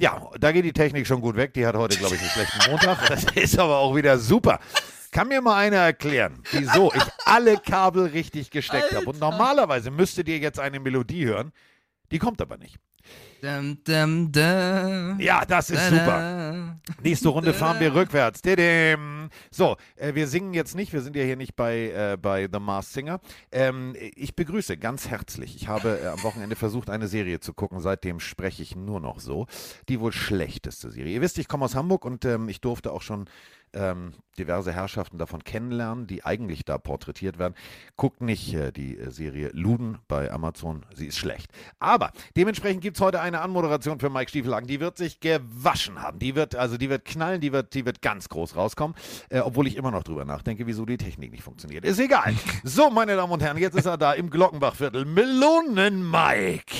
Ja, da geht die Technik schon gut weg. Die hat heute, glaube ich, einen schlechten Montag. Das ist aber auch wieder super. Kann mir mal einer erklären, wieso ich alle Kabel richtig gesteckt habe? Und normalerweise müsstet ihr jetzt eine Melodie hören. Die kommt aber nicht. Dum, dum, dum. Ja, das ist super. Nächste Runde fahren wir rückwärts. So, äh, wir singen jetzt nicht, wir sind ja hier nicht bei, äh, bei The Masked Singer. Ähm, ich begrüße ganz herzlich. Ich habe äh, am Wochenende versucht, eine Serie zu gucken. Seitdem spreche ich nur noch so. Die wohl schlechteste Serie. Ihr wisst, ich komme aus Hamburg und ähm, ich durfte auch schon ähm, diverse Herrschaften davon kennenlernen, die eigentlich da porträtiert werden. Guckt nicht äh, die äh, Serie Luden bei Amazon, sie ist schlecht. Aber dementsprechend gibt es heute eine Anmoderation für Mike Stiefelhagen. Die wird sich gewaschen haben. Die wird, also die wird knallen, die wird, die wird ganz groß rauskommen. Äh, obwohl ich immer noch drüber nachdenke, wieso die Technik nicht funktioniert. Ist egal. So, meine Damen und Herren, jetzt ist er da im Glockenbachviertel. Melonen Mike.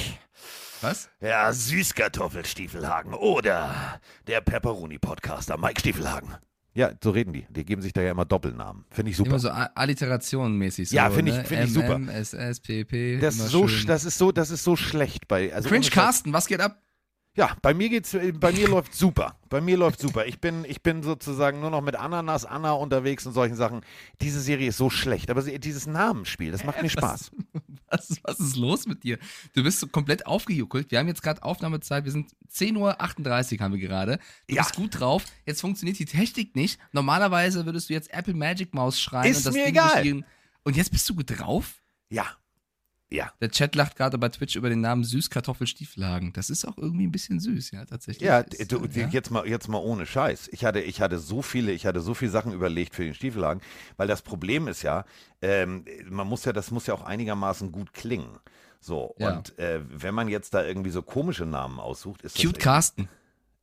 Was? Ja, Süßkartoffelstiefelhagen oder der Pepperoni-Podcaster Mike Stiefelhagen. Ja, so reden die. Die geben sich da ja immer Doppelnamen. Finde ich super. Immer so Alliterationen-mäßig. So, Ja, finde ich- ne? finde ich super. MM, SS, PP. das, immer ist so, das, ist so, das ist so schlecht bei. Also Cringe Carsten, was geht ab? Ja, bei mir geht's, äh, bei mir läuft super. Bei mir läuft super. Ich bin, ich bin sozusagen nur noch mit Ananas Anna unterwegs und solchen Sachen. Diese Serie ist so schlecht, aber sie, dieses Namensspiel, das macht mir Spaß. Was, was ist los mit dir? Du bist so komplett aufgejuckelt. Wir haben jetzt gerade Aufnahmezeit. Wir sind 10.38 Uhr haben wir gerade. Du Ja. bist gut drauf. Jetzt funktioniert die Technik nicht. Normalerweise würdest du jetzt Apple Magic Maus schreien. Ist und das mir Ding egal. durch Und jetzt bist du gut drauf? Ja. Ja. Der Chat lacht gerade bei Twitch über den Namen Süßkartoffelstieflagen. Das ist auch irgendwie ein bisschen süß, ja, tatsächlich. Ja, Ist, du, äh, ja. jetzt mal jetzt mal ohne Scheiß. Ich hatte ich hatte so viele ich hatte so viele Sachen überlegt für den Stiefelhagen, weil das Problem ist ja, ähm, man muss ja das muss ja auch einigermaßen gut klingen. So Ja. und äh, wenn man jetzt da irgendwie so komische Namen aussucht, ist das Cute Carsten.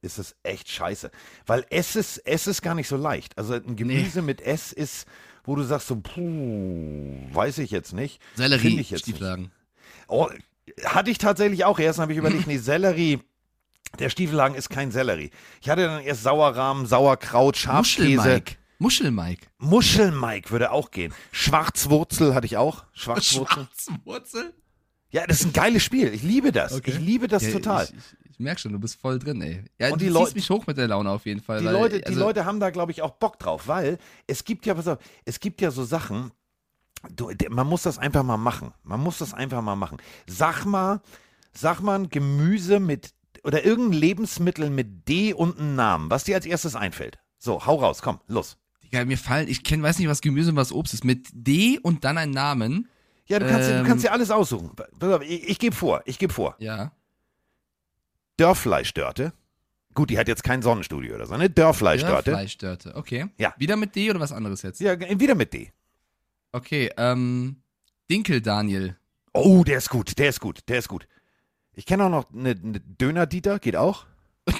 ist es echt scheiße. Weil es ist, es ist gar nicht so leicht. Also ein Gemüse mit S ist, wo du sagst so, puh, weiß ich jetzt nicht. Sellerie, ich jetzt nicht. Stieflagen. Oh, hatte ich tatsächlich auch. Erst habe ich überlegt, nee, Sellerie. Der Stiefelhagen ist kein Sellerie. Ich hatte dann erst Sauerrahmen, Sauerkraut, Schafskäse. Muschelmike. Muschelmike würde auch gehen. Schwarzwurzel hatte ich auch. Schwarzwurzel. Schwarzwurzel? Ja, das ist ein geiles Spiel. Ich liebe das. Okay. Ich liebe das Ja, total. Ich, ich, ich merke schon, du bist voll drin, ey. Ja, Und du die ziehst Leute- mich hoch mit der Laune auf jeden Fall. Die weil, Leute, die also, Leute haben da, glaube ich, auch Bock drauf, weil es gibt ja, pass auf, es gibt ja so Sachen, du, man muss das einfach mal machen. Man muss das einfach mal machen. Sag mal, sag mal ein Gemüse mit, oder irgendein Lebensmittel mit D und einem Namen, was dir als erstes einfällt. So, hau raus, komm, los. Digga, mir fallen, ich kenn, weiß nicht, was Gemüse und was Obst ist. Mit D und dann ein Namen. Ja, du kannst, dir- du Ähm. kannst dir alles aussuchen. Ich, ich gebe vor, ich gebe vor. Ja. Dörrfleischdörte. Gut, die hat jetzt kein Sonnenstudio oder so, ne? Dörrfleischdörte. Fleischdörte. Okay. Ja. Wieder mit D oder was anderes jetzt? Ja, wieder mit D. Okay, ähm, Dinkel Daniel. Oh, der ist gut, der ist gut, der ist gut. Ich kenne auch noch eine, eine Döner-Dieter, geht auch.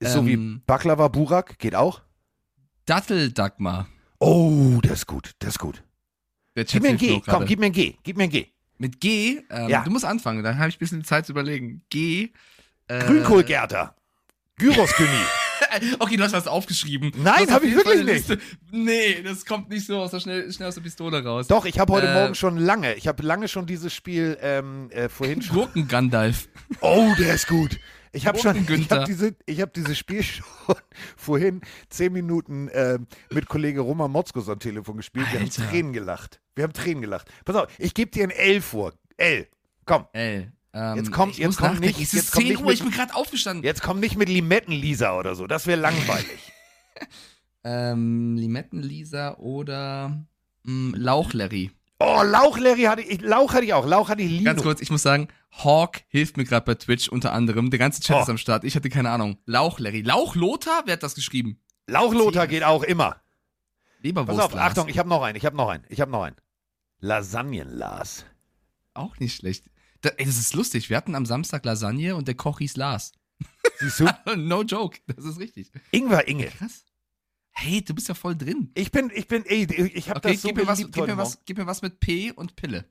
Ist so wie Ähm. Baklava Burak, geht auch. Dattel Dagmar. Oh, der ist gut, der ist gut. Der Gib mir ein G, komm, gib mir ein G, gib mir ein G. Mit G, ähm, Ja. du musst anfangen, dann habe ich ein bisschen Zeit zu überlegen. G. Äh, Grünkohlgärter. Gyrosküni. Okay, du hast was aufgeschrieben. Nein, Du hast hab auf ich wirklich Liste. Nee, das kommt nicht so aus der schnell, schnell aus der Pistole raus. Doch, ich habe heute Äh. Morgen schon lange, ich habe lange schon dieses Spiel ähm, äh, vorhin schon. Gurken Gandalf. Oh, der ist gut. Ich habe schon, ich habe diese, ich habe dieses Spiel schon vorhin zehn Minuten ähm, mit Kollege Roman Motzkos am Telefon gespielt. Wir haben Alter. Tränen gelacht. Wir haben Tränen gelacht. Pass auf, ich gebe dir ein L vor. L. Komm. Ey. Ähm, Jetzt kommt- jetzt kommt nicht- Es ist jetzt kommt 10 nicht Uhr, mit- ich bin gerade aufgestanden. Jetzt komm nicht mit Limetten-Lisa oder so. Das wäre langweilig. Ähm, Limettenlisa oder mh, Oh, Lauch-Larry hatte ich, Lauch hatte ich auch. Lauch hatte ich Lino. Ganz kurz, ich muss sagen, Hawk hilft mir gerade bei Twitch unter anderem. Der ganze Chat Oh. ist am Start. Ich hatte keine Ahnung. Lauchlerry. Lauchlothar? Wer hat das geschrieben? Lauchlothar geht auch immer. Pass Leberwurst. auf, Achtung, ich habe noch einen, ich habe noch einen, ich habe noch einen. Lasagnen-Lars. Auch nicht schlecht. Da, ey, das ist lustig. Wir hatten am Samstag Lasagne und der Koch hieß Lars. Siehst du? no joke. Das ist richtig. Ingwer Inge. Krass. Hey, du bist ja voll drin. Ich bin, ich bin, ey, ich habe Okay, das so gib, mir was, gib, mir was, gib mir was mit P und Pille.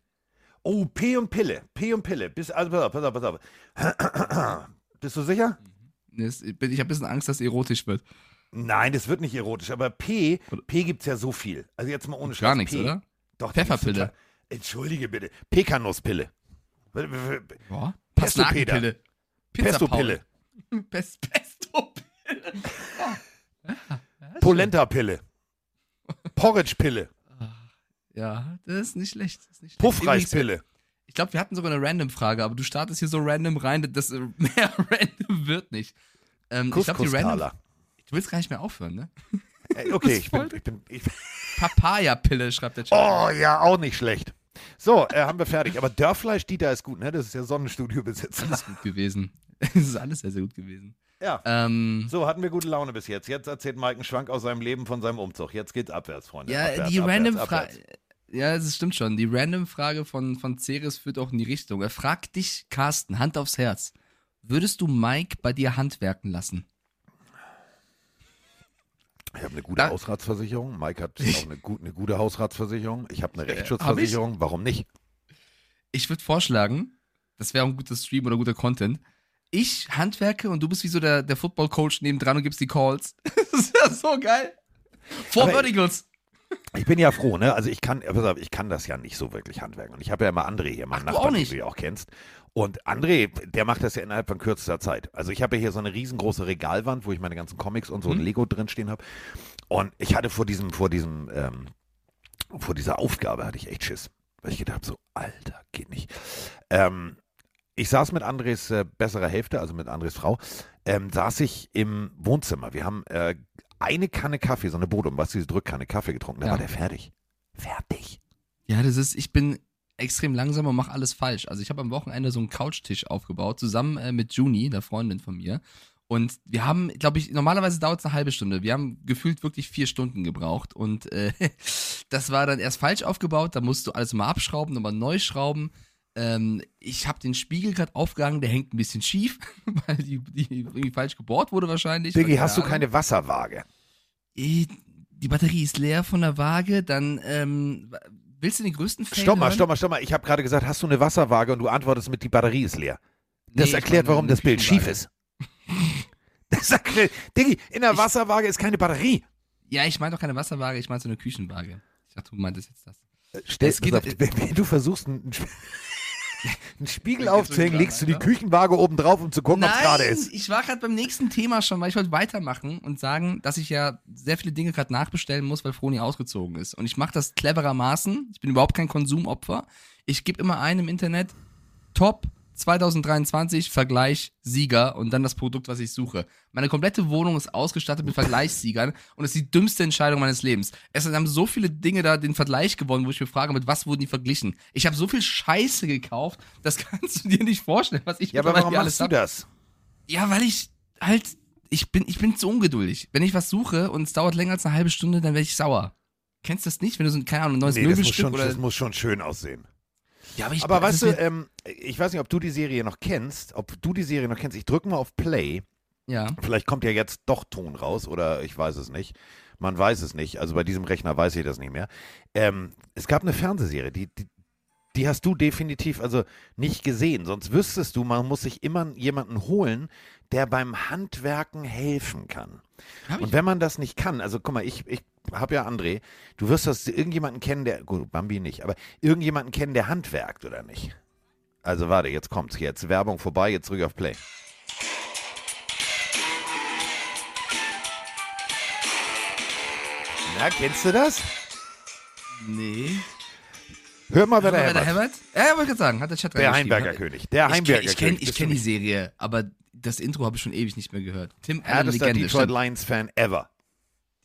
Oh, P und Pille. P und Pille. Bis, also, pass auf, pass auf, pass auf. Bist du sicher? Das- Ich habe ein bisschen Angst, dass es erotisch wird. Nein, das wird nicht erotisch, aber P, P gibt's ja so viel. Also jetzt mal ohne Gar Scheiß, nichts, P. oder? Doch, Pfefferpille. Entschuldige bitte. Pekanuspille. Boah. Pizza Pesto-Pille. Best, Pesto-Pille. Polenta-Pille. Porridge-Pille. Ja, das ist nicht schlecht. Das ist nicht schlecht. Puffreispille. Ich glaube, wir hatten sogar eine Random-Frage, aber du startest hier so random rein, das mehr random wird nicht. Ähm, ich glaube, die Random. Du willst gar nicht mehr aufhören, ne? Äh, Okay, ist ich bin, ich bin, ich, Papaya-Pille, schreibt der Chat. Oh ja, auch nicht schlecht. So, äh, haben wir fertig. Aber Dörrfleisch, Dieter ist gut, ne? Das ist ja Sonnenstudio-Besitzer. Alles gut gewesen. Es ist alles sehr, sehr gut gewesen. Ja. Ähm, So, hatten wir gute Laune bis jetzt. Jetzt erzählt Mike einen Schwank aus seinem Leben von seinem Umzug. Jetzt geht's abwärts, Freunde. ja, abwärts, die abwärts, random. Frage. Ja, das stimmt schon. Die random Frage von, von Ceres führt auch in die Richtung. Er fragt dich, Carsten, Hand aufs Herz. Würdest du Mike bei dir handwerken lassen? Ich habe eine gute Da- Hausratsversicherung. Mike hat auch eine, gut, eine gute Hausratsversicherung. Ich habe eine Äh, Rechtsschutzversicherung. Warum nicht? Ich würde vorschlagen, das wäre ein guter Stream oder guter Content. Ich handwerke und du bist wie so der, der Football-Coach nebendran und gibst die Calls. das wäre so geil. Vor Verticals. Ich bin ja froh, ne? Also ich kann, auf, ich kann das ja nicht so wirklich handwerken. Und ich habe ja immer André hier, meinen Ach, Nachbarn, den du ja auch kennst. Und André, der macht das ja innerhalb von kürzester Zeit. Also ich habe ja hier so eine riesengroße Regalwand, wo ich meine ganzen Comics und so Mhm. und Lego drinstehen habe. Und ich hatte vor diesem, vor diesem, ähm, vor dieser Aufgabe hatte ich echt Schiss. Weil ich gedacht habe, so, Alter, geht nicht. Ähm, ich saß mit Andres äh, besserer Hälfte, also mit Andres Frau, ähm, saß ich im Wohnzimmer. Wir haben äh, eine Kanne Kaffee, so eine Bodum, was diese Drückkanne Kaffee getrunken. Da Ja. war der fertig. Fertig. Ja, das ist, ich bin extrem langsam und mache alles falsch. Also ich habe am Wochenende so einen Couchtisch aufgebaut, zusammen äh, mit Juni, der Freundin von mir. Und wir haben, glaube ich, normalerweise dauert es eine halbe Stunde. Wir haben gefühlt wirklich vier Stunden gebraucht. Und äh, das war dann erst falsch aufgebaut. Da musst du alles mal abschrauben, nochmal neu schrauben. Ähm, ich habe den Spiegel gerade aufgehangen, der hängt ein bisschen schief, weil die, die irgendwie falsch gebohrt wurde wahrscheinlich. Diggi, hast du keine Wasserwaage? Eh, Die Batterie ist leer von der Waage, dann ähm, willst du den größten Fail Stopp mal, hören? stopp mal, stopp mal. Ich habe gerade gesagt, hast du eine Wasserwaage und du antwortest mit, die Batterie ist leer. Das Nee, ich erklärt, warum das Bild schief ist. Das erklärt, Diggi, in der Ich- Wasserwaage ist keine Batterie. Ja, ich meine doch keine Wasserwaage, ich meine so eine Küchenwaage. Ich dachte, du meintest jetzt das. Stell, Es geht- auf, wenn, wenn du versuchst, einen, Sp- einen Spiegel aufzuhängen, legst du die Alter. Küchenwaage oben drauf, um zu gucken, ob es gerade ist. ich war gerade beim nächsten Thema schon, weil ich wollte weitermachen und sagen, dass ich ja sehr viele Dinge gerade nachbestellen muss, weil Froni ausgezogen ist. Und ich mache das cleverermaßen. Ich bin überhaupt kein Konsumopfer. Ich gebe immer ein im Internet Top 2023 Vergleich Sieger und dann das Produkt, was ich suche. Meine komplette Wohnung ist ausgestattet mit Vergleichssiegern und es ist die dümmste Entscheidung meines Lebens. Es haben so viele Dinge da den Vergleich gewonnen, wo ich mir frage, mit was wurden die verglichen? Ich habe so viel Scheiße gekauft, das kannst du dir nicht vorstellen, was ich Ja, aber warum machst du das? Ja, weil ich halt, ich bin, ich bin zu ungeduldig. Wenn ich was suche und es dauert länger als eine halbe Stunde, dann werde ich sauer. Kennst du das nicht, wenn du so ein, keine Ahnung, ein neues Nee, das muss, Möbelstück schon, oder. das muss schon schön aussehen. Ja, aber ich, Aber weißt du, ist mir- ähm, ich weiß nicht, ob du die Serie noch kennst, ob du die Serie noch kennst. Ich drücke mal auf Play. ja. Vielleicht kommt ja jetzt doch Ton raus oder ich weiß es nicht. Man weiß es nicht. Also bei diesem Rechner weiß ich das nicht mehr. Ähm, es gab eine Fernsehserie, die, die, die hast du definitiv also nicht gesehen. Sonst wüsstest du, man muss sich immer jemanden holen, der beim Handwerken helfen kann. Und wenn man das nicht kann, also guck mal, ich, ich habe ja André, du wirst das irgendjemanden kennen, der, gut, Bambi nicht, aber irgendjemanden kennen, der handwerkt oder nicht. Also warte, jetzt kommt's. Jetzt Werbung vorbei, jetzt drücke auf Play. Na, kennst du das? Nee. Hör mal, wer der Herbert. Herbert? Ja, wollte gerade sagen, hat der Chat Der. Heimberger König. Der Ich Heimberger kenne ich kenn, König. ich bist kenn die Serie, aber das Intro habe ich schon ewig nicht mehr gehört. Tim Allen, Härtester Legende. Detroit stimmt. Lions-Fan ever.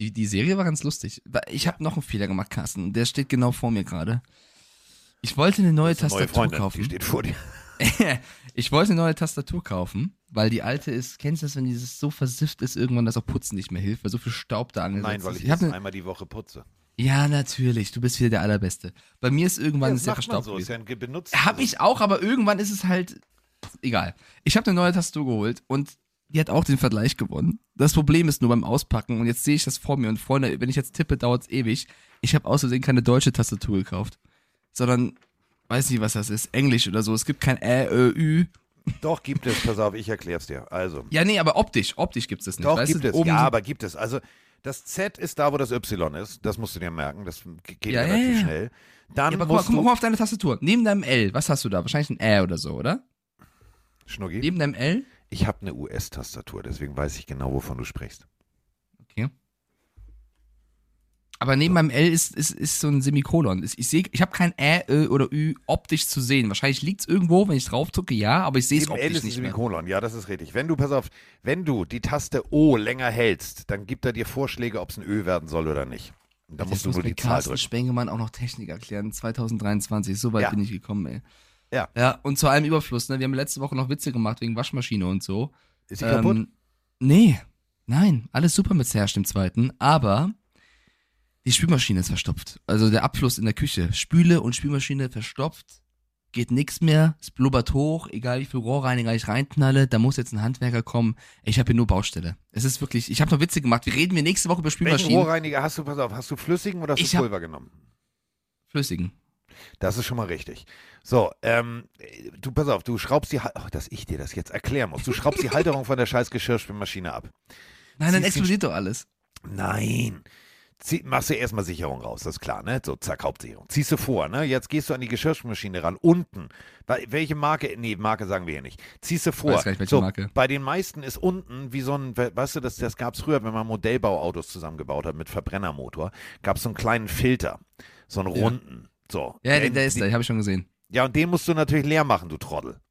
Die, die Serie war ganz lustig. Ich habe noch einen Fehler gemacht, Carsten. Der steht genau vor mir gerade. Ich wollte eine neue Das ist eine neue Tastatur Freundin, kaufen. die steht vor dir. ich wollte eine neue Tastatur kaufen, weil die alte ist, kennst du das, wenn dieses so versifft ist, irgendwann, dass auch Putzen nicht mehr hilft, weil so viel Staub da angesetzt Nein, weil ist. ich, hab das ne, einmal die Woche putze. Ja, natürlich, du bist wieder der Allerbeste. Bei mir ist irgendwann das sehr macht man verstaubt so. Ist ja benutzt. Hab ich auch, aber irgendwann ist es halt egal. Ich habe eine neue Tastatur geholt und die hat auch den Vergleich gewonnen. Das Problem ist nur beim Auspacken und jetzt sehe ich das vor mir und Freunde, wenn ich jetzt tippe, dauert es ewig. Ich habe außerdem keine deutsche Tastatur gekauft, sondern weiß nicht, was das ist, Englisch oder so. Es gibt kein Ä, Ö, Ü. Doch, gibt es. Pass auf, ich erklär's dir. Also, Ja, nee, aber optisch, optisch gibt's das nicht. Doch, weißt gibt du? es. Oben ja, so- aber gibt es. Also, das Z ist da, wo das Y ist. Das musst du dir merken. Das ge- geht Ja, ja, relativ ja. schnell. Dann ja, aber guck mal, musst guck mal auf deine Tastatur. Neben deinem L, was hast du da? Wahrscheinlich ein Ä oder so, oder? Schnuggi. Neben deinem L? Ich habe eine US-Tastatur, deswegen weiß ich genau, wovon du sprichst. Okay. Aber neben meinem L ist, ist, ist so ein Semikolon. Ich, sehe, ich habe kein Ä, Ö oder Ü optisch zu sehen. Wahrscheinlich liegt es irgendwo, wenn ich drauf drücke, ja, aber ich sehe es Neben L optisch ist ein nicht mehr. Semikolon, ja, das ist richtig. Wenn du, pass auf, wenn du die Taste O länger hältst, dann gibt er dir Vorschläge, ob es ein Ö werden soll oder nicht. Da musst du nur die Zahl Carsten drücken. Spengemann auch noch Technik erklären. 2023, so weit Ja. bin ich gekommen, ey. Ja. Ja, und zu allem Überfluss, ne? Wir haben letzte Woche noch Witze gemacht wegen Waschmaschine und so. Ist kaputt? Ähm, nee, nein, alles super mit Serge im zweiten, aber die Spülmaschine ist verstopft. Also der Abfluss in der Küche. Spüle und Spülmaschine verstopft, geht nix mehr, es blubbert hoch, egal wie viel Rohrreiniger ich reinknalle, da muss jetzt ein Handwerker kommen. Ich habe hier nur Baustelle. Es ist wirklich, ich habe noch Witze gemacht. Wir reden wir nächste Woche über Welchen Spülmaschinen. Rohrreiniger hast du, pass auf, hast du flüssigen oder hast Ich du Pulver genommen? Flüssigen. Das ist schon mal richtig. So, ähm, du, pass auf, du schraubst die, oh, dass ich dir das jetzt erklären muss. Du schraubst die Halterung von der scheiß Geschirrspülmaschine ab. Nein, dann explodiert doch alles. Nein. Zieh, machst du erstmal Sicherung raus, das ist klar, ne? So, zack, Hauptsicherung. Ziehst du vor, ne? Jetzt gehst du an die Geschirrspülmaschine ran. Unten. Bei, welche Marke? Nee, Marke sagen wir hier nicht. Ziehst du vor. Weiß gar nicht, welche so, Marke. Bei den meisten ist unten wie so ein, we- weißt du, das, das gab es früher, wenn man Modellbauautos zusammengebaut hat mit Verbrennermotor, gab es so einen kleinen Filter. So einen Ja. So. Ja, der, Den- der ist da, habe ich schon gesehen. Ja, und den musst du natürlich leer machen, du Trottel.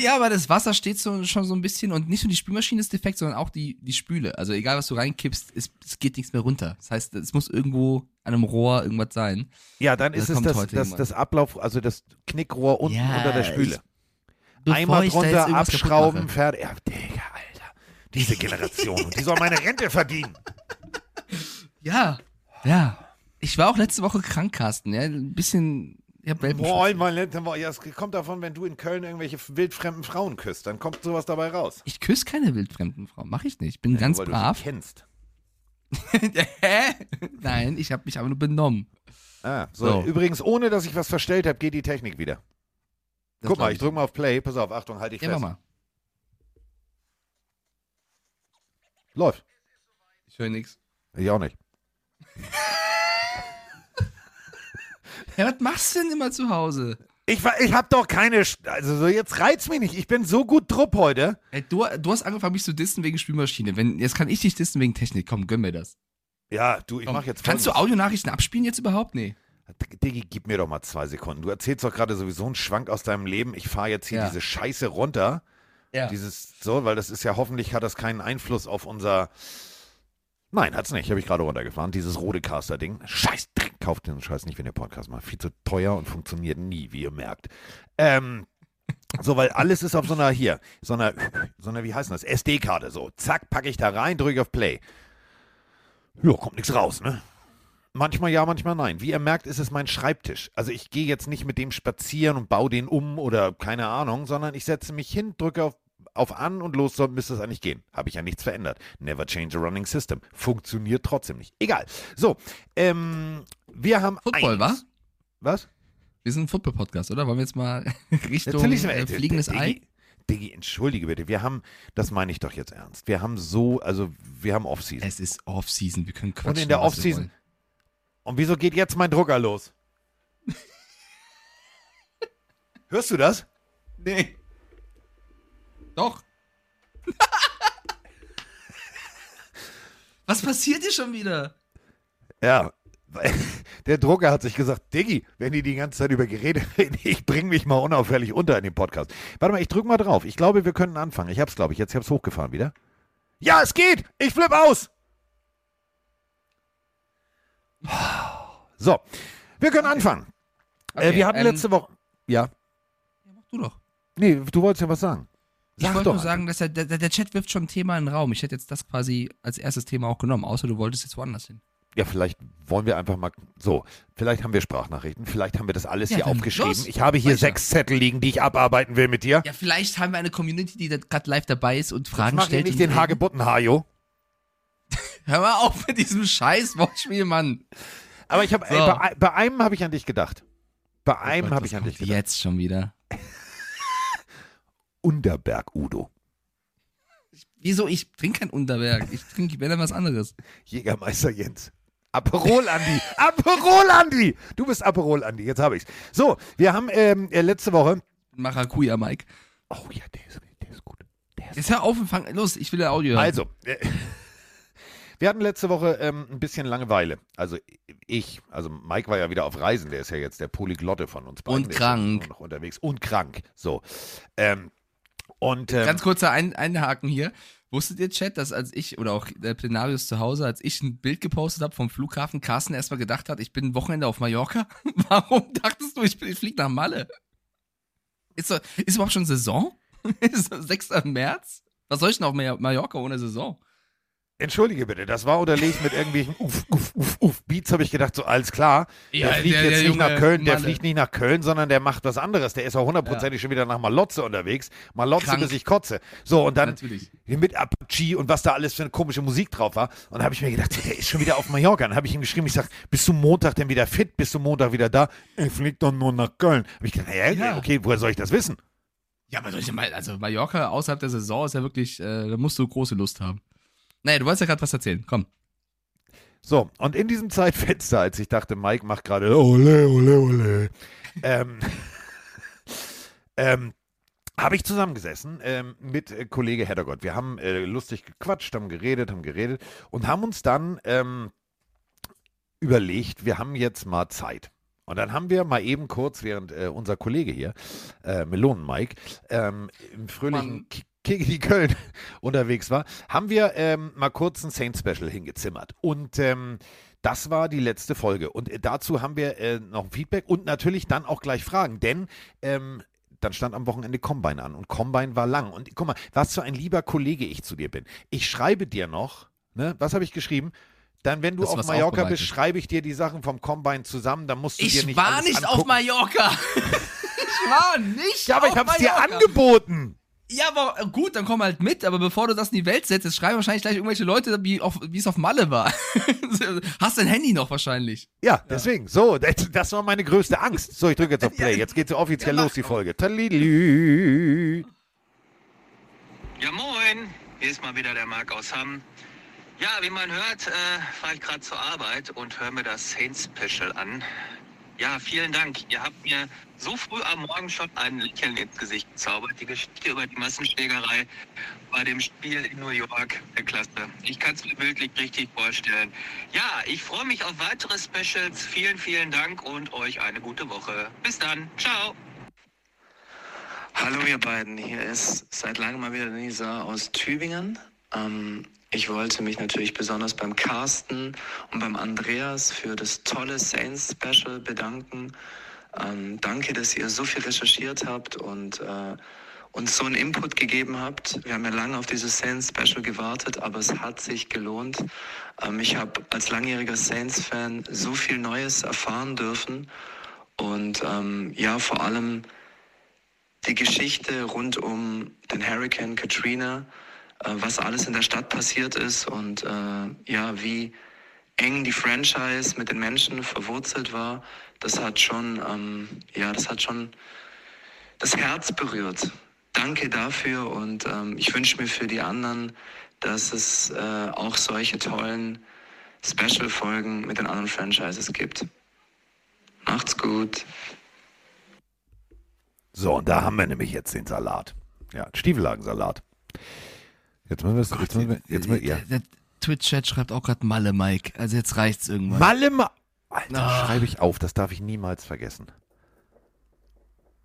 Ja, aber das Wasser steht so, schon so ein bisschen und nicht nur die Spülmaschine ist defekt, sondern auch die, die Spüle. Also egal, was du reinkippst, es, es geht nichts mehr runter. Das heißt, es muss irgendwo an einem Rohr irgendwas sein. Ja, dann Das ist es das, heute das, das Ablauf, also das Knickrohr unten Ja, unter der Spüle. Einmal ich jetzt drunter abschrauben, fertig. Ja, Digga, Alter. Diese Generation. die soll meine Rente verdienen. Ja, ja. Ich war auch letzte Woche krank, Carsten. Ja, ein bisschen. Welpenschutz. Boah, mein letzter Woche. Ja, es kommt davon, wenn du in Köln irgendwelche wildfremden Frauen küsst, dann kommt sowas dabei raus. Ich küsse keine wildfremden Frau. Mach ich nicht. Ich bin Ja, ganz nur weil brav. Du sie kennst. Hä? Nein, ich habe mich aber nur benommen. Ah, so. So. Übrigens, ohne dass ich was verstellt habe, geht die Technik wieder. Das Guck mal, ich drück mal auf Play. Pass auf, Achtung, halte ich Ja, mach fest. mal. Läuft. Ich höre nichts. Ich auch nicht. Ja, was machst du denn immer zu Hause? Ich, war- ich hab doch keine. Also, so, jetzt reizt mich nicht. Ich bin so gut drupp heute. Ey, du, du hast angefangen, mich zu dissen wegen Spülmaschine. Wenn, jetzt kann ich dich dissen wegen Technik. Komm, gönn mir das. Ja, du, ich Komm. mach jetzt Kannst du. Audionachrichten abspielen jetzt überhaupt? Nee. Diggi, gib mir doch mal zwei Sekunden. Du erzählst doch gerade sowieso einen Schwank aus deinem Leben. Ich fahre jetzt hier Ja. diese Scheiße runter. Ja. Dieses, so, weil das ist ja hoffentlich hat das keinen Einfluss auf unser. Nein, hat's nicht. Habe ich gerade runtergefahren. Dieses Rodecaster-Ding. Scheiß Dreck. Kauft den Scheiß nicht, wenn ihr Podcast macht. Viel zu teuer und funktioniert nie, wie ihr merkt. Ähm, so, weil alles ist auf so einer, hier, so einer, so einer, wie heißt das? SD-Karte. So, zack, packe ich da rein, drücke auf Play. Ja, kommt nichts raus, ne? Manchmal ja, manchmal nein. Wie ihr merkt, ist es mein Schreibtisch. Also ich gehe jetzt nicht mit dem spazieren und baue den um oder keine Ahnung, sondern ich setze mich hin, drücke auf, auf an und los müsste es eigentlich gehen. Habe ich ja nichts verändert. Never change a running system. Funktioniert trotzdem nicht. Egal. So, ähm, wir haben Football, eins. wa? Was? Wir sind ein Football-Podcast, oder? Wollen wir jetzt mal Richtung äh, fliegendes Ei? Diggi, entschuldige bitte. Wir haben, das meine ich doch jetzt ernst. Wir haben so, also wir haben Offseason. Es ist Off-Season, wir können quatschen. Und in der Offseason. Und wieso geht jetzt mein Drucker los? Hörst du das? Nee. Doch. Was passiert hier schon wieder? Ja. Der Drucker hat sich gesagt, Diggi, wenn die die ganze Zeit über Geräte reden, ich bringe mich mal unauffällig unter in dem Podcast. Warte mal, ich drück mal drauf. Ich glaube, wir können anfangen. Ich hab's, glaube ich. Jetzt ich hab's hochgefahren wieder. Ja, es geht. Ich flipp aus. So, wir können anfangen. äh, Okay, wir hatten ähm, letzte Woche. Ja. Ja, mach du doch. Nee, du wolltest ja was sagen. Ich Sag wollte nur sagen, dass der, der, der Chat wirft schon ein Thema in den Raum. Ich hätte jetzt das quasi als erstes Thema auch genommen, außer du wolltest jetzt woanders hin. Ja, vielleicht wollen wir einfach mal. So, vielleicht haben wir Sprachnachrichten, vielleicht haben wir das alles Ja, hier aufgeschrieben. los. Ich habe hier Weiter. sechs Zettel liegen, die ich abarbeiten will mit dir. Ja, vielleicht haben wir eine Community, die gerade live dabei ist und Fragen Mach dir stellt. nicht und den reden. Hagebutten-Hajo. Hör mal auf mit diesem scheiß Wortspiel, Mann. Aber ich habe So. bei, bei einem habe ich an dich gedacht. Bei einem Gott, habe ich an dich gedacht. Jetzt schon wieder. Unterberg Udo. Wieso? Ich trinke kein Unterwerk. Ich trinke, wenn dann was anderes. Jägermeister Jens. Aperol Andi. Aperol Andi. Du bist Aperol Andi. Jetzt habe ich's. So, wir haben ähm, äh, letzte Woche. Maracuja, Mike. Oh ja, der ist, der ist gut. Der Jetzt hör auf und fang los, ich will ja Audio hören. Also, äh, wir hatten letzte Woche ähm, ein bisschen Langeweile. Also ich, also Mike war ja wieder auf Reisen, der ist ja jetzt der Polyglotte von uns beiden. Und ist krank. noch unterwegs. Und krank. So. Ähm, und ähm, Ganz kurzer ein Einhaken hier. Wusstet ihr, Chat, dass als ich, oder auch der Plenarius zu Hause, als ich ein Bild gepostet habe vom Flughafen, Carsten erstmal gedacht hat, ich bin ein Wochenende auf Mallorca? Warum dachtest du, ich, ich fliege nach Malle? Ist, ist überhaupt schon Saison? ist doch 6. März? Was soll ich denn auf Mallor- Mallorca ohne Saison? Entschuldige bitte, das war unterlegt mit irgendwelchen Uff, Uff, Uff, Uff Beats, habe ich gedacht, so alles klar. Ja, der fliegt der- jetzt der nicht nach Köln, der Malle. fliegt nicht nach Köln, sondern der macht was anderes. Der ist auch hundertprozentig schon wieder nach Malotze unterwegs. Malotze, Krank. bis ich kotze. So, und dann Natürlich. mit Apache und was da alles für eine komische Musik drauf war. Und da habe ich mir gedacht, der ist schon wieder auf Mallorca. Dann habe ich ihm geschrieben, ich sag, bist du Montag denn wieder fit? Bist du Montag wieder da? Er fliegt doch nur nach Köln. Habe ich gedacht, naja, Ja. okay, woher soll ich das wissen? Ja, aber solche Mal, also Mallorca außerhalb der Saison ist ja wirklich, äh, da musst du große Lust haben. Naja, du wolltest ja gerade was erzählen. Komm. So, und in diesem Zeitfenster, als ich dachte, Mike macht gerade ole, ole, ole, ähm, ähm, habe ich zusammengesessen ähm, mit äh, Kollege Heddergott. Wir haben äh, lustig gequatscht, haben geredet, haben geredet und haben uns dann ähm, überlegt, wir haben jetzt mal Zeit. Und dann haben wir mal eben kurz, während äh, unser Kollege hier, äh, Melonen Mike, ähm, im fröhlichen Mann. K- Kegeli Köln unterwegs war, haben wir ähm, mal kurz ein Saint-Special hingezimmert. Und ähm, das war die letzte Folge. Und äh, dazu haben wir äh, noch ein Feedback und natürlich dann auch gleich Fragen, denn ähm, dann stand am Wochenende Combine an und Combine war lang. Und guck mal, was für ein lieber Kollege ich zu dir bin. Ich schreibe dir noch, ne, was habe ich geschrieben? Dann, wenn du Hast auf Mallorca bist, schreibe ich dir die Sachen vom Combine zusammen, dann musst du dir Ich nicht war alles nicht auf angucken. Mallorca. ich war nicht Ja, aber auf ich hab's dir Mallorca. angeboten. Ja, aber gut, dann komm halt mit, aber bevor du das in die Welt setzt, jetzt schreiben wahrscheinlich gleich irgendwelche Leute, wie, auf, wie es auf Malle war. Hast dein Handy noch wahrscheinlich. Ja, deswegen. So, das, das war meine größte Angst. So, ich drücke jetzt auf Play. Jetzt geht sie offiziell Ja, los, die. Folge. Talilü. Ja, moin. Hier ist mal wieder der Marc aus Hamm. Ja, wie man hört, äh, fahre ich gerade zur Arbeit und höre mir das Saints Special an. Ja, vielen Dank. Ihr habt mir so früh am Morgen schon ein Lächeln ins Gesicht gezaubert. Die Geschichte über die Massenschlägerei bei dem Spiel in New York, der Klasse. Ich kann es mir bildlich richtig vorstellen. Ja, ich freue mich auf weitere Specials. Vielen, vielen Dank und euch eine gute Woche. Bis dann. Ciao. Hallo ihr beiden, hier ist seit langem mal wieder Nisa aus Tübingen. Ähm, ich wollte mich natürlich besonders beim Carsten und beim Andreas für das tolle Saints Special bedanken. Ähm, danke, dass ihr so viel recherchiert habt und äh, uns so einen Input gegeben habt. Wir haben ja lange auf dieses Saints Special gewartet, aber es hat sich gelohnt. Ähm, ich habe als langjähriger Saints-Fan so viel Neues erfahren dürfen und ähm, ja, vor allem die Geschichte rund um den Hurricane Katrina, was alles in der Stadt passiert ist und äh, ja, wie eng die Franchise mit den Menschen verwurzelt war, das hat schon, ähm, ja, das hat schon das Herz berührt. Danke dafür und ähm, ich wünsche mir für die anderen, dass es äh, auch solche tollen Special-Folgen mit den anderen Franchises gibt. Macht's gut. So, und da haben wir nämlich jetzt den Salat. Ja, Stiefellagensalat. Jetzt müssen wir es. Jetzt müssen wir, jetzt müssen, ja. Der, der Twitch-Chat schreibt auch gerade Malle, Mike. Also jetzt reicht's irgendwann. Malle Ma Alter, Ah. schreibe ich auf, das darf ich niemals vergessen.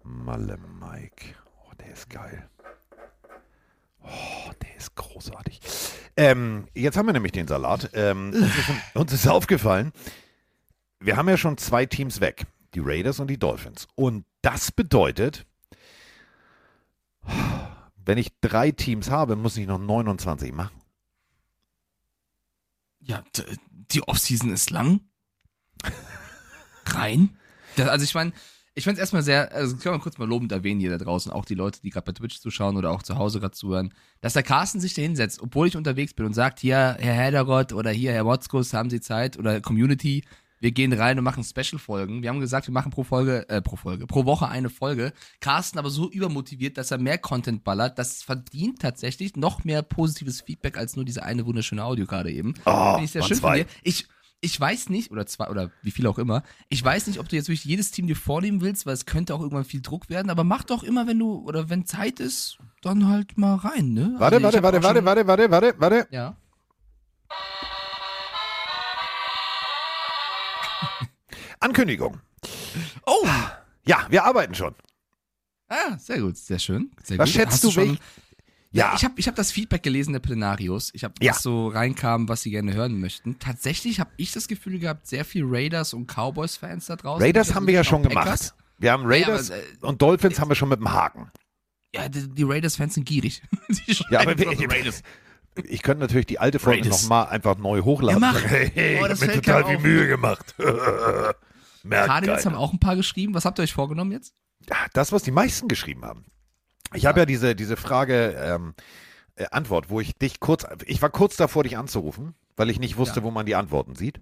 Malle Mike. Oh, der ist geil. Oh, der ist großartig. Ähm, jetzt haben wir nämlich den Salat. Ähm, uns, ist, uns ist aufgefallen, wir haben ja schon zwei Teams weg. Die Raiders und die Dolphins. Und das bedeutet, wenn ich drei Teams habe, muss ich noch 29 machen. Ja, die Offseason ist lang. Rein. Das, also ich meine, ich fand es erstmal sehr, also kann mal kurz mal lobend erwähnen hier da draußen, auch die Leute, die gerade bei Twitch zuschauen oder auch zu Hause gerade zuhören, dass der Carsten sich da hinsetzt, obwohl ich unterwegs bin und sagt, hier, Herr Heddergott oder hier, Herr Motzkus, haben Sie Zeit oder Community, wir gehen rein und machen Special-Folgen. Wir haben gesagt, wir machen pro Folge, äh, pro Folge, pro Woche eine Folge. Carsten aber so übermotiviert, dass er mehr Content ballert, das verdient tatsächlich noch mehr positives Feedback als nur diese eine wunderschöne Audio gerade eben. Oh, Finde ich sehr schön zwei. von dir. Ich, ich weiß nicht, oder zwei, oder wie viel auch immer, ich weiß nicht, ob du jetzt wirklich jedes Team dir vornehmen willst, weil es könnte auch irgendwann viel Druck werden, aber mach doch immer, wenn du, oder wenn Zeit ist, dann halt mal rein, ne? Warte, Also warte, warte, warte, schon- warte, warte, warte, warte. Ja. Ankündigung. Oh! Ja, wir arbeiten schon. Ah, sehr gut, sehr schön. Sehr Was gut. schätzt Hast du, schon, Ja, Ja. ich habe ich hab das Feedback gelesen der Plenarios. Ich habe Ja. was so reinkam, was sie gerne hören möchten. Tatsächlich habe ich das Gefühl gehabt, sehr viel Raiders und Cowboys-Fans da draußen. Raiders haben wir ja schon gemacht. Wir haben Raiders Ja, aber, äh, und Dolphins haben wir schon mit dem Haken. Ja, die, die Raiders-Fans sind gierig. Die Ja, aber wir, Raiders. ich könnte natürlich die alte Folge nochmal einfach neu hochladen. Ja, mach. Hey, Oh, ich das mir total viel auf. Mühe gemacht. Merkt Cardinals haben auch ein paar geschrieben. Was habt ihr euch vorgenommen jetzt? Das, was die meisten geschrieben haben. Ich habe ja diese, diese Frage, ähm, äh, Antwort, wo ich dich kurz, ich war kurz davor, dich anzurufen, weil ich nicht wusste, Ja. wo man die Antworten sieht.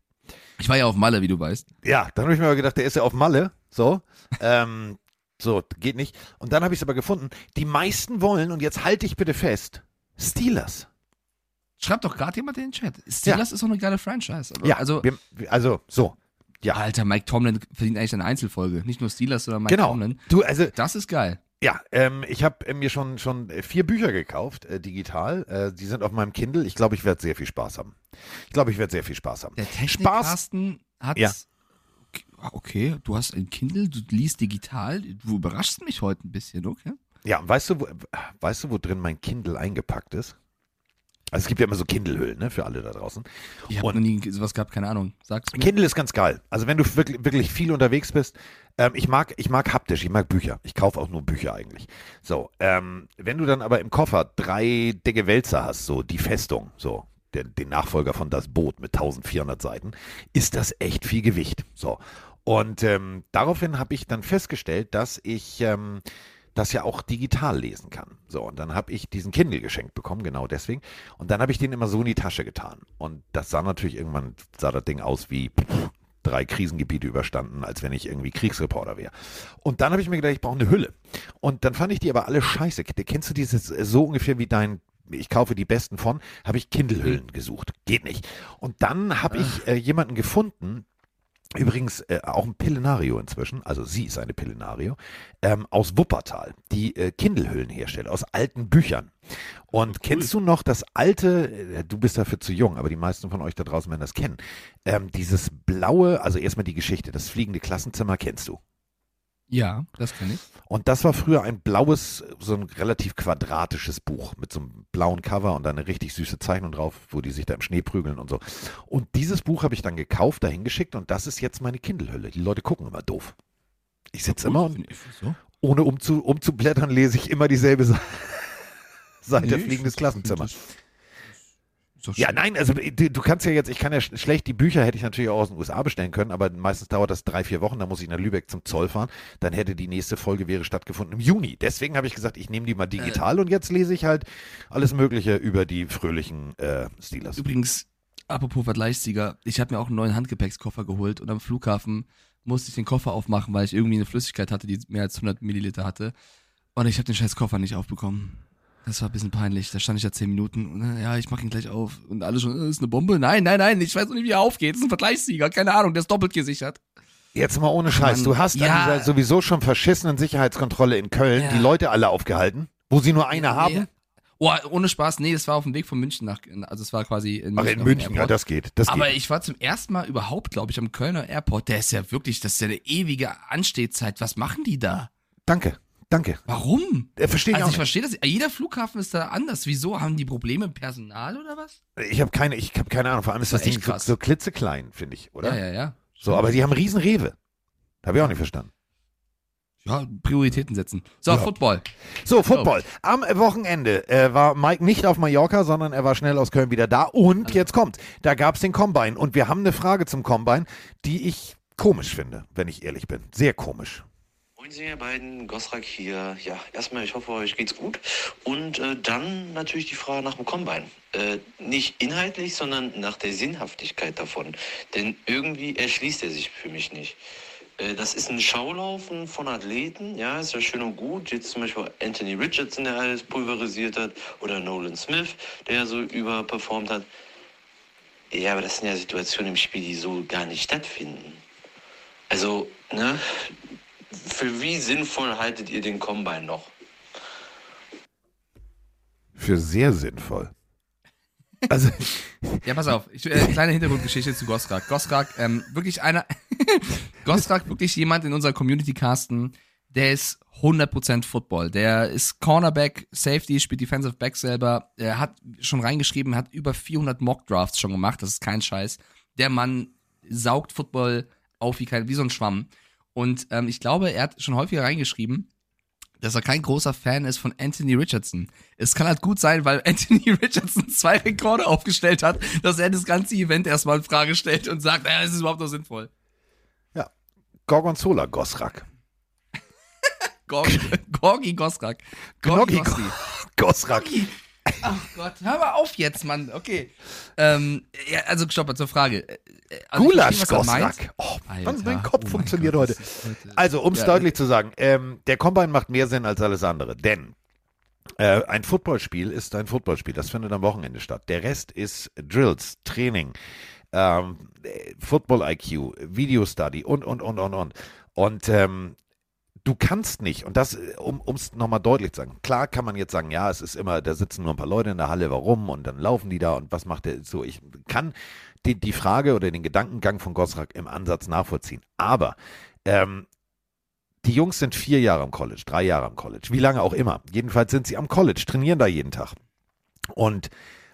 Ich war ja auf Malle, wie du weißt. Ja, dann habe ich mir aber gedacht, der ist ja auf Malle, so, ähm, so, geht nicht. Und dann habe ich es aber gefunden, die meisten wollen, und jetzt halte ich bitte fest, Steelers. Schreibt doch gerade jemand in den Chat. Steelers ist doch eine geile Franchise. Aber Ja, also, wir- also, so, ja, Alter, Mike Tomlin verdient eigentlich eine Einzelfolge. Nicht nur Steelers, sondern Mike genau. Tomlin. Du, also, Das ist geil. Ja, ähm, ich habe mir schon, schon äh, vier Bücher gekauft, äh, digital. Äh, die sind auf meinem Kindle. Ich glaube, ich werde sehr viel Spaß haben. Ich glaube, ich werde sehr viel Spaß haben. Der Spaß. Technik-Carsten hat. Ja. Okay, du hast ein Kindle, du liest digital. Du überraschst mich heute ein bisschen, okay? Ja, weißt du, wo, weißt du, wo drin mein Kindle eingepackt ist? Also es gibt ja immer so Kindle-Hüllen, ne, für alle da draußen. Ich habe noch nie sowas gehabt, keine Ahnung. Sag's mir. Kindle ist ganz geil. Also wenn du wirklich, wirklich viel unterwegs bist, ähm, ich mag, ich mag haptisch, ich mag Bücher. Ich kaufe auch nur Bücher eigentlich. So, ähm, wenn du dann aber im Koffer drei dicke Wälzer hast, so die Festung, so der, den Nachfolger von Das Boot mit 1400 Seiten, ist das echt viel Gewicht. So. Und ähm, daraufhin habe ich dann festgestellt, dass ich ähm, das ja auch digital lesen kann. So, und dann habe ich diesen Kindle geschenkt bekommen, genau deswegen. Und dann habe ich den immer so in die Tasche getan. Und das sah natürlich irgendwann, sah das Ding aus wie drei Krisengebiete überstanden, als wenn ich irgendwie Kriegsreporter wäre. Und dann habe ich mir gedacht, ich brauche eine Hülle. Und dann fand ich die aber alle scheiße. Kennst du dieses äh, so ungefähr wie dein ich kaufe die besten von, habe ich Kindle-Hüllen gesucht. Geht nicht. Und dann habe ich äh, jemanden gefunden, Übrigens äh, auch ein Pillenario inzwischen, also sie ist eine Pillenario, ähm, aus Wuppertal, die äh, Kindle-Hüllen herstellt, aus alten Büchern. Und kennst du noch das alte, äh, du bist dafür zu jung, aber die meisten von euch da draußen werden das kennen, ähm, dieses blaue, also erstmal die Geschichte, das fliegende Klassenzimmer kennst du. Ja, das kann ich. Und das war früher ein blaues, so ein relativ quadratisches Buch mit so einem blauen Cover und dann eine richtig süße Zeichnung drauf, wo die sich da im Schnee prügeln und so. Und dieses Buch habe ich dann gekauft, dahin geschickt und das ist jetzt meine Kindle-Hülle. Die Leute gucken immer doof. Ich sitze immer und so. ohne umzu, umzublättern lese ich immer dieselbe Seite. Seite Nee, fliegendes Klassenzimmer. das- Ja, nein, also du, du kannst ja jetzt, ich kann ja sch- schlecht, die Bücher hätte ich natürlich auch aus den USA bestellen können, aber meistens dauert das drei, vier Wochen, dann muss ich nach Lübeck zum Zoll fahren, dann hätte die nächste Folge wäre stattgefunden im Juni. Deswegen habe ich gesagt, ich nehme die mal digital und jetzt lese ich halt alles Mögliche über die fröhlichen äh, Steelers. Übrigens, apropos Vergleichssieger, ich habe mir auch einen neuen Handgepäckskoffer geholt und am Flughafen musste ich den Koffer aufmachen, weil ich irgendwie eine Flüssigkeit hatte, die mehr als 100 Milliliter hatte. Und ich habe den scheiß Koffer nicht aufbekommen. Das war ein bisschen peinlich. Da stand ich ja 10 Minuten und äh, ja, ich mach ihn gleich auf. Und alle schon, äh, ist eine Bombe? Nein, nein, nein, ich weiß noch nicht, wie er aufgeht. Das ist ein Vergleichssieger, keine Ahnung, der ist doppelt gesichert. Jetzt mal ohne Scheiß, du hast ja. an dieser sowieso schon verschissenen Sicherheitskontrolle in Köln Ja. die Leute alle aufgehalten, wo sie nur eine haben. Nee. Oh, ohne Spaß, nee, das war auf dem Weg von München nach, also es war quasi in Ach, München. in auf dem München, ja, das geht. Das Aber geht. ich war zum ersten Mal überhaupt, glaube ich, am Kölner Airport. Der ist ja wirklich, das ist ja eine ewige Anstehzeit. Was machen die da? Danke, danke. Warum? Äh, Verstehe ich Also auch ich verstehe das. Jeder Flughafen ist da anders. Wieso? Haben die Probleme mit Personal oder was? Ich habe keine, ich habe keine Ahnung. Vor allem ist Das das Ding so, so klitzeklein, finde ich, oder? Ja, ja, ja. So, aber die haben riesen Rewe. Habe ich auch nicht verstanden. Ja, Prioritäten setzen. So, Ja. Football. So, Football. Am Wochenende äh, war Mike nicht auf Mallorca, sondern er war schnell aus Köln wieder da. Und jetzt kommt, da gab es den Combine. Und wir haben eine Frage zum Combine, die ich komisch finde, wenn ich ehrlich bin. Sehr komisch. Moin, Sie ihr beiden, Gosrak hier. Ja, erstmal, ich hoffe, euch geht's gut. Und äh, dann natürlich die Frage nach dem Combine. Äh, nicht inhaltlich, sondern nach der Sinnhaftigkeit davon. Denn irgendwie erschließt er sich für mich nicht. Äh, das ist ein Schaulaufen von Athleten, ja, ist ja schön und gut. Jetzt zum Beispiel Anthony Richardson, der alles pulverisiert hat, oder Nolan Smith, der so überperformt hat. Ja, aber das sind ja Situationen im Spiel, die so gar nicht stattfinden. Also, ne? Für wie sinnvoll haltet ihr den Combine noch? Für sehr sinnvoll. Also, Ja, pass auf. Ich, äh, kleine Hintergrundgeschichte zu Gosrak. Gosrak, ähm, wirklich einer, Gosrak, wirklich jemand in unserer Community casten, der ist 100% Football. Der ist Cornerback, Safety, spielt Defensive Back selber. Er hat schon reingeschrieben, hat über 400 Mock Drafts schon gemacht. Das ist kein Scheiß. Der Mann saugt Football auf wie, kein, wie so ein Schwamm. Und ähm, ich glaube, er hat schon häufiger reingeschrieben, dass er kein großer Fan ist von Anthony Richardson. Es kann halt gut sein, weil Anthony Richardson zwei Rekorde aufgestellt hat, dass er das ganze Event erstmal in Frage stellt und sagt, naja, ist es überhaupt noch sinnvoll? ja. Gorgonzola Gosrak. Gorgi, Gorgi Gosrak. Gorgi Gnocchi Gossi. Gosrak. Ach Gott, hör mal auf jetzt, Mann. Okay. Ähm, ja, also stopp mal zur Frage. Äh, Also ich Gulasch verstehe, was er meint. Gosrak. Oh, Mann, mein Kopf oh funktioniert Gott, heute. Also, um es Ja, deutlich zu sagen, ähm, der Combine macht mehr Sinn als alles andere, denn äh, ein Footballspiel ist ein Footballspiel, das findet am Wochenende statt. Der Rest ist Drills, Training, ähm, äh, Football-IQ, Video-Study und, und, und, und, und. Und ähm, du kannst nicht, und das, äh, um es nochmal deutlich zu sagen, klar kann man jetzt sagen, ja, es ist immer, da sitzen nur ein paar Leute in der Halle, warum? Und dann laufen die da und was macht der so? Ich kann die, die Frage oder den Gedankengang von Gosrak im Ansatz nachvollziehen. Aber ähm, die Jungs sind vier Jahre am College, drei Jahre am College, wie lange auch immer. Jedenfalls sind sie am College, trainieren da jeden Tag. Und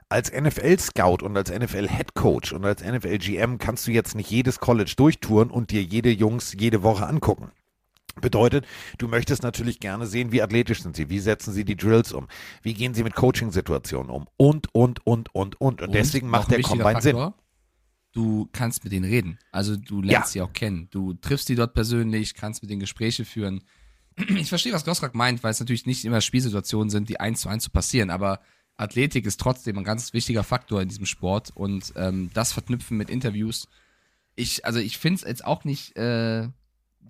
als NFL-Scout und als NFL-Head-Coach und als NFL-GM kannst du jetzt nicht jedes College durchtouren und dir jede Jungs jede Woche angucken. Bedeutet, du möchtest natürlich gerne sehen, wie athletisch sind sie, wie setzen sie die Drills um, wie gehen sie mit Coaching-Situationen um und, und, und, und, und. Und, deswegen noch macht der Combine Sinn. Faktor, Du kannst mit denen reden. Also du lernst Ja. sie auch kennen. Du triffst die dort persönlich, kannst mit denen Gespräche führen. Ich verstehe, was Gosrak meint, weil es natürlich nicht immer Spielsituationen sind, die eins zu eins zu passieren, aber Athletik ist trotzdem ein ganz wichtiger Faktor in diesem Sport und ähm, das verknüpfen mit Interviews. Ich, also ich finde es jetzt auch nicht äh,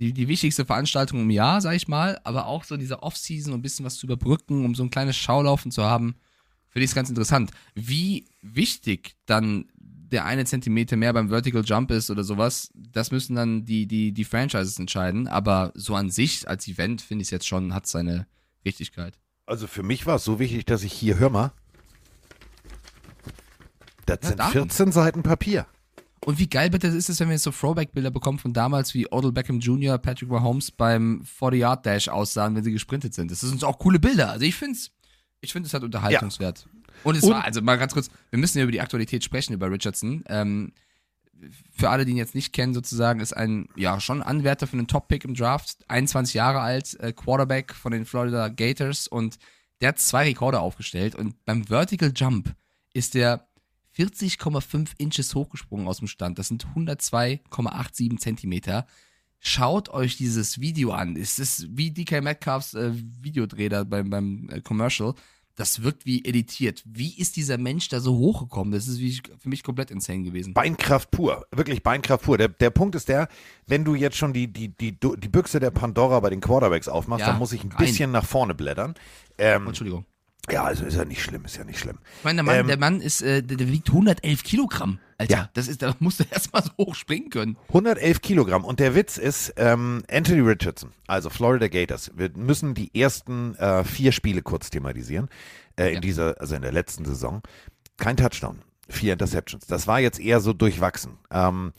die, die wichtigste Veranstaltung im Jahr, sag ich mal, aber auch so diese Off-Season, um ein bisschen was zu überbrücken, um so ein kleines Schaulaufen zu haben, finde ich es ganz interessant. Wie wichtig dann der eine Zentimeter mehr beim Vertical Jump ist oder sowas, das müssen dann die, die, die Franchises entscheiden. Aber so an sich als Event finde ich es jetzt schon, hat seine Richtigkeit. Also für mich war es so wichtig, dass ich hier, hör mal, das Ja, sind darum. 14 Seiten Papier. Und wie geil bitte ist es, wenn wir jetzt so Throwback-Bilder bekommen von damals, wie Odell Beckham Jr., Patrick Mahomes beim 40-Yard-Dash aussahen, wenn sie gesprintet sind. Das sind auch coole Bilder. Also ich finde es, ich finde es halt unterhaltungswert. Und es Und- war, also mal ganz kurz, wir müssen ja über die Aktualität sprechen, über Richardson. Ähm, für alle, die ihn jetzt nicht kennen, sozusagen, ist ein, ja, schon Anwärter für einen Top-Pick im Draft, 21 Jahre alt, äh, Quarterback von den Florida Gators und der hat zwei Rekorde aufgestellt und beim Vertical Jump ist der 40,5 Inches hochgesprungen aus dem Stand. Das sind 102,87 Zentimeter. Schaut euch dieses Video an. Es ist wie DK Metcalfs äh, Videodreh da beim, beim äh, Commercial. Das wirkt wie editiert. Wie ist dieser Mensch da so hochgekommen? Das ist wie, für mich komplett insane gewesen. Beinkraft pur, wirklich Beinkraft pur. Der, der Punkt ist der, wenn du jetzt schon die, die, die, die Büchse der Pandora bei den Quarterbacks aufmachst, Ja, dann muss ich ein rein. bisschen nach vorne blättern. Ähm, Entschuldigung. Ja, also ist ja nicht schlimm, ist ja nicht schlimm. Ich meine, der Mann, Ähm, der Mann ist, äh, der, der wiegt 111 Kilogramm. Alter, Ja. das ist, da musst du erstmal so hoch springen können. 111 Kilogramm. Und der Witz ist, ähm, Anthony Richardson, also Florida Gators, wir müssen die ersten äh, vier Spiele kurz thematisieren. Äh, in Ja. dieser, also in der letzten Saison. Kein Touchdown, vier Interceptions. Das war jetzt eher so durchwachsen. Ähm,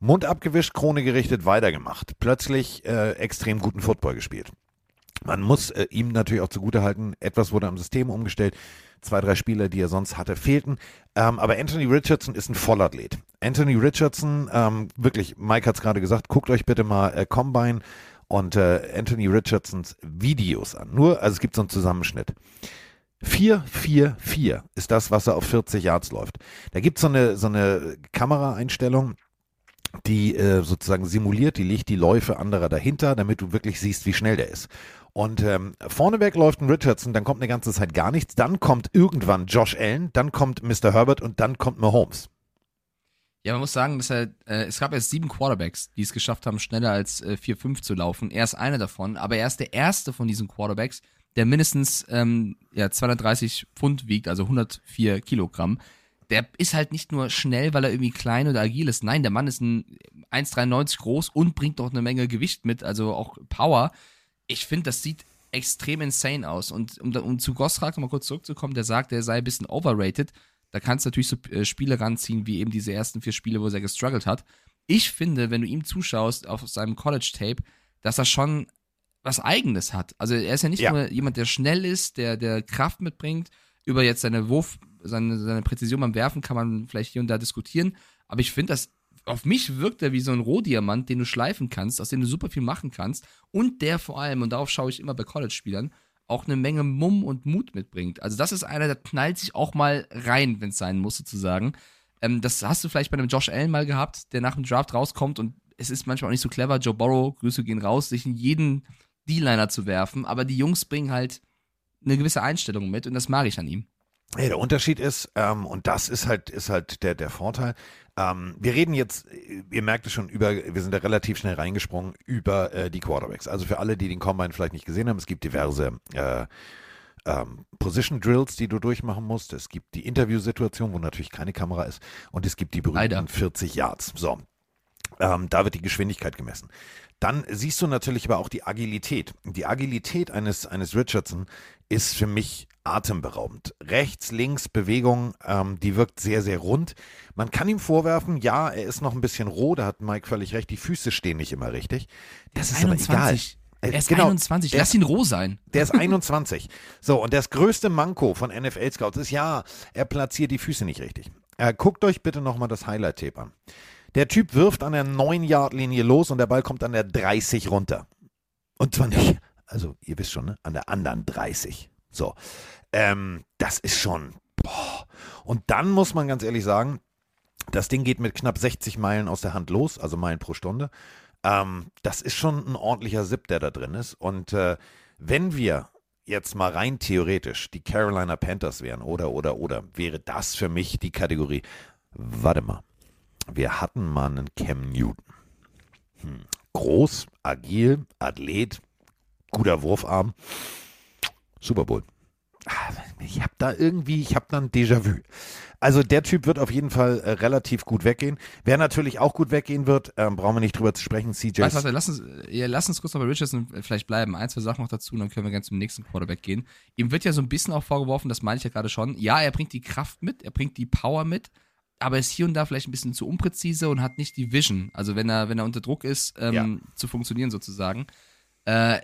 Mund abgewischt, Krone gerichtet, weitergemacht. Plötzlich äh, extrem guten Football gespielt. Man muss äh, ihm natürlich auch zugutehalten, etwas wurde am System umgestellt. Zwei, drei Spieler, die er sonst hatte, fehlten. Ähm, aber Anthony Richardson ist ein Vollathlet. Anthony Richardson, ähm, wirklich, Mike hat es gerade gesagt, guckt euch bitte mal äh, Combine und äh, Anthony Richardsons Videos an. Nur, also es gibt so einen Zusammenschnitt. 4-4-4 ist das, was er auf 40 Yards läuft. Da gibt so eine, so eine Kameraeinstellung, die äh, sozusagen simuliert, die legt die Läufe anderer dahinter, damit du wirklich siehst, wie schnell der ist. Und ähm, vorneweg läuft ein Richardson, dann kommt eine ganze Zeit gar nichts, dann kommt irgendwann Josh Allen, dann kommt Mr. Herbert und dann kommt Mahomes. Ja, man muss sagen, dass er, äh, es gab erst sieben Quarterbacks, die es geschafft haben, schneller als äh, 4-5 zu laufen. Er ist einer davon, aber er ist der erste von diesen Quarterbacks, der mindestens ähm, ja, 230 Pfund wiegt, also 104 Kilogramm. der ist halt nicht nur schnell, weil er irgendwie klein oder agil ist. Nein, der Mann ist ein 1,93 groß und bringt doch eine Menge Gewicht mit, also auch Power. Ich finde, das sieht extrem insane aus. Und um, um zu Gosrak mal kurz zurückzukommen, der sagt, er sei ein bisschen overrated. Da kannst du natürlich so äh, Spiele ranziehen, wie eben diese ersten vier Spiele, wo er gestruggelt hat. Ich finde, wenn du ihm zuschaust auf seinem College-Tape, dass er schon was Eigenes hat. Also er ist ja nicht ja. nur jemand, der schnell ist, der, der Kraft mitbringt. Über jetzt seine Wurf, seine, seine Präzision beim Werfen kann man vielleicht hier und da diskutieren. Aber ich finde, dass auf mich wirkt er wie so ein Rohdiamant, den du schleifen kannst, aus dem du super viel machen kannst. Und der vor allem, und darauf schaue ich immer bei College-Spielern, auch eine Menge Mumm und Mut mitbringt. Also das ist einer, der knallt sich auch mal rein, wenn es sein muss, sozusagen. Ähm, das hast du vielleicht bei einem Josh Allen mal gehabt, der nach dem Draft rauskommt und es ist manchmal auch nicht so clever, Joe Burrow, Grüße gehen raus, sich in jeden D-Liner zu werfen, aber die Jungs bringen halt eine gewisse Einstellung mit und das mag ich an ihm. Ja, der Unterschied ist, ähm, und das ist halt, ist halt der, der Vorteil, ähm, wir reden jetzt, ihr merkt es schon, über, wir sind da relativ schnell reingesprungen, über äh, die Quarterbacks. Also für alle, die den Combine vielleicht nicht gesehen haben, es gibt diverse äh, ähm, Position Drills, die du durchmachen musst. Es gibt die Interviewsituation, wo natürlich keine Kamera ist. Und es gibt die berühmten Leider. 40 Yards. So, ähm, da wird die Geschwindigkeit gemessen. Dann siehst du natürlich aber auch die Agilität. Die Agilität eines, eines Richardson ist für mich atemberaubend. Rechts, links, Bewegung, ähm, die wirkt sehr, sehr rund. Man kann ihm vorwerfen, ja, er ist noch ein bisschen roh, da hat Mike völlig recht, die Füße stehen nicht immer richtig. Das ist 21. aber egal. Er ist genau, 21, lass ihn roh sein. Der ist 21. so, und das größte Manko von NFL-Scouts ist, ja, er platziert die Füße nicht richtig. Äh, guckt euch bitte nochmal das Highlight-Tape an. Der Typ wirft an der 9-Yard-Linie los und der Ball kommt an der 30 runter. Und zwar nicht, also ihr wisst schon, ne? an der anderen 30. So, ähm, das ist schon, boah. Und dann muss man ganz ehrlich sagen, das Ding geht mit knapp 60 Meilen aus der Hand los, also Meilen pro Stunde. Ähm, das ist schon ein ordentlicher Zip, der da drin ist. Und äh, wenn wir jetzt mal rein theoretisch die Carolina Panthers wären oder, oder, oder, wäre das für mich die Kategorie. Warte mal wir hatten mal einen Cam Newton. Hm. Groß, agil, Athlet, guter Wurfarm. Super Bowl. Ah, ich habe da irgendwie, ich habe da ein Déjà-vu. Also der Typ wird auf jeden Fall äh, relativ gut weggehen. Wer natürlich auch gut weggehen wird, ähm, brauchen wir nicht drüber zu sprechen, CJ. Warte, warte, lass uns, ja, lass uns kurz noch bei Richardson vielleicht bleiben. Ein, zwei Sachen noch dazu, dann können wir gerne zum nächsten Quarterback gehen. Ihm wird ja so ein bisschen auch vorgeworfen, das meine ich ja gerade schon. Ja, er bringt die Kraft mit, er bringt die Power mit, aber ist hier und da vielleicht ein bisschen zu unpräzise und hat nicht die Vision, also wenn er, wenn er unter Druck ist, ähm, ja. zu funktionieren sozusagen. Äh,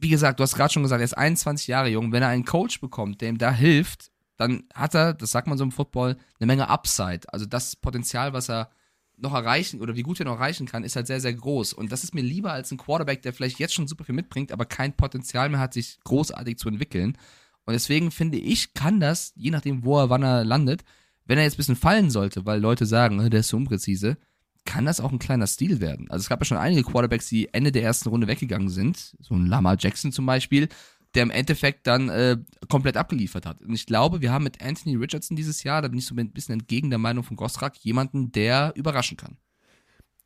wie gesagt, du hast gerade schon gesagt, er ist 21 Jahre jung. Wenn er einen Coach bekommt, der ihm da hilft, dann hat er, das sagt man so im Football, eine Menge Upside. Also das Potenzial, was er noch erreichen oder wie gut er noch erreichen kann, ist halt sehr, sehr groß. Und das ist mir lieber als ein Quarterback, der vielleicht jetzt schon super viel mitbringt, aber kein Potenzial mehr hat, sich großartig zu entwickeln. Und deswegen finde ich, kann das, je nachdem, wo er, wann er landet, wenn er jetzt ein bisschen fallen sollte, weil Leute sagen, der ist so unpräzise, kann das auch ein kleiner Stil werden. Also es gab ja schon einige Quarterbacks, die Ende der ersten Runde weggegangen sind, so ein Lamar Jackson zum Beispiel, der im Endeffekt dann äh, komplett abgeliefert hat. Und ich glaube, wir haben mit Anthony Richardson dieses Jahr, da bin ich so ein bisschen entgegen der Meinung von Gosrak, jemanden, der überraschen kann.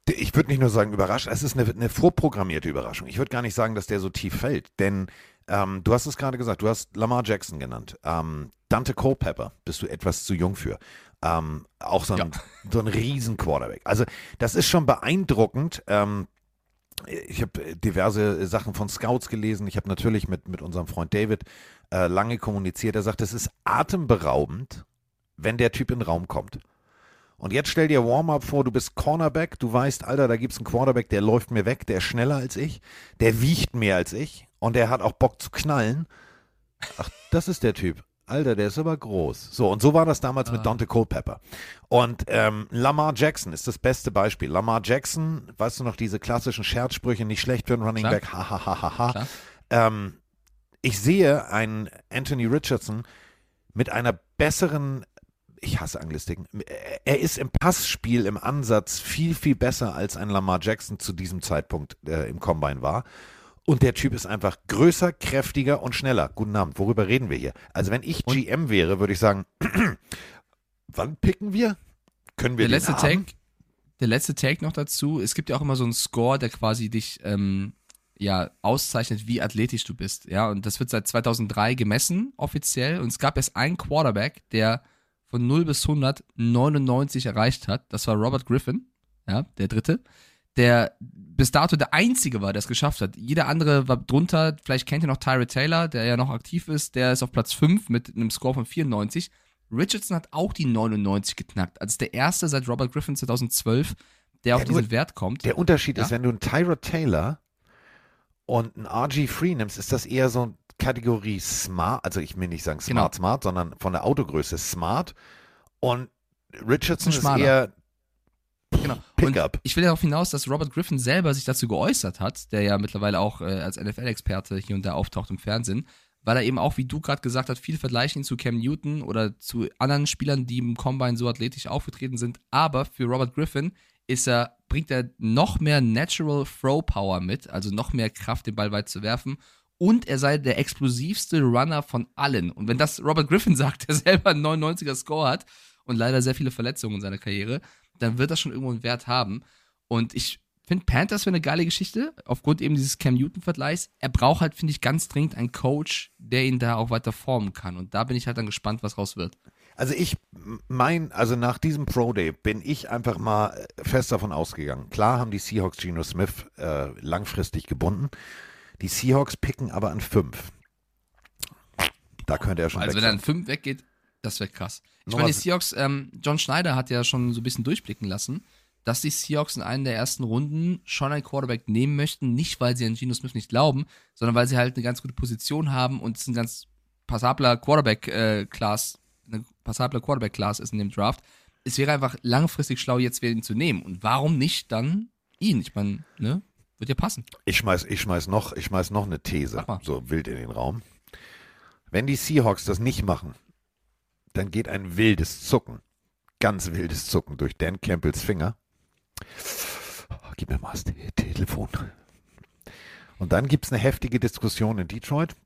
Ich würde nicht nur sagen überrascht, es ist eine, eine vorprogrammierte Überraschung. Ich würde gar nicht sagen, dass der so tief fällt, denn ähm, du hast es gerade gesagt, du hast Lamar Jackson genannt. Ähm, Dante Culpepper bist du etwas zu jung für. Ähm, auch so ein, ja. so ein riesen Quarterback. Also das ist schon beeindruckend. Ähm, ich habe diverse Sachen von Scouts gelesen. Ich habe natürlich mit, mit unserem Freund David äh, lange kommuniziert. Er sagt, es ist atemberaubend, wenn der Typ in den Raum kommt. Und jetzt stell dir Warm-up vor, du bist Cornerback, du weißt, Alter, da gibt es einen Quarterback, der läuft mir weg, der ist schneller als ich, der wiegt mehr als ich und der hat auch Bock zu knallen. Ach, das ist der Typ. Alter, der ist aber groß. So, und so war das damals ah. mit Dante Culpepper. Und ähm, Lamar Jackson ist das beste Beispiel. Lamar Jackson, weißt du noch, diese klassischen Scherzsprüche, nicht schlecht für einen Running Klar. Back, ha, ha, ha, ha, ha. Ähm, ich sehe einen Anthony Richardson mit einer besseren, ich hasse Anglistiken, er ist im Passspiel, im Ansatz viel, viel besser als ein Lamar Jackson zu diesem Zeitpunkt äh, im Combine war. Und der Typ ist einfach größer, kräftiger und schneller. Guten Abend, worüber reden wir hier? Also wenn ich GM wäre, würde ich sagen, wann picken wir? Können wir der letzte Take, Der letzte Take noch dazu, es gibt ja auch immer so einen Score, der quasi dich ähm, ja, auszeichnet, wie athletisch du bist. Ja, und das wird seit 2003 gemessen, offiziell. Und es gab erst einen Quarterback, der von 0 bis 100 99 erreicht hat. Das war Robert Griffin, ja, der dritte, der bis dato der einzige war, der es geschafft hat. Jeder andere war drunter. Vielleicht kennt ihr noch Tyrod Taylor, der ja noch aktiv ist. Der ist auf Platz 5 mit einem Score von 94. Richardson hat auch die 99 geknackt. Also der erste seit Robert Griffin 2012, der auf nur diesen Wert kommt. Der Unterschied Ja? ist, wenn du einen Tyrod Taylor und einen RG Free nimmst, ist das eher so Kategorie Smart, also ich will nicht sagen Genau. Smart Smart, sondern von der Autogröße Smart. Und Richardson ist schmaler. eher Genau. Pickup. Und ich will darauf hinaus, dass Robert Griffin selber sich dazu geäußert hat, der ja mittlerweile auch äh, als NFL-Experte hier und da auftaucht im Fernsehen, weil er eben auch, wie du gerade gesagt hast, viele vergleichen ihn zu Cam Newton oder zu anderen Spielern, die im Combine so athletisch aufgetreten sind. Aber für Robert Griffin ist er, bringt er noch mehr Natural Throw Power mit, also noch mehr Kraft, den Ball weit zu werfen. Und er sei der explosivste Runner von allen. Und wenn das Robert Griffin sagt, der selber einen 99er Score hat und leider sehr viele Verletzungen in seiner Karriere, dann wird das schon irgendwo einen Wert haben. Und ich finde Panthers wäre eine geile Geschichte, aufgrund eben dieses Cam Newton-Vergleichs. Er braucht halt, finde ich, ganz dringend einen Coach, der ihn da auch weiter formen kann. Und da bin ich halt dann gespannt, was raus wird. Also ich mein, also nach diesem Pro Day bin ich einfach mal fest davon ausgegangen. Klar haben die Seahawks Geno Smith äh, langfristig gebunden. Die Seahawks picken aber an fünf. Da könnte er schon Also weg wenn er an 5 weggeht, das wäre krass. Ich meine, die Seahawks, ähm, John Schneider hat ja schon so ein bisschen durchblicken lassen, dass die Seahawks in einer der ersten Runden schon einen Quarterback nehmen möchten, nicht weil sie an Geno Smith nicht glauben, sondern weil sie halt eine ganz gute Position haben und es ein ganz passabler Quarterback-Class, eine passable Quarterback-Class ist in dem Draft. Es wäre einfach langfristig schlau, jetzt wen zu nehmen. Und warum nicht dann ihn? Ich meine, ne? Wird ja passen. Ich schmeiß, ich schmeiß noch, ich schmeiß noch eine These, so wild in den Raum. Wenn die Seahawks das nicht machen, dann geht ein wildes Zucken, ganz wildes Zucken durch Dan Campbells Finger. Gib mir mal das Te- Telefon. Und dann gibt es eine heftige Diskussion in Detroit.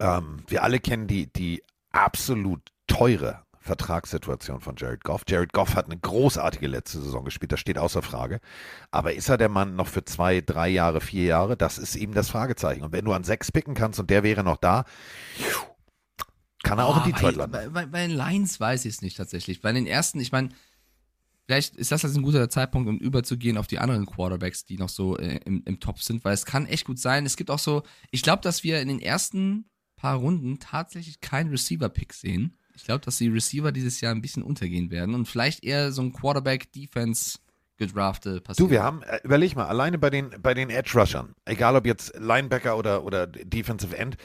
Ähm, wir alle kennen die, die absolut teure Vertragssituation von Jared Goff. Jared Goff hat eine großartige letzte Saison gespielt, das steht außer Frage. Aber ist er der Mann noch für zwei, drei Jahre, vier Jahre? Das ist eben das Fragezeichen. Und wenn du an sechs picken kannst und der wäre noch da, kann er auch Ah, in Detroit bei, landen. bei, bei, bei den Lions weiß ich es nicht tatsächlich. Bei den ersten, ich meine, vielleicht ist das jetzt ein guter Zeitpunkt, um überzugehen auf die anderen Quarterbacks, die noch so äh, im, im Top sind, weil es kann echt gut sein. Es gibt auch so, ich glaube, dass wir in den ersten paar Runden tatsächlich keinen Receiver-Pick sehen. Ich glaube, dass die Receiver dieses Jahr ein bisschen untergehen werden und vielleicht eher so ein Quarterback-Defense gedraftet passiert. Du, wir haben, äh, überleg mal, alleine bei den, bei den Edge Rushern, egal ob jetzt Linebacker oder, oder Defensive End,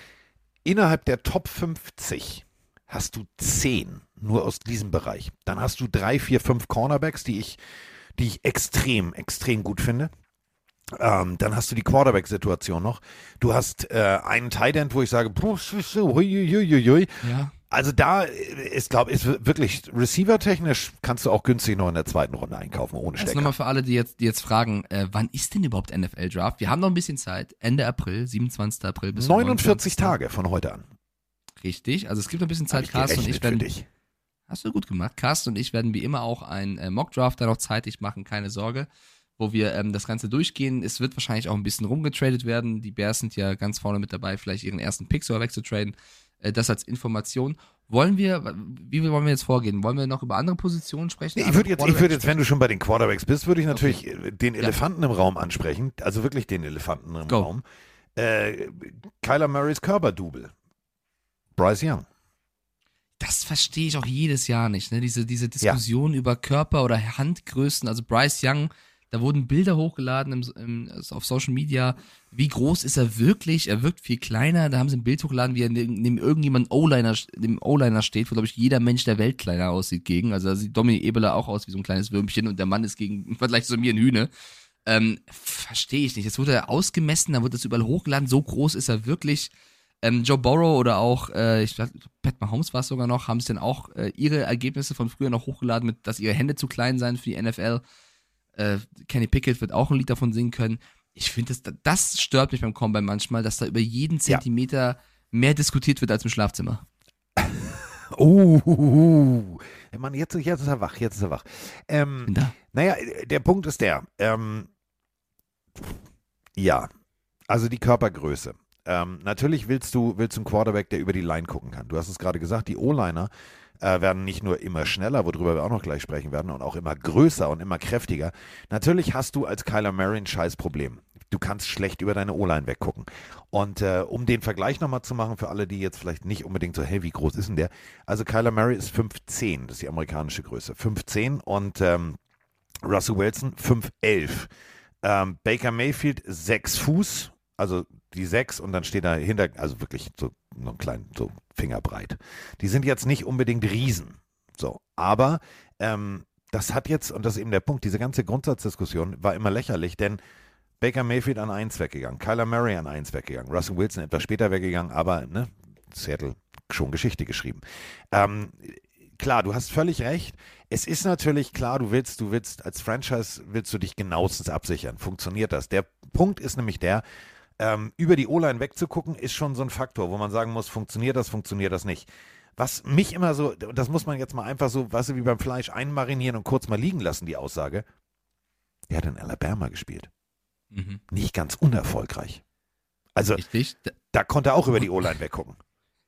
innerhalb der Top 50 hast du 10 nur aus diesem Bereich. Dann hast du drei, vier, fünf Cornerbacks, die ich, die ich extrem, extrem gut finde. Ähm, dann hast du die Quarterback-Situation noch. Du hast äh, einen Tight End, wo ich sage, hui, hui, hui. ja. Also da äh, ist, glaube ich, ist wirklich receiver-technisch kannst du auch günstig noch in der zweiten Runde einkaufen, ohne Das Stecker. nochmal für alle, die jetzt, die jetzt fragen, äh, wann ist denn überhaupt NFL-Draft? Wir haben noch ein bisschen Zeit. Ende April, 27. April bis 49 29.. Tage von heute an. Richtig, also es gibt noch ein bisschen Zeit. Carsten und ich werden, hast du gut gemacht. Carsten und ich werden wie immer auch einen äh, Mock-Draft da noch zeitig machen, keine Sorge, wo wir ähm, das Ganze durchgehen. Es wird wahrscheinlich auch ein bisschen rumgetradet werden. Die Bears sind ja ganz vorne mit dabei, vielleicht ihren ersten Pick sogar wegzutraden. Äh, das als Information. Wollen wir, wie wollen wir jetzt vorgehen? Wollen wir noch über andere Positionen sprechen? Ich Andere würde jetzt, ich Quarterbacks jetzt, wenn du schon bei den Quarterbacks bist, würde ich natürlich äh, den Elefanten im Raum ansprechen. Also wirklich den Elefanten im Go. Raum. Äh, Kyler Murrays Körperdouble. Bryce Young. Das verstehe ich auch jedes Jahr nicht, ne? Diese, diese Diskussion über Körper oder Handgrößen. Also Bryce Young, da wurden Bilder hochgeladen im, im, auf Social Media. Wie groß ist er wirklich? Er wirkt viel kleiner. Da haben sie ein Bild hochgeladen, wie er neben, neben irgendjemand O-Liner, steht, wo, glaube ich, jeder Mensch der Welt kleiner aussieht gegen. Also da sieht Dominik Ebeler auch aus wie so ein kleines Würmchen und der Mann ist gegen, im Vergleich zu mir ein Hühne. Ähm, verstehe ich nicht. Jetzt wurde er ausgemessen, dann wird das überall hochgeladen. So groß ist er wirklich. Ähm, Joe Burrow oder auch, äh, ich glaube, Pat Mahomes war es sogar noch, haben es dann auch äh, ihre Ergebnisse von früher noch hochgeladen, mit, dass ihre Hände zu klein seien für die NFL. Äh, Kenny Pickett wird auch ein Lied davon singen können. Ich finde, das, das stört mich beim Combine manchmal, dass da über jeden Ja. Zentimeter mehr diskutiert wird als im Schlafzimmer. Oh, Mann, jetzt, jetzt ist er wach, jetzt ist er wach. Ähm. Naja, der Punkt ist der. Ähm, ja, also die Körpergröße. Ähm, natürlich willst du, willst einen Quarterback, der über die Line gucken kann. Du hast es gerade gesagt, die O-Liner äh, werden nicht nur immer schneller, worüber wir auch noch gleich sprechen werden, und auch immer größer und immer kräftiger. Natürlich hast du als Kyler Murray ein scheiß Problem. Du kannst schlecht über deine O-Line weggucken. Und äh, um den Vergleich nochmal zu machen, für alle, die jetzt vielleicht nicht unbedingt so, hey, wie groß ist denn der? Also Kyler Murray ist 5'10, das ist die amerikanische Größe. 5'10 und ähm, Russell Wilson 5'11. Ähm, Baker Mayfield 6 Fuß, also die 6 und dann steht dahinter, also wirklich so noch einen kleinen, so fingerbreit. Die sind jetzt nicht unbedingt Riesen. So, aber ähm, das hat jetzt, und das ist eben der Punkt, diese ganze Grundsatzdiskussion war immer lächerlich, denn Baker Mayfield an 1 weggegangen, Kyler Murray an 1 weggegangen, Russell Wilson etwas später weggegangen, aber ne, Seattle schon Geschichte geschrieben. Ähm, klar, du hast völlig recht. Es ist natürlich klar, du willst, du willst als Franchise willst du dich genauestens absichern. Funktioniert das? Der Punkt ist nämlich der, ähm, über die O-Line wegzugucken, ist schon so ein Faktor, wo man sagen muss, funktioniert das, funktioniert das nicht. Was mich immer so, das muss man jetzt mal einfach so, weißt du, wie beim Fleisch einmarinieren und kurz mal liegen lassen, die Aussage. Er hat in Alabama gespielt. Mhm. Nicht ganz unerfolgreich. Also, Richtig. da konnte er auch über die O-Line weggucken.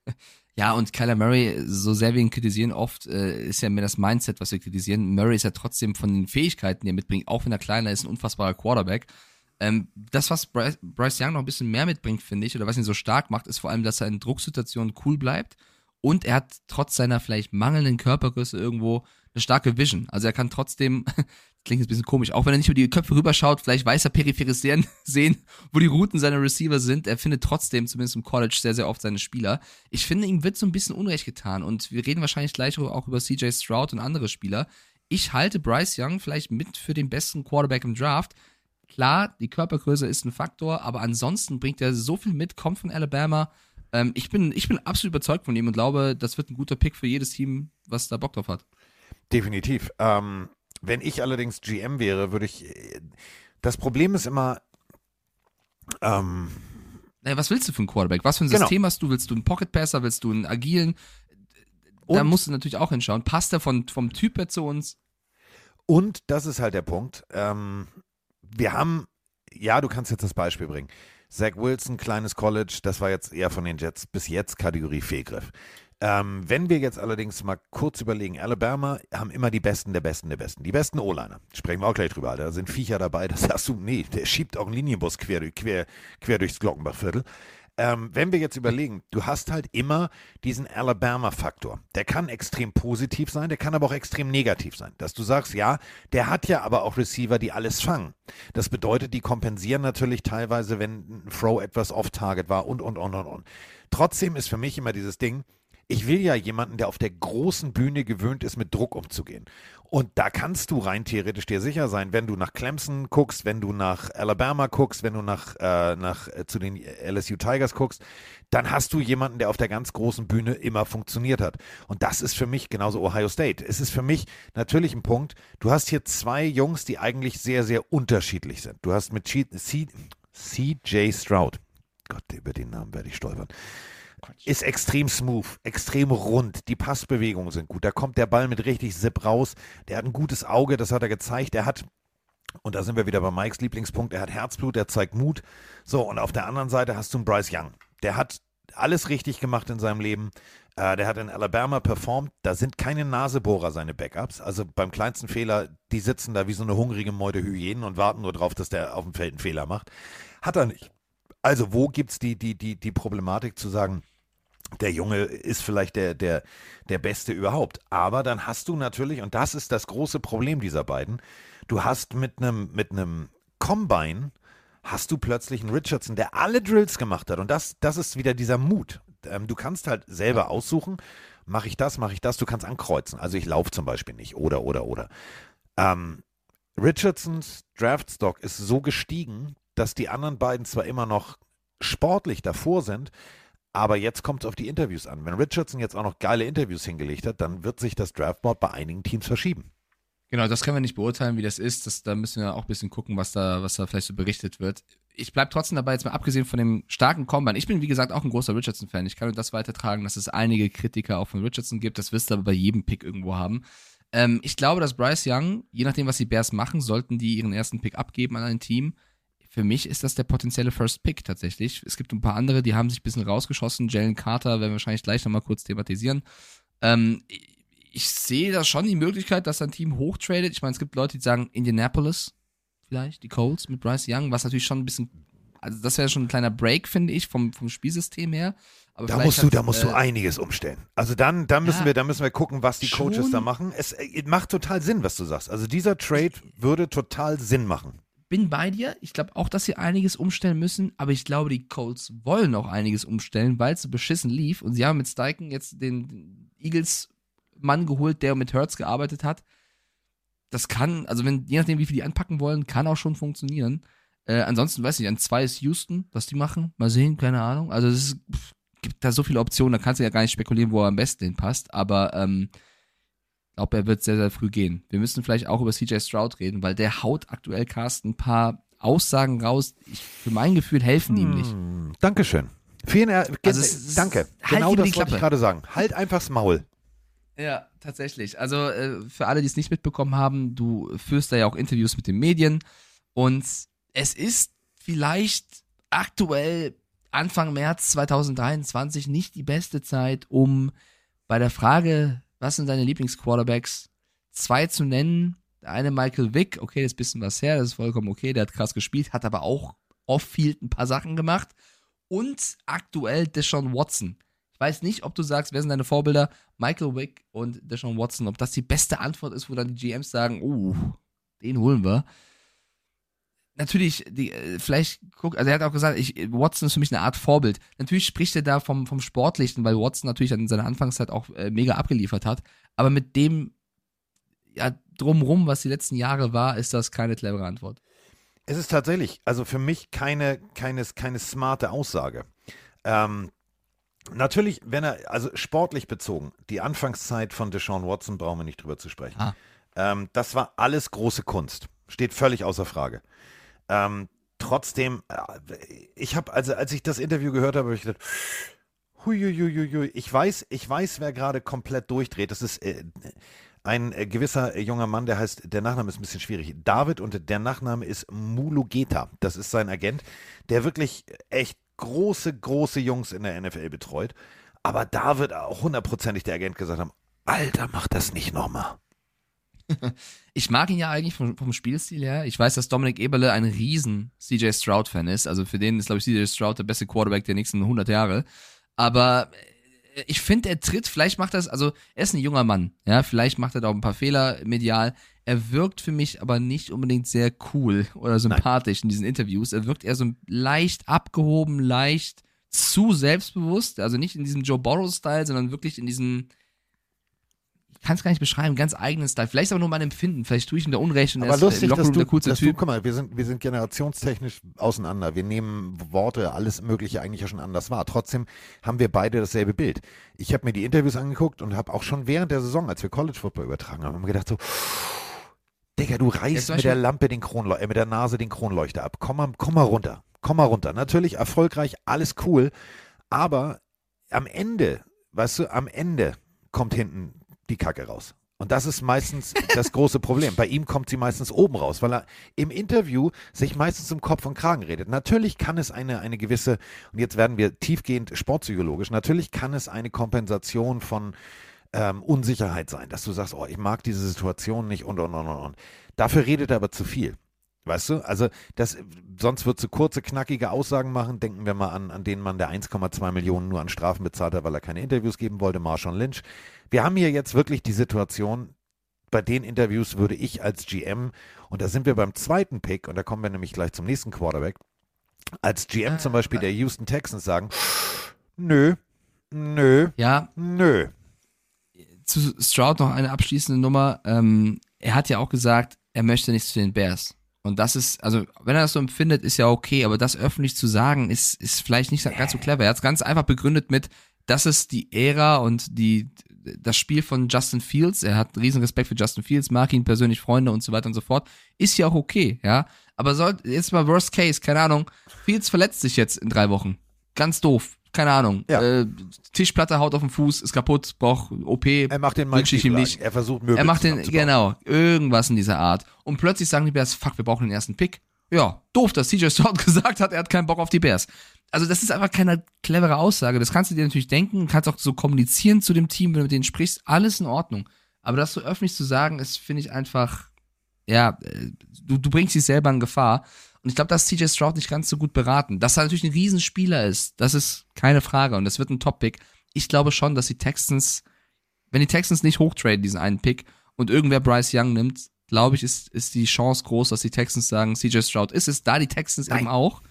Ja, und Kyler Murray, so sehr wir ihn kritisieren, oft äh, ist ja mehr das Mindset, was wir kritisieren. Murray ist ja trotzdem von den Fähigkeiten, die er mitbringt, auch wenn er kleiner ist, ein unfassbarer Quarterback. Ähm, das, was Bryce, Bryce Young noch ein bisschen mehr mitbringt, finde ich, oder was ihn so stark macht, ist vor allem, dass er in Drucksituationen cool bleibt und er hat trotz seiner vielleicht mangelnden Körpergröße irgendwo eine starke Vision. Also er kann trotzdem, klingt jetzt ein bisschen komisch, auch wenn er nicht über die Köpfe rüberschaut, vielleicht weiß er peripheres sehen, wo die Routen seiner Receiver sind. Er findet trotzdem, zumindest im College, sehr, sehr oft seine Spieler. Ich finde, ihm wird so ein bisschen Unrecht getan und wir reden wahrscheinlich gleich auch über CJ Stroud und andere Spieler. Ich halte Bryce Young vielleicht mit für den besten Quarterback im Draft. Klar, die Körpergröße ist ein Faktor, aber ansonsten bringt er so viel mit, kommt von Alabama. Ähm, ich, bin, ich bin absolut überzeugt von ihm und glaube, das wird ein guter Pick für jedes Team, was da Bock drauf hat. Definitiv. Ähm, wenn ich allerdings GM wäre, würde ich. Das Problem ist immer. Ähm, naja, was willst du für einen Quarterback? Was für ein genau. System hast du? Willst du einen Pocket Passer? Willst du einen agilen? Und, da musst du natürlich auch hinschauen. Passt der von, vom Typ her zu uns? Und das ist halt der Punkt. Ähm, wir haben, ja, du kannst jetzt das Beispiel bringen. Zach Wilson, kleines College, das war jetzt eher von den Jets bis jetzt Kategorie Fehlgriff. Ähm, wenn wir jetzt allerdings mal kurz überlegen, Alabama haben immer die Besten der Besten der Besten. Die besten O-Liner. Sprechen wir auch gleich drüber. Da sind Viecher dabei, das sagst du, nee, der schiebt auch einen Linienbus quer, quer, quer durchs Glockenbachviertel. Ähm, wenn wir jetzt überlegen, du hast halt immer diesen Alabama-Faktor. Der kann extrem positiv sein, der kann aber auch extrem negativ sein. Dass du sagst, ja, der hat ja aber auch Receiver, die alles fangen. Das bedeutet, die kompensieren natürlich teilweise, wenn ein Throw etwas off-target war und, und, und, und, und. Trotzdem ist für mich immer dieses Ding, ich will ja jemanden, der auf der großen Bühne gewöhnt ist, mit Druck umzugehen. Und da kannst du rein theoretisch dir sicher sein, wenn du nach Clemson guckst, wenn du nach Alabama guckst, wenn du nach, äh, nach äh, zu den LSU Tigers guckst, dann hast du jemanden, der auf der ganz großen Bühne immer funktioniert hat. Und das ist für mich genauso Ohio State. Es ist für mich natürlich ein Punkt. Du hast hier zwei Jungs, die eigentlich sehr, sehr unterschiedlich sind. Du hast mit CJ Stroud. Gott, über den Namen werde ich stolpern ist extrem smooth, extrem rund. Die Passbewegungen sind gut. Da kommt der Ball mit richtig Zip raus. Der hat ein gutes Auge, das hat er gezeigt. Er hat, und da sind wir wieder bei Mikes Lieblingspunkt, er hat Herzblut, er zeigt Mut. So, und auf der anderen Seite hast du einen Bryce Young. Der hat alles richtig gemacht in seinem Leben. Äh, der hat in Alabama performt. Da sind keine Nasebohrer seine Backups. Also beim kleinsten Fehler, die sitzen da wie so eine hungrige Meute Hyänen und warten nur drauf, dass der auf dem Feld einen Fehler macht. Hat er nicht. Also wo gibt es die, die, die, die Problematik zu sagen, der Junge ist vielleicht der, der, der Beste überhaupt. Aber dann hast du natürlich, und das ist das große Problem dieser beiden, du hast mit einem mit Combine, hast du plötzlich einen Richardson, der alle Drills gemacht hat. Und das, das ist wieder dieser Mut. Ähm, du kannst halt selber aussuchen, mache ich das, mache ich das, du kannst ankreuzen. Also ich laufe zum Beispiel nicht. Oder, oder, oder. Ähm, Richardsons Draftstock ist so gestiegen, dass die anderen beiden zwar immer noch sportlich davor sind, aber jetzt kommt es auf die Interviews an. Wenn Richardson jetzt auch noch geile Interviews hingelegt hat, dann wird sich das Draftboard bei einigen Teams verschieben. Genau, das können wir nicht beurteilen, wie das ist. Das, da müssen wir auch ein bisschen gucken, was da, was da vielleicht so berichtet wird. Ich bleibe trotzdem dabei, jetzt mal abgesehen von dem starken Combine. Ich bin, wie gesagt, auch ein großer Richardson-Fan. Ich kann nur das weitertragen, dass es einige Kritiker auch von Richardson gibt. Das wirst du aber bei jedem Pick irgendwo haben. Ähm, ich glaube, dass Bryce Young, je nachdem, was die Bears machen, sollten die ihren ersten Pick abgeben an ein Team für mich ist das der potenzielle First Pick tatsächlich. Es gibt ein paar andere, die haben sich ein bisschen rausgeschossen. Jalen Carter werden wir wahrscheinlich gleich nochmal kurz thematisieren. Ähm, ich sehe da schon die Möglichkeit, dass ein Team hochtradet. Ich meine, es gibt Leute, die sagen Indianapolis vielleicht, die Colts mit Bryce Young, was natürlich schon ein bisschen, also das wäre schon ein kleiner Break, finde ich, vom, vom Spielsystem her. Aber Da musst du, hat, da musst du äh, einiges umstellen. Also dann, dann müssen Ja. wir, dann müssen wir gucken, was die Coaches da machen. Es äh, macht total Sinn, was du sagst. Also dieser Trade würde total Sinn machen. Bin bei dir. Ich glaube auch, dass sie einiges umstellen müssen, aber ich glaube, die Colts wollen auch einiges umstellen, weil es so beschissen lief. Und sie haben mit Steichen jetzt den, Eagles-Mann geholt, der mit Hurts gearbeitet hat. Das kann, also wenn, je nachdem, wie viel die anpacken wollen, kann auch schon funktionieren. Äh, ansonsten weiß ich, an zwei ist Houston, was die machen. Mal sehen, keine Ahnung. Also es ist, pff, gibt da so viele Optionen, da kannst du ja gar nicht spekulieren, wo er am besten hinpasst. Aber ähm, glaube, er wird sehr, sehr früh gehen. Wir müssen vielleicht auch über CJ Stroud reden, weil der haut aktuell Carsten ein paar Aussagen raus. Ich, für mein Gefühl helfen ihm nicht. Hm, Dankeschön. Vielen äh, Also es Danke. halt genau das wollte ich gerade sagen. Halt einfach's Maul. Ja, tatsächlich. Also äh, für alle, die es nicht mitbekommen haben, du führst da ja auch Interviews mit den Medien und es ist vielleicht aktuell Anfang März 2023 nicht die beste Zeit, um bei der Frage, was sind deine Lieblingsquarterbacks, zwei zu nennen. Der eine Michael Vick, okay, das ist ein bisschen was her, das ist vollkommen okay, der hat krass gespielt, hat aber auch off-field ein paar Sachen gemacht. Und aktuell Deshaun Watson. Ich weiß nicht, ob du sagst, wer sind deine Vorbilder? Michael Vick und Deshaun Watson. Ob das die beste Antwort ist, wo dann die GMs sagen, oh, den holen wir. Natürlich, die, äh, vielleicht guck, also er hat auch gesagt, ich, Watson ist für mich eine Art Vorbild. Natürlich spricht er da vom, vom Sportlichen, weil Watson natürlich in seiner Anfangszeit auch äh, mega abgeliefert hat. Aber mit dem, ja, drumrum, was die letzten Jahre war, ist das keine clevere Antwort. Es ist tatsächlich, also für mich keine, keine, keine smarte Aussage. Ähm, natürlich, wenn er, also sportlich bezogen, die Anfangszeit von Deshaun Watson brauchen wir nicht drüber zu sprechen. Ah. Ähm, das war alles große Kunst. Steht völlig außer Frage. Ähm, trotzdem, äh, ich habe, also als ich das Interview gehört habe, habe ich gedacht, huiuiuiui, ich weiß, ich weiß, wer gerade komplett durchdreht. Das ist äh, ein äh, gewisser äh, junger Mann, der heißt, der Nachname ist ein bisschen schwierig. David und der Nachname ist Mulugeta. Das ist sein Agent, der wirklich echt große, große Jungs in der NFL betreut. Aber da wird auch hundertprozentig der Agent gesagt haben, Alter, mach das nicht nochmal. Ich mag ihn ja eigentlich vom, vom Spielstil her. Ich weiß, dass Dominik Eberle ein riesen CJ Stroud-Fan ist. Also für den ist, glaube ich, CJ Stroud der beste Quarterback der nächsten 100 Jahre. Aber äh, ich finde, er tritt, vielleicht macht das, also er ist ein junger Mann. Ja, vielleicht macht er da auch ein paar Fehler medial. Er wirkt für mich aber nicht unbedingt sehr cool oder sympathisch in diesen Interviews. Er wirkt eher so leicht abgehoben, leicht zu selbstbewusst. Also nicht in diesem Joe Burrow-Style, sondern wirklich in diesem kann es gar nicht beschreiben, ganz eigenen Style. Vielleicht aber nur mein Empfinden. Vielleicht tue ich ihm da Unrecht und Aber er ist äh, lustig, dass du, der coolste dass du, Typ. guck mal, wir sind, wir sind generationstechnisch auseinander. Wir nehmen Worte, alles Mögliche eigentlich ja schon anders wahr. Trotzdem haben wir beide dasselbe Bild. Ich habe mir die Interviews angeguckt und habe auch schon während der Saison, als wir College Football übertragen haben, gedacht so, Digga, du reißt mit der Lampe den Kronleu äh, mit der Nase den Kronleuchter ab. Komm mal, komm mal runter. Komm mal runter. Natürlich erfolgreich, alles cool. Aber am Ende, weißt du, am Ende kommt hinten die Kacke raus. Und das ist meistens das große Problem. Bei ihm kommt sie meistens oben raus, weil er im Interview sich meistens um Kopf und Kragen redet. Natürlich kann es eine, eine gewisse, und jetzt werden wir tiefgehend sportpsychologisch, natürlich kann es eine Kompensation von ähm, Unsicherheit sein, dass du sagst, oh, ich mag diese Situation nicht und, und, und, und. Dafür redet er aber zu viel. Weißt du? Also, das, sonst wird so kurze, knackige Aussagen machen. Denken wir mal an, an den Mann, der 1,2 Millionen nur an Strafen bezahlt hat, weil er keine Interviews geben wollte, Marshawn Lynch. Wir haben hier jetzt wirklich die Situation, bei den Interviews würde ich als GM, und da sind wir beim zweiten Pick, und da kommen wir nämlich gleich zum nächsten Quarterback, als GM zum Beispiel der Houston Texans sagen, nö, nö, Ja, nö. zu Stroud noch eine abschließende Nummer. Ähm, er hat ja auch gesagt, er möchte nicht zu den Bears. Und das ist, also, wenn er das so empfindet, ist ja okay, aber das öffentlich zu sagen, ist, ist vielleicht nicht ganz so clever. Er hat es ganz einfach begründet mit, das ist die Ära und die, das Spiel von Justin Fields. Er hat riesen Respekt für Justin Fields, mag ihn persönlich, Freunde und so weiter und so fort. Ist ja auch okay, ja. Aber soll, jetzt mal Worst Case, keine Ahnung. Fields verletzt sich jetzt in drei Wochen. Ganz doof. Keine Ahnung. Ja. Äh, Tischplatte haut auf den Fuß, ist kaputt, braucht OP. Er macht den Wünsche ich ihm nicht. Er versucht Möbel Er macht den, genau, irgendwas in dieser Art. Und plötzlich sagen die Bears, fuck, wir brauchen den ersten Pick. Ja, doof, dass CJ Stroud gesagt hat, er hat keinen Bock auf die Bears. Also das ist einfach keine clevere Aussage. Das kannst du dir natürlich denken, kannst auch so kommunizieren zu dem Team, wenn du mit denen sprichst, alles in Ordnung. Aber das so öffentlich zu sagen, ist, finde ich einfach, ja, äh, du, du bringst dich selber in Gefahr. Und ich glaube, dass CJ Stroud nicht ganz so gut beraten. Dass er natürlich ein Riesenspieler ist, das ist keine Frage. Und das wird ein Top-Pick. Ich glaube schon, dass die Texans, wenn die Texans nicht hochtraden, diesen einen Pick, und irgendwer Bryce Young nimmt, glaube ich, ist, ist die Chance groß, dass die Texans sagen, CJ Stroud ist es, da die Texans Nein. eben auch,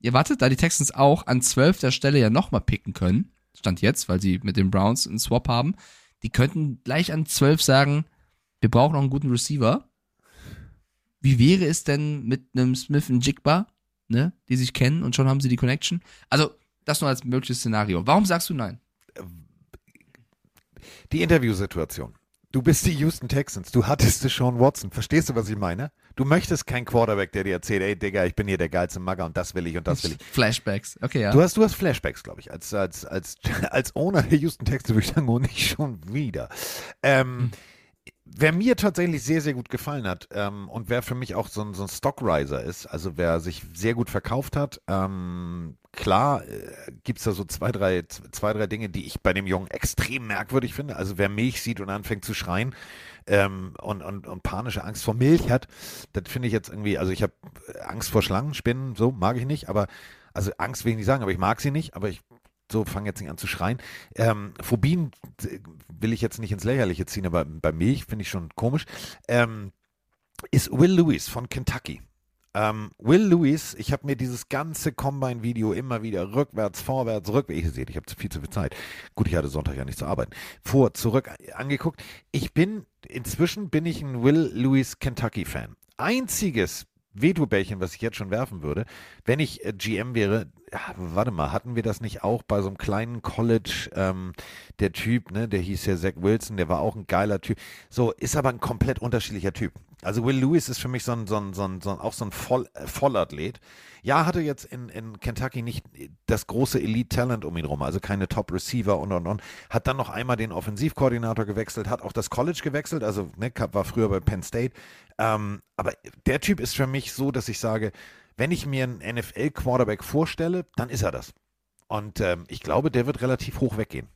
ihr wartet, da die Texans auch an zwölfter Stelle ja nochmal picken können, stand jetzt, weil sie mit den Browns einen Swap haben, die könnten gleich an zwölf sagen, wir brauchen noch einen guten Receiver. Wie wäre es denn mit einem Smith und Jigba, ne, die sich kennen und schon haben sie die Connection? Also, das nur als mögliches Szenario. Warum sagst du nein? Die Interviewsituation. Du bist die Houston Texans. Du hattest Sean Watson. Verstehst du, was ich meine? Du möchtest keinen Quarterback, der dir erzählt, ey Digga, ich bin hier der geilste Magger und das will ich und das will ich. Flashbacks. Okay, ja. Du hast, du hast Flashbacks, glaube ich. Als, als, als, als Owner der Houston Texans würde ich sagen, oh, nicht schon wieder. Ähm, Wer mir tatsächlich sehr, sehr gut gefallen hat ähm, und wer für mich auch so ein, so ein Stockriser ist, also wer sich sehr gut verkauft hat, ähm, klar äh, gibt es da so zwei drei, zwei, drei Dinge, die ich bei dem Jungen extrem merkwürdig finde. Also wer Milch sieht und anfängt zu schreien ähm, und, und, und panische Angst vor Milch hat, das finde ich jetzt irgendwie, also ich habe Angst vor Schlangen, Spinnen, so mag ich nicht, aber also Angst will ich nicht sagen, aber ich mag sie nicht, aber ich so, fange jetzt nicht an zu schreien. Ähm, Phobien äh, will ich jetzt nicht ins Lächerliche ziehen, aber bei Milch finde ich schon komisch. Ähm, ist Will Lewis von Kentucky. Ähm, Will Lewis, ich habe mir dieses ganze Combine-Video immer wieder rückwärts, vorwärts, rückwärts, ihr seht, ich habe viel zu viel Zeit. Gut, ich hatte Sonntag ja nicht zu arbeiten. Vor, zurück angeguckt. Ich bin, inzwischen bin ich ein Will Lewis Kentucky-Fan. Einziges Veto-Bällchen, was ich jetzt schon werfen würde, wenn ich äh, GM wäre, ja, warte mal, hatten wir das nicht auch bei so einem kleinen College, ähm, der Typ, ne, der hieß ja Zach Wilson, der war auch ein geiler Typ. So, ist aber ein komplett unterschiedlicher Typ. Also Will Lewis ist für mich so ein, so ein, so ein, so ein auch so ein Voll, äh, Vollathlet. Ja, hatte jetzt in, in Kentucky nicht das große Elite-Talent um ihn rum, also keine Top-Receiver und und und. Hat dann noch einmal den Offensivkoordinator gewechselt, hat auch das College gewechselt, also ne, war früher bei Penn State. Ähm, aber der Typ ist für mich so, dass ich sage, wenn ich mir einen NFL-Quarterback vorstelle, dann ist er das. Und ähm, ich glaube, der wird relativ hoch weggehen.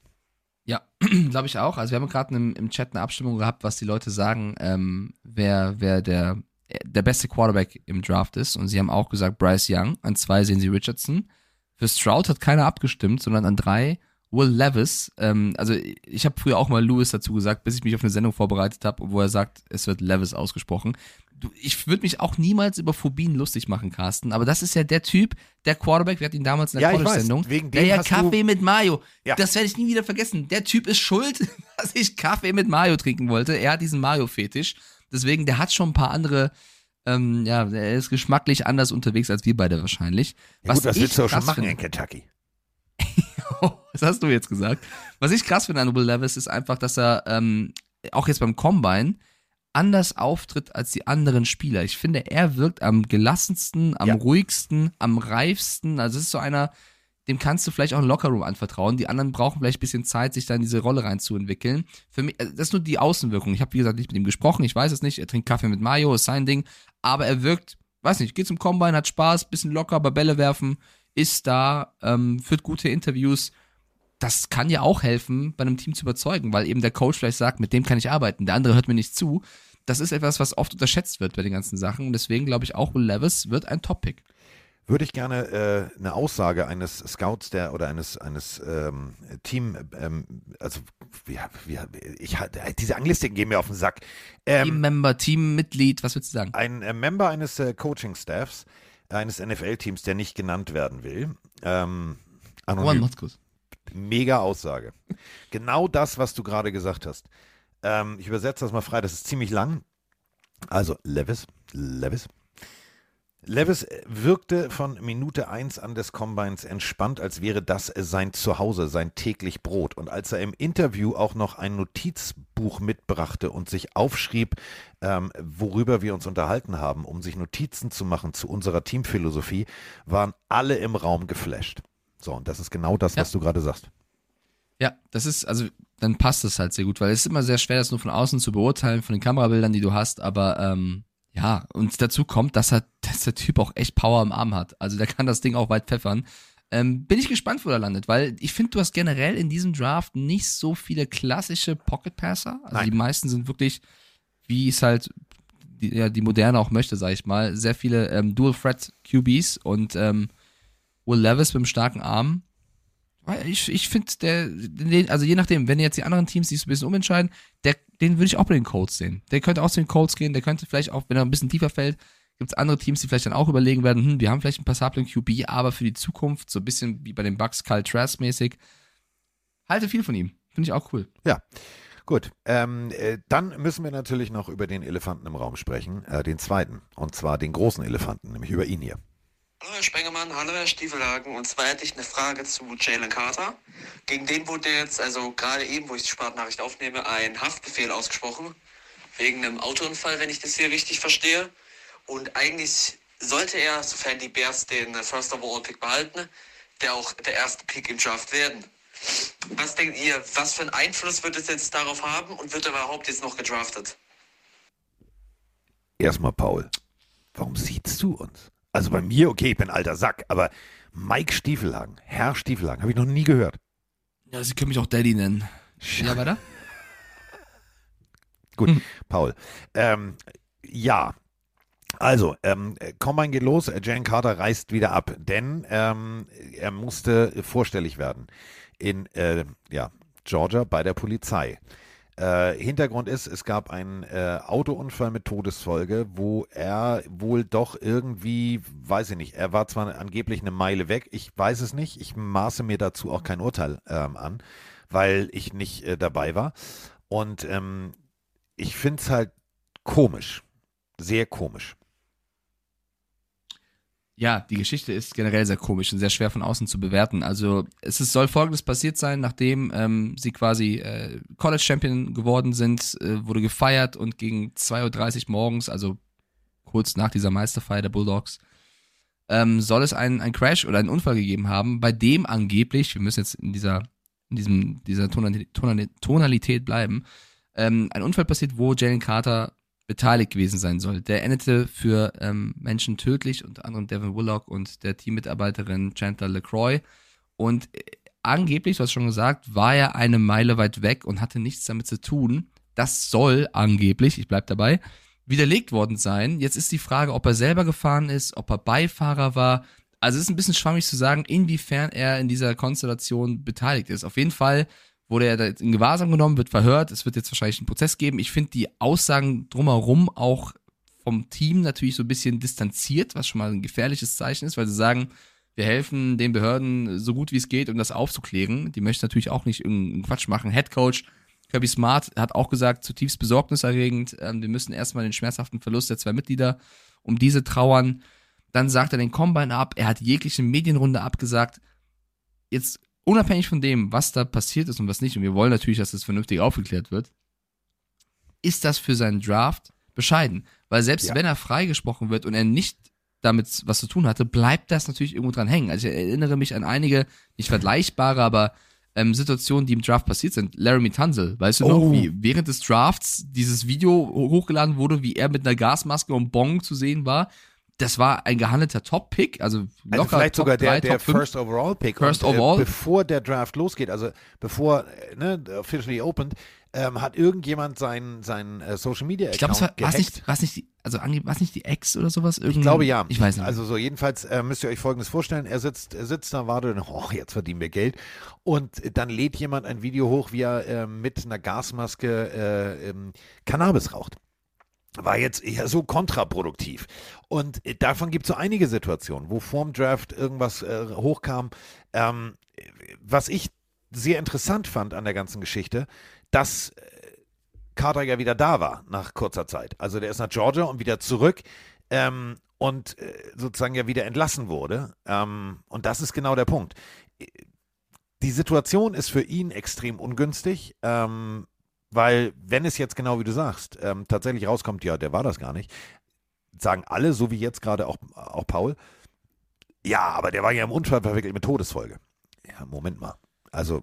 Ja, glaube ich auch. Also wir haben gerade im, im Chat eine Abstimmung gehabt, was die Leute sagen, ähm, wer, wer der, der beste Quarterback im Draft ist. Und sie haben auch gesagt Bryce Young. An zwei sehen sie Richardson. Für Stroud hat keiner abgestimmt, sondern an drei Will Levis. Ähm, also ich habe früher auch mal Lewis dazu gesagt, bis ich mich auf eine Sendung vorbereitet habe, wo er sagt, es wird Levis ausgesprochen. Du, ich würde mich auch niemals über Phobien lustig machen, Carsten, aber das ist ja der Typ, der Quarterback, wir hatten ihn damals in der Ja, College-Sendung, der ja Kaffee mit Mayo, Ja. das werde ich nie wieder vergessen. Der Typ ist schuld, dass ich Kaffee mit Mayo trinken wollte. Er hat diesen Mayo-Fetisch. Deswegen, der hat schon ein paar andere, ähm, ja, er ist geschmacklich anders unterwegs als wir beide wahrscheinlich. Ja, gut, was ich willst du auch schon machen in Kentucky? was hast du jetzt gesagt? Was ich krass finde an Will Levis ist einfach, dass er ähm, auch jetzt beim Combine anders auftritt als die anderen Spieler. Ich finde, er wirkt am gelassensten, am Ja. ruhigsten, am reifsten. Also es ist so einer, dem kannst du vielleicht auch einen Lockerroom anvertrauen. Die anderen brauchen vielleicht ein bisschen Zeit, sich da in diese Rolle reinzuentwickeln. Für mich, also das ist nur die Außenwirkung. Ich habe, wie gesagt, nicht mit ihm gesprochen, ich weiß es nicht. Er trinkt Kaffee mit Mayo, ist sein Ding. Aber er wirkt, weiß nicht, geht zum Combine, hat Spaß, bisschen locker, aber Bälle werfen, ist da, ähm, führt gute Interviews. Das kann ja auch helfen, bei einem Team zu überzeugen, weil eben der Coach vielleicht sagt, mit dem kann ich arbeiten, der andere hört mir nicht zu. Das ist etwas, was oft unterschätzt wird bei den ganzen Sachen. Und deswegen glaube ich auch, Will Levis wird ein Top-Pick. Würde ich gerne äh, eine Aussage eines Scouts der oder eines eines ähm, Team, ähm, also wie, wie, ich diese Anglistiken gehen mir auf den Sack. Ähm, Team-Member, Teammitglied, was würdest du sagen? ein äh, Member eines äh, Coaching-Staffs, eines NFL-Teams, der nicht genannt werden will. Ähm, anonym, Motzkus. mega Aussage. Genau das, was du gerade gesagt hast. Ähm, ich übersetze das mal frei, das ist ziemlich lang. Also Levis, Levis. Levis wirkte von Minute 1 an des Combines entspannt, als wäre das sein Zuhause, sein täglich Brot. Und als er im Interview auch noch ein Notizbuch mitbrachte und sich aufschrieb, ähm, worüber wir uns unterhalten haben, um sich Notizen zu machen zu unserer Teamphilosophie, waren alle im Raum geflasht. So, und das ist genau das, Ja. was du gerade sagst. Ja, das ist, also dann passt es halt sehr gut, weil es ist immer sehr schwer, das nur von außen zu beurteilen, von den Kamerabildern, die du hast, aber ähm, Ja, und dazu kommt, dass er, dass der Typ auch echt Power im Arm hat. Also der kann das Ding auch weit pfeffern. Ähm, bin ich gespannt, wo er landet, weil ich finde, du hast generell in diesem Draft nicht so viele klassische Pocket Passer. Also Nein. die meisten sind wirklich, wie es halt die, ja, die Moderne auch möchte, sag ich mal, sehr viele ähm, Dual Threat QBs und ähm, Will Levis mit einem starken Arm. Ich, ich finde, der, also je nachdem, wenn jetzt die anderen Teams sich so ein bisschen umentscheiden, der, den würde ich auch bei den Colts sehen. Der könnte auch zu den Colts gehen, der könnte vielleicht auch, wenn er ein bisschen tiefer fällt, gibt es andere Teams, die vielleicht dann auch überlegen werden, hm, wir haben vielleicht einen passablen QB, aber für die Zukunft, so ein bisschen wie bei den Bucks, Kyle Trask mäßig, halte viel von ihm. Finde ich auch cool. Ja. Gut, ähm, äh, dann müssen wir natürlich noch über den Elefanten im Raum sprechen, äh, den zweiten, und zwar den großen Elefanten, nämlich über ihn hier. Hallo Herr Spengemann, hallo Herr Stiefelhagen. Und zwar hätte ich eine Frage zu Jalen Carter. Gegen den wurde jetzt, also gerade eben, wo ich die Sprachnachricht aufnehme, ein Haftbefehl ausgesprochen. Wegen einem Autounfall, wenn ich das hier richtig verstehe. Und eigentlich sollte er, sofern die Bears den First Overall Pick behalten, der auch der erste Pick im Draft werden. Was denkt ihr, was für einen Einfluss wird es jetzt darauf haben und wird er überhaupt jetzt noch gedraftet? Erstmal, Paul, warum siehst du uns? Also bei mir, okay, ich bin alter Sack, aber Mike Stiefelhagen, Herr Stiefelhagen, habe ich noch nie gehört. Ja, sie können mich auch Daddy nennen. Ja, weiter? Gut, Paul. Ähm, ja, also, ähm, Combine geht los, Jane Carter reist wieder ab, denn ähm, er musste vorstellig werden in äh, ja, Georgia bei der Polizei. Äh, Hintergrund ist, es gab einen äh, Autounfall mit Todesfolge, wo er wohl doch irgendwie, weiß ich nicht, er war zwar angeblich eine Meile weg, ich weiß es nicht, ich maße mir dazu auch kein Urteil ähm, an, weil ich nicht äh, dabei war. Und ähm, ich finde es halt komisch, sehr komisch. Ja, die Geschichte ist generell sehr komisch und sehr schwer von außen zu bewerten. Also es ist, soll folgendes passiert sein, nachdem ähm, sie quasi äh, College Champion geworden sind, äh, wurde gefeiert und gegen 2.30 Uhr morgens, also kurz nach dieser Meisterfeier der Bulldogs, ähm, soll es einen, einen Crash oder einen Unfall gegeben haben, bei dem angeblich, wir müssen jetzt in dieser, in diesem, dieser Tonalität, Tonalität bleiben, ähm, ein Unfall passiert, wo Jalen Carter beteiligt gewesen sein soll. Der endete für ähm, Menschen tödlich, unter anderem Devin Willock und der Teammitarbeiterin Chandler LeCroy. Und äh, angeblich, du hast schon gesagt, war er eine Meile weit weg und hatte nichts damit zu tun. Das soll angeblich, ich bleib dabei, widerlegt worden sein. Jetzt ist die Frage, ob er selber gefahren ist, ob er Beifahrer war. Also es ist ein bisschen schwammig zu sagen, inwiefern er in dieser Konstellation beteiligt ist. Auf jeden Fall wurde er in Gewahrsam genommen, wird verhört. Es wird jetzt wahrscheinlich einen Prozess geben. Ich finde die Aussagen drumherum auch vom Team natürlich so ein bisschen distanziert, was schon mal ein gefährliches Zeichen ist, weil sie sagen, wir helfen den Behörden so gut wie es geht, um das aufzuklären. Die möchten natürlich auch nicht irgendeinen Quatsch machen. Head Coach Kirby Smart hat auch gesagt, zutiefst besorgniserregend, ähm, wir müssen erstmal den schmerzhaften Verlust der zwei Mitglieder um diese trauern. Dann sagt er den Combine ab, er hat jegliche Medienrunde abgesagt. Jetzt unabhängig von dem, was da passiert ist und was nicht, und wir wollen natürlich, dass das vernünftig aufgeklärt wird, ist das für seinen Draft bescheiden. Weil selbst Ja. wenn er freigesprochen wird und er nicht damit was zu tun hatte, bleibt das natürlich irgendwo dran hängen. Also ich erinnere mich an einige, nicht vergleichbare, aber ähm, Situationen, die im Draft passiert sind. Laramie Tunzel, weißt du noch, Oh. wie während des Drafts dieses Video hochgeladen wurde, wie er mit einer Gasmaske und Bong zu sehen war. Das war ein gehandelter Top-Pick, also locker Also vielleicht Top sogar der, 3, der Top 5. First Overall Pick. First und, Overall. Äh, bevor der Draft losgeht, also bevor äh, ne, officially opened, ähm, hat irgendjemand seinen, seinen äh, Social Media Ich glaube, Account es war, gehackt. nicht, war's nicht die, also war's nicht die Ex oder sowas? Irgend, Ich glaube ja. Ich weiß nicht. Also so jedenfalls äh, müsst ihr euch Folgendes vorstellen: Er sitzt, er sitzt da, wartet, oh, jetzt verdienen wir Geld, und dann lädt jemand ein Video hoch, wie er äh, mit einer Gasmaske äh, ähm, Cannabis raucht. War jetzt eher so kontraproduktiv. Und äh, davon gibt es so einige Situationen, wo vorm Draft irgendwas äh, hochkam. Ähm, was ich sehr interessant fand an der ganzen Geschichte, dass äh, Carter ja wieder da war nach kurzer Zeit. Also der ist nach Georgia und wieder zurück ähm, und äh, sozusagen ja wieder entlassen wurde. Ähm, und das ist genau der Punkt. Die Situation ist für ihn extrem ungünstig, ähm, weil wenn es jetzt genau wie du sagst, ähm, tatsächlich rauskommt, ja, der war das gar nicht, sagen alle, so wie jetzt gerade auch, auch Paul, ja, aber der war ja im Unfall verwickelt mit Todesfolge. Ja, Moment mal. Also,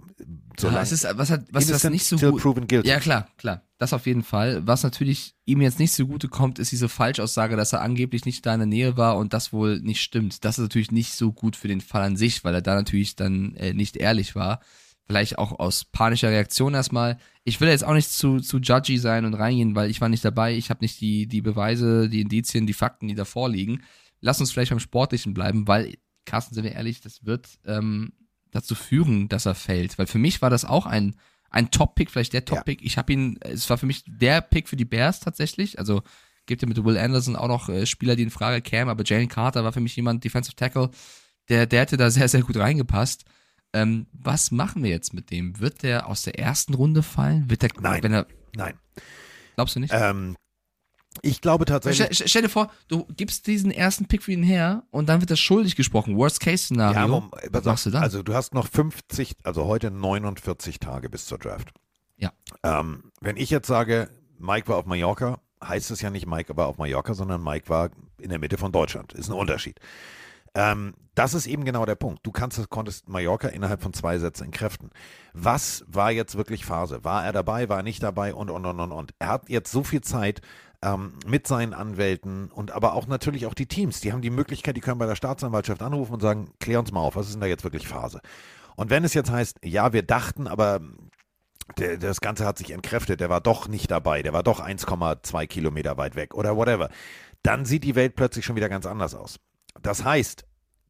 solange. Ja, ist, was hat, was das nicht so gut. Proven guilty. Ja, klar, klar. Das auf jeden Fall. Was natürlich ihm jetzt nicht so gute kommt, ist diese Falschaussage, dass er angeblich nicht da in der Nähe war und das wohl nicht stimmt. Das ist natürlich nicht so gut für den Fall an sich, weil er da natürlich dann äh, nicht ehrlich war. Vielleicht auch aus panischer Reaktion erstmal. Ich will jetzt auch nicht zu, zu judgy sein und reingehen, weil ich war nicht dabei. Ich habe nicht die, die Beweise, die Indizien, die Fakten, die da vorliegen. Lass uns vielleicht beim Sportlichen bleiben, weil, Carsten, sind wir ehrlich, das wird ähm, dazu führen, dass er fällt. Weil für mich war das auch ein, ein Top-Pick, vielleicht der Top-Pick. Ja. Ich habe ihn, es war für mich der Pick für die Bears tatsächlich. Also gibt ja mit Will Anderson auch noch äh, Spieler, die in Frage kämen, aber Jalen Carter war für mich jemand, Defensive Tackle, der, der hätte da sehr, sehr gut reingepasst. Ähm, was machen wir jetzt mit dem? Wird der aus der ersten Runde fallen? Wird der, nein, wenn er, nein. Glaubst du nicht? Ähm, ich glaube tatsächlich. Stell, stell, dir vor, du gibst diesen ersten Pick für ihn her und dann wird er schuldig gesprochen. Worst-Case-Szenario. Ja, was machst du dann? Also du hast noch 50, also heute 49 Tage bis zur Draft. Ja. Ähm, wenn ich jetzt sage, Mike war auf Mallorca, heißt es ja nicht, Mike war auf Mallorca, sondern Mike war in der Mitte von Deutschland. Ist ein Unterschied. Ähm, das ist eben genau der Punkt. Du kannst, konntest Mallorca innerhalb von zwei Sätzen entkräften. Was war jetzt wirklich Phase? War er dabei, war er nicht dabei und, und, und, und, und. Er hat jetzt so viel Zeit, ähm, mit seinen Anwälten und aber auch natürlich auch die Teams. Die haben die Möglichkeit, die können bei der Staatsanwaltschaft anrufen und sagen, klär uns mal auf, was ist denn da jetzt wirklich Phase? Und wenn es jetzt heißt, ja, wir dachten, aber der, das Ganze hat sich entkräftet, der war doch nicht dabei, der war doch 1,2 Kilometer weit weg oder whatever, dann sieht die Welt plötzlich schon wieder ganz anders aus. Das heißt,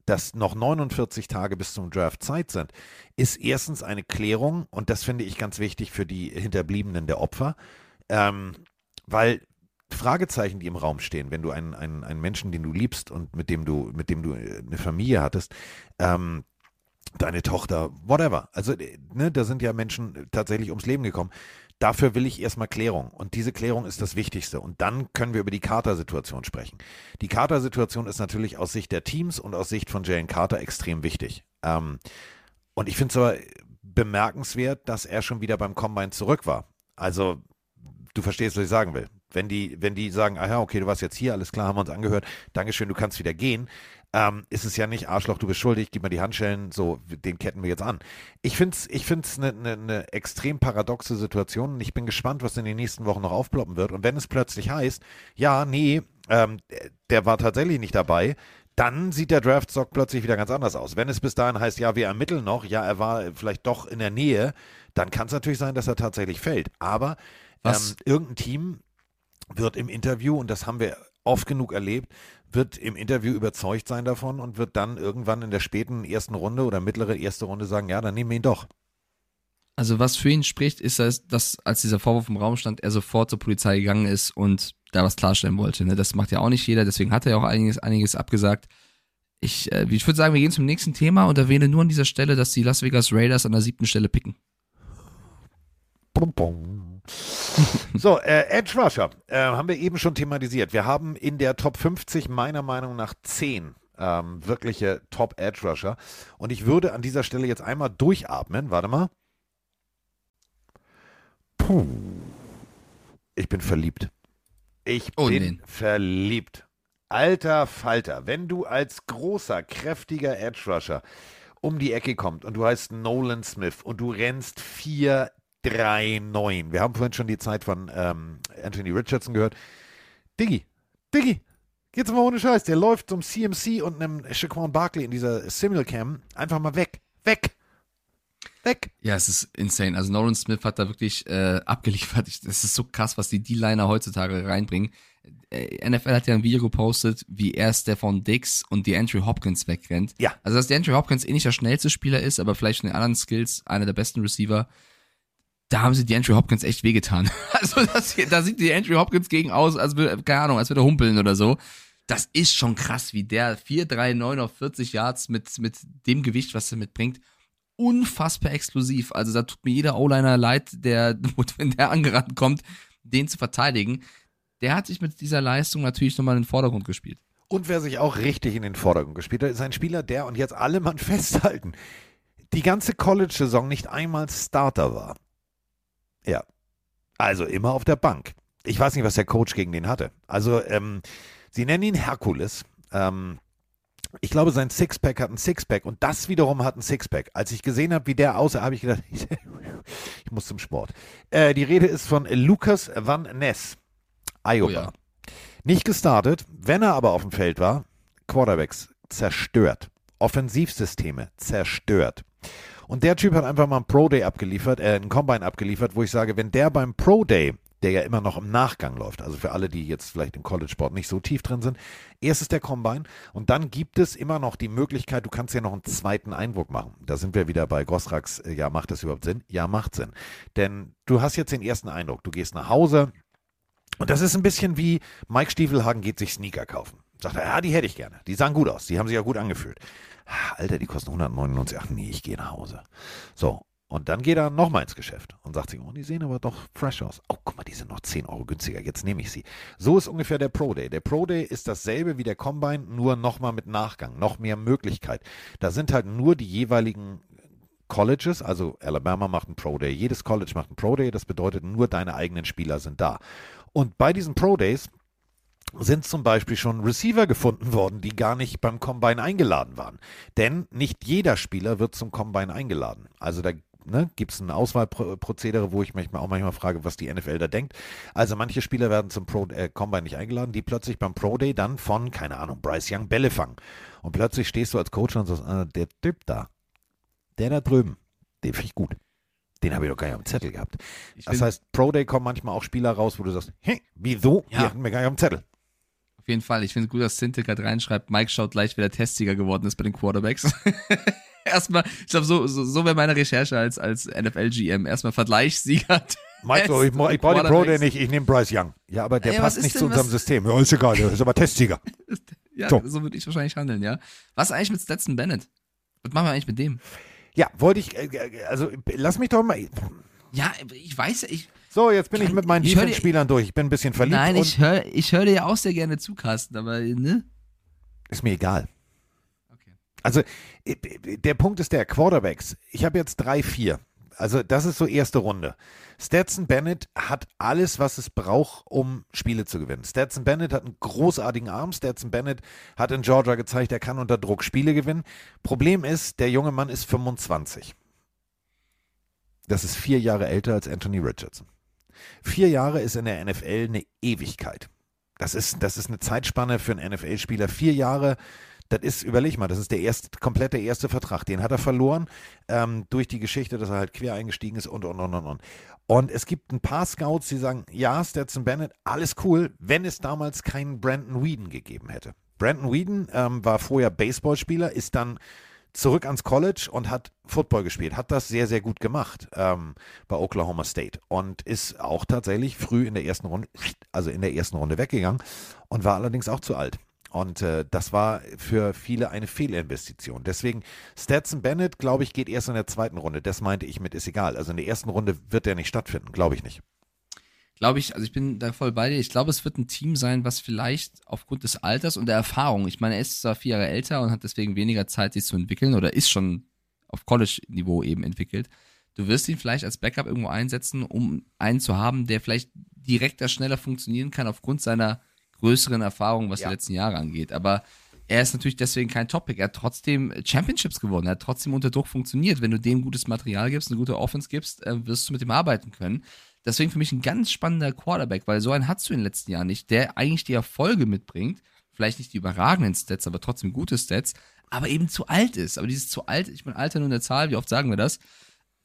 dass noch 49 Tage bis zum Draft Zeit sind, ist erstens eine Klärung, und das finde ich ganz wichtig für die Hinterbliebenen der Opfer, ähm, weil Fragezeichen, die im Raum stehen, wenn du einen, einen, einen Menschen, den du liebst und mit dem du, mit dem du eine Familie hattest, ähm, deine Tochter, whatever. Also, ne, da sind ja Menschen tatsächlich ums Leben gekommen. Dafür will ich erstmal Klärung. Und diese Klärung ist das Wichtigste. Und dann können wir über die Carter-Situation sprechen. Die Carter-Situation ist natürlich aus Sicht der Teams und aus Sicht von Jalen Carter extrem wichtig. Ähm, und ich finde es aber bemerkenswert, dass er schon wieder beim Combine zurück war. Also, du verstehst, was ich sagen will wenn die, wenn die sagen, ah ja, okay, du warst jetzt hier, alles klar, haben wir uns angehört, Dankeschön, du kannst wieder gehen, ähm, ist es ja nicht, Arschloch, du bist schuldig, gib mir die Handschellen, so, den ketten wir jetzt an. Ich finde es ich find's eine ne, ne extrem paradoxe Situation und ich bin gespannt, was in den nächsten Wochen noch aufploppen wird. Und wenn es plötzlich heißt, ja, nee, ähm, der war tatsächlich nicht dabei, dann sieht der Draftstock plötzlich wieder ganz anders aus. Wenn es bis dahin heißt, ja, wir ermitteln noch, ja, er war vielleicht doch in der Nähe, dann kann es natürlich sein, dass er tatsächlich fällt. Aber ähm, irgendein Team wird im Interview, und das haben wir oft genug erlebt, wird im Interview überzeugt sein davon und wird dann irgendwann in der späten ersten Runde oder mittlere erste Runde sagen, ja, dann nehmen wir ihn doch. Also was für ihn spricht, ist, dass, als dieser Vorwurf im Raum stand, er sofort zur Polizei gegangen ist und da was klarstellen wollte. Ne? Das macht ja auch nicht jeder, deswegen hat er ja auch einiges, einiges abgesagt. Ich, äh, ich würde sagen, wir gehen zum nächsten Thema und erwähne nur an dieser Stelle, dass die Las Vegas Raiders an der siebten Stelle picken. Bum, bum. so, äh, Edge Rusher äh, haben wir eben schon thematisiert. Wir haben in der Top 50 meiner Meinung nach 10 ähm, wirkliche Top Edge Rusher. Und ich würde an dieser Stelle jetzt einmal durchatmen. Warte mal. Puh. Ich bin verliebt. Ich oh, bin verliebt. Alter Falter, wenn du als großer, kräftiger Edge Rusher um die Ecke kommst und du heißt Nolan Smith und du rennst 4 3-9. Wir haben vorhin schon die Zeit von ähm, Anthony Richardson gehört. Diggi, Diggi, geht's mal ohne Scheiß. Der läuft zum CMC und einem Shaquan Barkley in dieser Simulcam einfach mal weg. Weg. Weg. Ja, es ist insane. Also Nolan Smith hat da wirklich äh, abgeliefert. Es ist so krass, was die D-Liner heutzutage reinbringen. Äh, NFL hat ja ein Video gepostet, wie er Stefan Dix und die Andrew Hopkins wegrennt. Ja. Also, dass der Andrew Hopkins eh nicht der schnellste Spieler ist, aber vielleicht in den anderen Skills einer der besten Receiver da haben sie die Andrew Hopkins echt wehgetan. Also das hier, da sieht die Andrew Hopkins gegen aus, als würde, keine Ahnung, als würde humpeln oder so. Das ist schon krass, wie der 4,39 auf 40 Yards mit, mit dem Gewicht, was er mitbringt, unfassbar explosiv. Also da tut mir jeder O-Liner leid, der, wenn der angerannt kommt, den zu verteidigen. Der hat sich mit dieser Leistung natürlich nochmal in den Vordergrund gespielt. Und wer sich auch richtig in den Vordergrund gespielt hat, ist ein Spieler, der, und jetzt alle Mann festhalten, die ganze College-Saison nicht einmal Starter war. Ja. Also immer auf der Bank. Ich weiß nicht, was der Coach gegen den hatte. Also, ähm, sie nennen ihn Herkules. Ähm, Ich glaube, sein Sixpack hat ein Sixpack und das wiederum hat ein Sixpack. Als ich gesehen habe, wie der aussah, habe ich gedacht, ich muss zum Sport. Äh, die Rede ist von Lukas Van Ness, Iowa. Oh ja. Nicht gestartet, wenn er aber auf dem Feld war, Quarterbacks zerstört. Offensivsysteme zerstört. Und der Typ hat einfach mal einen Pro Day abgeliefert, äh, einen Combine abgeliefert, wo ich sage, wenn der beim Pro Day, der ja immer noch im Nachgang läuft, also für alle, die jetzt vielleicht im College-Sport nicht so tief drin sind, erst ist der Combine und dann gibt es immer noch die Möglichkeit, du kannst ja noch einen zweiten Eindruck machen. Da sind wir wieder bei Gosrax, äh, ja, macht das überhaupt Sinn? Ja, macht Sinn. Denn du hast jetzt den ersten Eindruck, du gehst nach Hause und das ist ein bisschen wie Mike Stiefelhagen geht sich Sneaker kaufen. Sagt er, ja, die hätte ich gerne. Die sahen gut aus, die haben sich ja gut angefühlt. Ah, Alter, die kosten 199. Ach nee, ich gehe nach Hause. So, und dann geht er nochmal ins Geschäft und sagt sich, oh, die sehen aber doch fresh aus. Oh, guck mal, die sind noch 10 Euro günstiger, jetzt nehme ich sie. So ist ungefähr der Pro Day. Der Pro Day ist dasselbe wie der Combine, nur nochmal mit Nachgang, noch mehr Möglichkeit. Da sind halt nur die jeweiligen Colleges, also Alabama macht einen Pro Day, jedes College macht einen Pro Day, das bedeutet nur deine eigenen Spieler sind da. Und bei diesen Pro Days sind zum Beispiel schon Receiver gefunden worden, die gar nicht beim Combine eingeladen waren. Denn nicht jeder Spieler wird zum Combine eingeladen. Also da ne, gibt es ein Auswahlprozedere, wo ich mich auch manchmal frage, was die NFL da denkt. Also manche Spieler werden zum Pro, äh, Combine nicht eingeladen, die plötzlich beim Pro Day dann von, keine Ahnung, Bryce Young Bälle fangen. Und plötzlich stehst du als Coach und sagst, ah, der Typ da, der da drüben, den finde ich gut. Den habe ich doch gar nicht dem Zettel gehabt. Das heißt, Pro Day kommen manchmal auch Spieler raus, wo du sagst, hey, wieso? Die Ja. hatten wir gar nicht dem Zettel. Auf jeden Fall. Ich finde es gut, dass Sinte gerade reinschreibt, Mike schaut gleich, wie der Testsieger geworden ist bei den Quarterbacks. Erstmal, ich glaube, so, so, so wäre meine Recherche als, als NFL-GM. Erstmal Vergleichssieger. Mike, so, ich, ich brauche den Pro Day nicht, ich nehme Bryce Young. Ja, aber der Ey, passt nicht denn zu unserem System. Ja, ist egal, der ist aber Testsieger. Ja, So. so, würde ich wahrscheinlich handeln, ja. Was eigentlich mit Stetson Bennett? Was machen wir eigentlich mit dem? Ja, wollte ich, äh, äh, also lass mich doch mal. Ja, ich weiß ich. So, jetzt bin ich mit meinen Defense-Spielern durch. Ich bin ein bisschen verliebt Nein, ich höre ich hör dir ja auch sehr gerne zu, Carsten, aber, ne? ist mir egal. Okay. Also der Punkt ist der, Quarterbacks. Ich habe jetzt drei, vier. Also das ist so erste Runde. Stetson Bennett hat alles, was es braucht, um Spiele zu gewinnen. Stetson Bennett hat einen großartigen Arm. Stetson Bennett hat in Georgia gezeigt, er kann unter Druck Spiele gewinnen. Problem ist, der junge Mann ist 25. Das ist vier Jahre älter als Anthony Richardson. Vier Jahre ist in der NFL eine Ewigkeit. Das ist, das ist eine Zeitspanne für einen NFL-Spieler. Vier Jahre, das ist, überleg mal, das ist der erste, komplette erste Vertrag. Den hat er verloren ähm, durch die Geschichte, dass er halt quer eingestiegen ist und, und, und, und, und. Und es gibt ein paar Scouts, die sagen, ja, Stetson Bennett, alles cool, wenn es damals keinen Brandon Whedon gegeben hätte. Brandon Whedon ähm, war vorher Baseballspieler, ist dann zurück ans College und hat Football gespielt. Hat das sehr, sehr gut gemacht ähm, bei Oklahoma State und ist auch tatsächlich früh in der ersten Runde, also in der ersten Runde weggegangen und war allerdings auch zu alt. Und äh, das war für viele eine Fehlinvestition. Deswegen, Stetson Bennett, glaube ich, geht erst in der zweiten Runde. Das meinte ich mit, ist egal. Also in der ersten Runde wird der nicht stattfinden, glaube ich nicht. Glaube ich, also ich bin da voll bei dir. Ich glaube, es wird ein Team sein, was vielleicht aufgrund des Alters und der Erfahrung, ich meine, er ist zwar vier Jahre älter und hat deswegen weniger Zeit, sich zu entwickeln oder ist schon auf College-Niveau eben entwickelt. Du wirst ihn vielleicht als Backup irgendwo einsetzen, um einen zu haben, der vielleicht direkter, schneller funktionieren kann aufgrund seiner größeren Erfahrung, was Ja. die letzten Jahre angeht. Aber er ist natürlich deswegen kein Topic. Er hat trotzdem Championships gewonnen. Er hat trotzdem unter Druck funktioniert. Wenn du dem gutes Material gibst, eine gute Offense gibst, äh, wirst du mit ihm arbeiten können. Deswegen für mich ein ganz spannender Quarterback, weil so einen hast du in den letzten Jahren nicht, der eigentlich die Erfolge mitbringt. Vielleicht nicht die überragenden Stats, aber trotzdem gute Stats, aber eben zu alt ist. Aber dieses zu alt, ich meine, Alter nur eine Zahl, wie oft sagen wir das?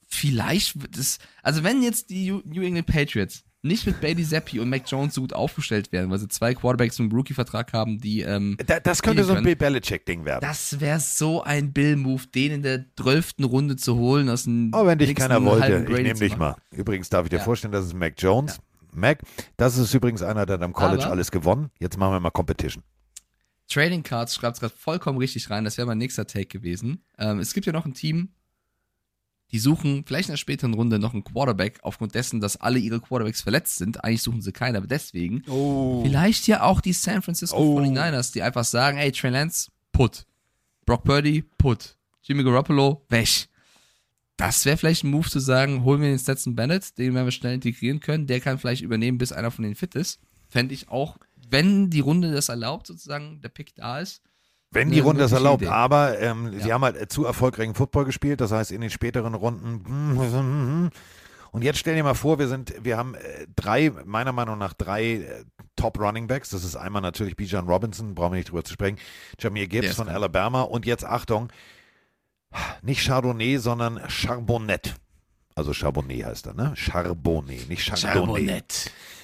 Vielleicht wird es, also wenn jetzt die New England Patriots nicht mit Bailey Zappi und Mac Jones so gut aufgestellt werden, weil sie zwei Quarterbacks mit einem Rookie-Vertrag haben, die ähm, Da, das könnte so ein. Bill Belichick-Ding werden. das wäre so ein Bill-Move, den in der zwölften Runde zu holen aus dem Oh, wenn dich keiner wollte, ich nehme dich mal. Übrigens darf ich dir Ja. vorstellen, das ist Mac Jones. Mac, das ist übrigens einer, der hat am College Aber- alles gewonnen. Jetzt machen wir mal Competition. Trading Cards schreibt es gerade vollkommen richtig rein. Das wäre mein nächster Take gewesen. Ähm, es gibt ja noch ein Team, die suchen vielleicht in der späteren Runde noch einen Quarterback, aufgrund dessen, dass alle ihre Quarterbacks verletzt sind. Eigentlich suchen sie keinen, aber deswegen. Oh. Vielleicht ja auch die San Francisco Oh. 49ers, die einfach sagen, ey, Trey Lance, put. Brock Purdy, put. Jimmy Garoppolo, weg. Das wäre vielleicht ein Move zu sagen, holen wir den Stetson Bennett, den werden wir schnell integrieren können. Der kann vielleicht übernehmen, bis einer von denen fit ist. Fände ich auch, wenn die Runde das erlaubt, sozusagen, der Pick da ist, Wenn die Runde es erlaubt, Idee. aber ähm, sie Ja. haben halt äh, zu erfolgreichen Football gespielt, das heißt in den späteren Runden. Und jetzt stell dir mal vor, wir sind, wir haben äh, drei, meiner Meinung nach drei äh, Top Running Backs. Das ist einmal natürlich Bijan Robinson, brauchen wir nicht drüber zu sprechen, Jameer Gibbs von. Alabama und jetzt Achtung, nicht Chardonnay, sondern Charbonnet. Also Charbonnet heißt er, ne? Charbonnet, nicht Chardonnay.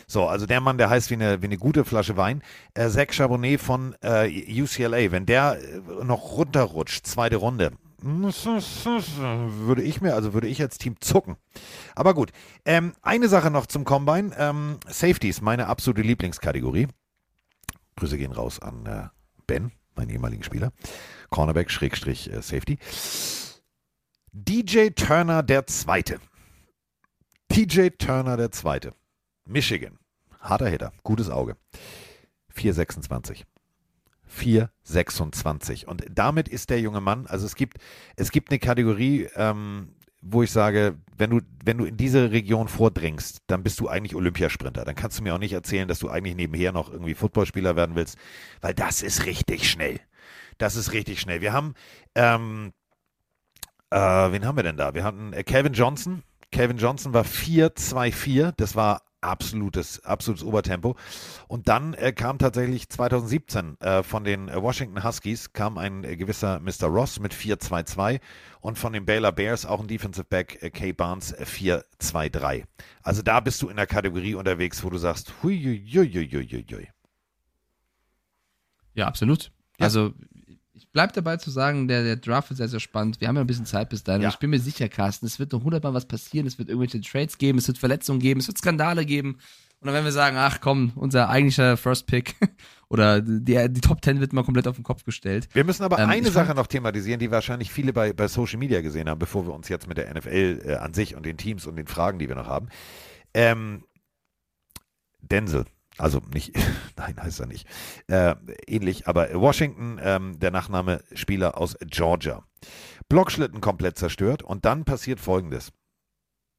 So, also der Mann, der heißt wie eine, wie eine gute Flasche Wein. Äh, Zach Charbonnet von äh, UCLA, wenn der äh, noch runterrutscht, zweite Runde, würde ich mir, also würde ich als Team zucken. Aber gut, ähm, eine Sache noch zum Combine. Ähm, Safeties, meine absolute Lieblingskategorie. Grüße gehen raus an äh, Ben, meinen ehemaligen Spieler. Cornerback, Schrägstrich, äh, Safety. DJ Turner der Zweite. TJ Turner der Zweite. Michigan. Harter Hitter. Gutes Auge. 426. 426. Und damit ist der junge Mann, also es gibt, es gibt eine Kategorie, ähm, wo ich sage, wenn du, wenn du in diese Region vordringst, dann bist du eigentlich Olympiasprinter. Dann kannst du mir auch nicht erzählen, dass du eigentlich nebenher noch irgendwie Footballspieler werden willst, weil das ist richtig schnell. Das ist richtig schnell. Wir haben, ähm, äh, wen haben wir denn da? Wir hatten äh, Calvin Johnson. Calvin Johnson war 4-2-4. Das war absolutes, absolutes Obertempo. Und dann äh, kam tatsächlich 2017 äh, von den äh, Washington Huskies kam ein äh, gewisser Mr. Ross mit 4-2-2 und von den Baylor Bears auch ein Defensive Back äh, Kay Barnes äh, 4-2-3. Also da bist du in der Kategorie unterwegs, wo du sagst, hui, hui, hui, hui, hui, hui. Ja, absolut. Ja. Also, ich bleibe dabei zu sagen, der, der Draft wird sehr, sehr spannend. Wir haben ja ein bisschen Zeit bis dahin. Ja. Ich bin mir sicher, Carsten, es wird noch hundertmal was passieren. Es wird irgendwelche Trades geben, es wird Verletzungen geben, es wird Skandale geben. Und dann werden wir sagen, ach komm, unser eigentlicher First Pick oder die, die Top 10 wird mal komplett auf den Kopf gestellt. Wir müssen aber Ähm, eine Sache noch thematisieren, die wahrscheinlich viele bei, bei Social Media gesehen haben, bevor wir uns jetzt mit der NFL äh, an sich und den Teams und den Fragen, die wir noch haben. Ähm, Denzel, also nicht, nein, heißt er nicht, äh, ähnlich, aber Washington, ähm, der Nachname Spieler aus Georgia. Blockschlitten komplett zerstört und dann passiert folgendes.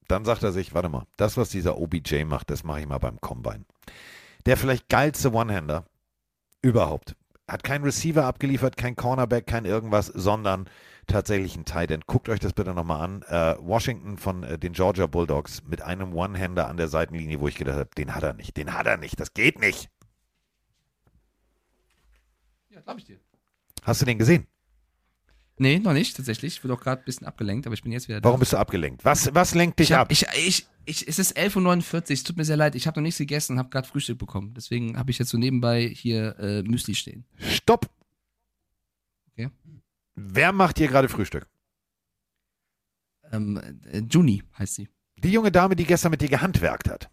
Dann sagt er sich, warte mal, das, was dieser OBJ macht, das mache ich mal beim Combine. Der vielleicht geilste One-Hander überhaupt. Hat kein Receiver abgeliefert, kein Cornerback, kein irgendwas, sondern tatsächlich ein Tight End. Guckt euch das bitte nochmal an. Äh, Washington von äh, den Georgia Bulldogs mit einem One-Hander an der Seitenlinie, wo ich gedacht habe, den hat er nicht, den hat er nicht, das geht nicht. Ja, glaube ich dir. Hast du den gesehen? Nee, noch nicht, tatsächlich. Ich wurde auch gerade ein bisschen abgelenkt, aber ich bin jetzt wieder da. Warum bist du abgelenkt? Was, was lenkt dich ich hab, ab? Ich, ich, ich, es ist 11.49 Uhr, es tut mir sehr leid. Ich habe noch nichts gegessen und habe gerade Frühstück bekommen. Deswegen habe ich jetzt so nebenbei hier äh, Müsli stehen. Stopp! Wer macht hier gerade Frühstück? Ähm, äh, Juni heißt sie. Die junge Dame, die gestern mit dir gehandwerkt hat.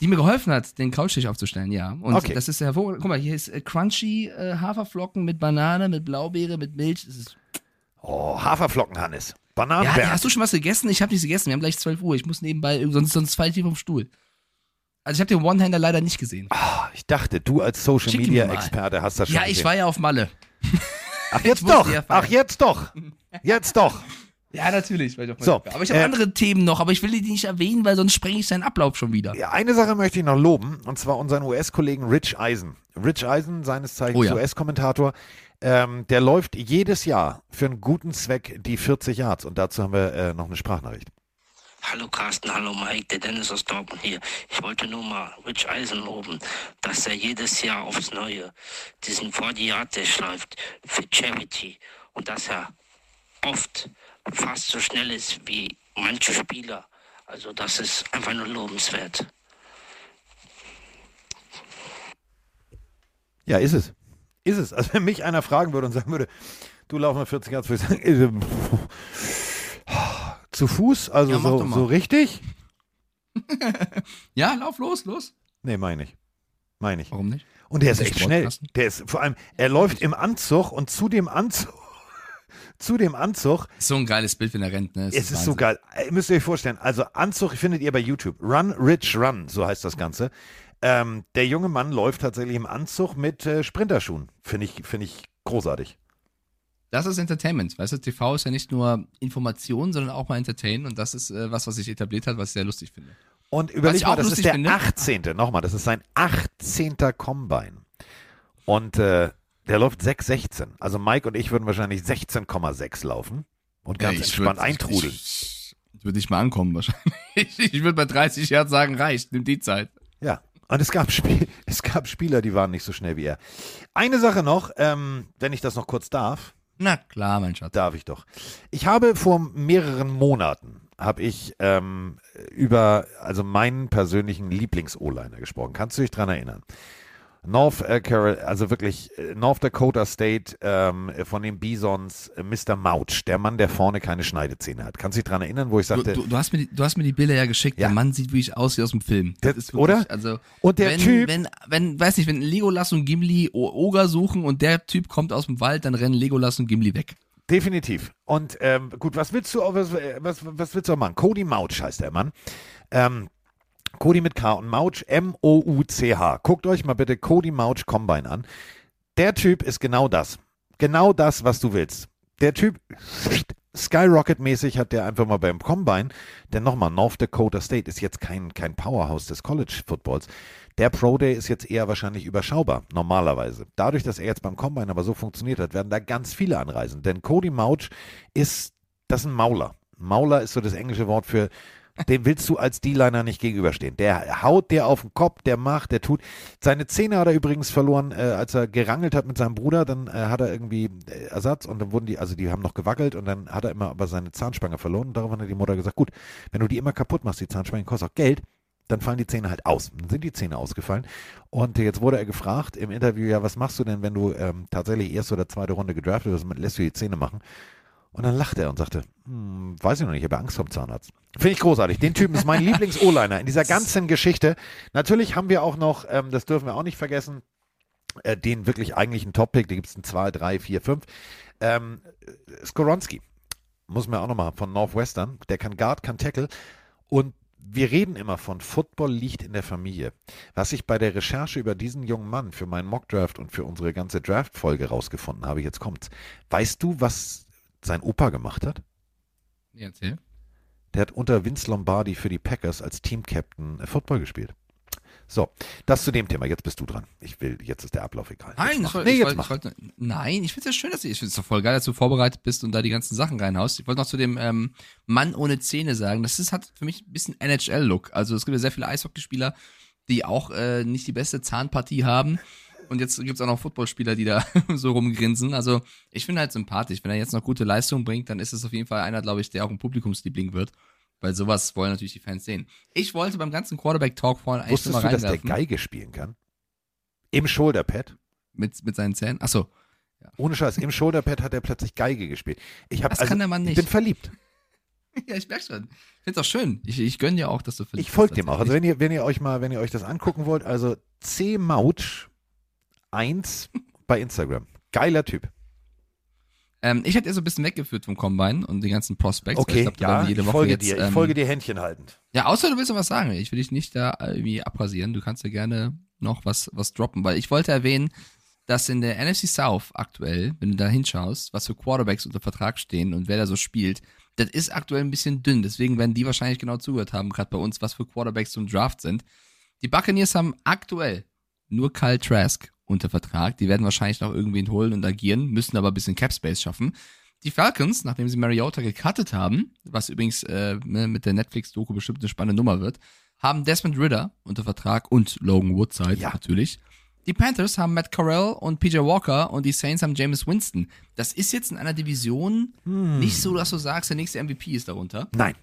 Die mir geholfen hat, den Couchtisch aufzustellen, ja. Und Okay. das ist hervorragend. Guck mal, hier ist äh, Crunchy äh, Haferflocken mit Banane, mit Blaubeere, mit Milch. Oh, Haferflocken, Hannes. ja, Bananenberg. hast du schon was gegessen? Ich habe nichts gegessen. Wir haben gleich 12 Uhr. Ich muss nebenbei, sonst, sonst falle ich hier vom Stuhl. Also ich habe den One-Hander leider nicht gesehen. Ah, ich dachte, du als Social Schick ihn Media mir mal. Experte hast das schon Ja, ich gesehen. war ja auf Malle. Ach, jetzt doch. Ach, jetzt doch. Jetzt doch. Ja, natürlich. War ich auf So, aber ich habe äh, andere Themen noch, aber ich will die nicht erwähnen, weil sonst sprenge ich seinen Ablauf schon wieder. Ja, eine Sache möchte ich noch loben, und zwar unseren US-Kollegen Rich Eisen. Rich Eisen, seines Zeichens Oh ja. US-Kommentator, ähm, der läuft jedes Jahr für einen guten Zweck die 40 Yards. Und dazu haben wir äh, noch eine Sprachnachricht. Hallo Carsten, hallo Mike, der Dennis aus Dortmund hier. Ich wollte nur mal Rich Eisen loben, dass er jedes Jahr aufs Neue diesen 40 Yard Dash läuft für Charity und dass er oft fast so schnell ist wie manche Spieler. Also das ist einfach nur lobenswert. Ja, ist es. Ist es. Also wenn mich einer fragen würde und sagen würde, du lauf mal 40 Yards, würde ich sagen, äh, zu Fuß, also Ja, so, so richtig? Ja, lauf los, los. Nee, meine ich. Meine ich. Warum nicht? Und der ist echt ist schnell. Der ist vor allem, er läuft im Anzug und zu dem Anzug, zu dem Anzug, So ein geiles Bild, wenn er rennt, ne? es ist so geil. Ihr müsst euch vorstellen, also Anzug findet ihr bei YouTube. Run, Rich, Run, so heißt das Ganze. Ähm, der junge Mann läuft tatsächlich im Anzug mit äh, Sprinterschuhen. Finde ich, finde ich großartig. Das ist Entertainment. Weißt du, TV ist ja nicht nur Information, sondern auch mal Entertainen und das ist äh, was, was sich etabliert hat, was ich sehr lustig finde. Und überleg mal, das ist der finde- 18. Nochmal, das ist sein 18. Combine. Und äh, Der läuft 6,16. Also Mike und ich würden wahrscheinlich 16,6 laufen und ganz Ja, entspannt würd- eintrudeln. Ich, ich würde nicht mal ankommen wahrscheinlich. Ich würde bei 30 Yards sagen, reicht, nimm die Zeit. Ja. Und es gab, Spiel, es gab Spieler, die waren nicht so schnell wie er. Eine Sache noch, ähm, wenn ich das noch kurz darf. Na klar, mein Schatz. Darf ich doch. Ich habe vor mehreren Monaten habe ich ähm, über also meinen persönlichen Lieblings-O-Liner gesprochen. Kannst du dich dran erinnern? North äh, Carol, also wirklich äh, North Dakota State ähm, von den Bisons, äh, Mr. Mouch, der Mann, der vorne keine Schneidezähne hat. Kannst du dich dran erinnern, wo ich Du, sagte, du, du, hast mir die, du hast mir die Bilder ja geschickt. Ja. Der Mann sieht wirklich aus wie aus dem Film. Das- ist oder? Also, Und der wenn, Typ- Wenn, wenn, weiß nicht, wenn Legolas und Gimli Oger suchen und der Typ kommt aus dem Wald, dann rennen Legolas und Gimli weg. Definitiv. Und ähm, gut, was willst du, was, was, was willst du auch machen? Cody Mouch heißt der Mann. Ähm, Cody mit K und Mouch, M-O-U-C-H. Guckt euch mal bitte Cody Mouch Combine an. Der Typ ist genau das. Genau das, was du willst. Der Typ, Skyrocket-mäßig hat der einfach mal beim Combine, denn nochmal, North Dakota State ist jetzt kein, kein Powerhouse des College-Footballs. Der Pro Day ist jetzt eher wahrscheinlich überschaubar, normalerweise. Dadurch, dass er jetzt beim Combine aber so funktioniert hat, werden da ganz viele anreisen. Denn Cody Mouch ist, das ist ein Mauler. Mauler ist so das englische Wort für, dem willst du als D-Liner nicht gegenüberstehen. Der haut dir auf den Kopf, der macht, der tut. Seine Zähne hat er übrigens verloren, äh, als er gerangelt hat mit seinem Bruder. Dann äh, hat er irgendwie äh, Ersatz und dann wurden die, also die haben noch gewackelt und dann hat er immer aber seine Zahnspange verloren. Und darauf hat die Mutter gesagt: Gut, wenn du die immer kaputt machst, die Zahnspange kostet auch Geld, dann fallen die Zähne halt aus. Dann sind die Zähne ausgefallen. Und jetzt wurde er gefragt im Interview: Ja, was machst du denn, wenn du ähm, tatsächlich erste oder zweite Runde gedraftet wirst? Lässt du die Zähne machen? Und dann lachte er und sagte, hm, weiß ich noch nicht, ich habe Angst vor dem Zahnarzt. Finde ich großartig. Den Typen ist mein Lieblings-O-Liner in dieser ganzen Geschichte. Natürlich haben wir auch noch, ähm, das dürfen wir auch nicht vergessen, äh, den wirklich eigentlichen Top-Pick, da gibt es einen 2, 3, 4, 5. Ähm, Skoronski, muss man auch noch machen, von Northwestern. Der kann Guard, kann Tackle. Und wir reden immer von Football liegt in der Familie. Was ich bei der Recherche über diesen jungen Mann für meinen Mockdraft und für unsere ganze Draft-Folge rausgefunden habe, jetzt kommt's. Weißt du, was sein Opa gemacht hat? Ja, erzähl. Der hat unter Vince Lombardi für die Packers als Team-Captain äh, Football gespielt. So, das zu dem Thema. Jetzt bist du dran. Ich will, jetzt ist der Ablauf egal. Nein, jetzt ich mach. nee, ich jetzt wollte, ich wollte, nein, ich finde es ja schön, dass du, ich finde es doch voll geil, dass du vorbereitet bist und da die ganzen Sachen reinhaust. Ich wollte noch zu dem ähm, Mann ohne Zähne sagen, das ist, hat für mich ein bisschen NHL-Look. Also es gibt ja sehr viele Eishockeyspieler, die auch äh, nicht die beste Zahnpartie haben. Und jetzt gibt es auch noch Footballspieler, die da so rumgrinsen. Also ich finde halt sympathisch. Wenn er jetzt noch gute Leistung bringt, dann ist es auf jeden Fall einer, glaube ich, der auch ein Publikumsliebling wird. Weil sowas wollen natürlich die Fans sehen. Ich wollte beim ganzen Quarterback-Talk vorhin eigentlich Wusstest nur du, mal dass der. Geige spielen kann? Im Shoulderpad? mit, mit seinen Zähnen. Achso, Ohne Scheiß, im Shoulderpad hat er plötzlich Geige gespielt. Ich hab, Das also, kann der Mann Ich nicht. bin verliebt. Ja, ich merke schon. Ich find's auch schön. Ich, ich gönn dir auch, dass du verliebt Ich folge dem auch. Also wenn ihr, wenn ihr euch mal, wenn ihr euch das angucken wollt, also C Mouch 1 bei Instagram. Geiler Typ. ähm, ich hätte dir so ein bisschen weggeführt vom Combine und die ganzen Prospects. Okay, ich glaub, ja, jede ich Woche folge jetzt, dir. Ich ähm, folge dir Händchen haltend. Ja, außer du willst noch was sagen. Ich will dich nicht da irgendwie abrasieren. Du kannst ja gerne noch was, was droppen, weil ich wollte erwähnen, dass in der NFC South aktuell, wenn du da hinschaust, was für Quarterbacks unter Vertrag stehen und wer da so spielt, das ist aktuell ein bisschen dünn. Deswegen werden die wahrscheinlich genau zugehört haben, gerade bei uns, was für Quarterbacks zum Draft sind. Die Buccaneers haben aktuell nur Kyle Trask unter Vertrag. Die werden wahrscheinlich noch irgendwen holen und agieren, müssen aber ein bisschen Cap Space schaffen. Die Falcons, nachdem sie Mariota gecuttet haben, was übrigens äh, ne, mit der Netflix-Doku bestimmt eine spannende Nummer wird, haben Desmond Ritter unter Vertrag und Logan Woodside Ja. natürlich. Die Panthers haben Matt Corral und PJ Walker und die Saints haben Jameis Winston. Das ist jetzt in einer Division nicht so, dass du sagst, der nächste MVP ist darunter. Nein,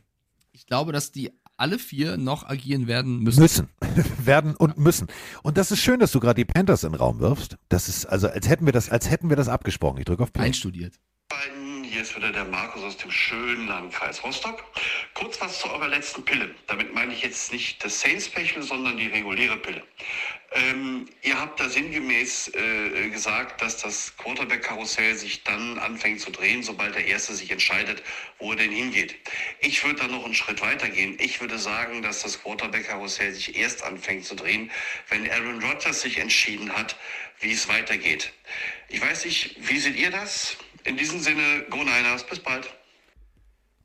Ich glaube, dass die alle vier noch agieren werden müssen. müssen. Werden und müssen. Und das ist schön, dass du gerade die Panthers in den Raum wirfst. Das ist, also als hätten wir das, als hätten wir das abgesprochen. Ich drücke auf Play. Einstudiert. beiden, hier ist wieder der Markus aus dem schönen Landkreis Rostock. Kurz was zu eurer letzten Pille. Damit meine ich jetzt nicht das Saints Special, sondern die reguläre Pille. Ähm, ihr habt da sinngemäß äh, gesagt, dass das Quarterback-Karussell sich dann anfängt zu drehen, sobald der Erste sich entscheidet, wo er denn hingeht. Ich würde da noch einen Schritt weiter gehen. Ich würde sagen, dass das Quarterback-Karussell sich erst anfängt zu drehen, wenn Aaron Rodgers sich entschieden hat, wie es weitergeht. Ich weiß nicht, wie seht ihr das? In diesem Sinne, Go Niners, bis bald.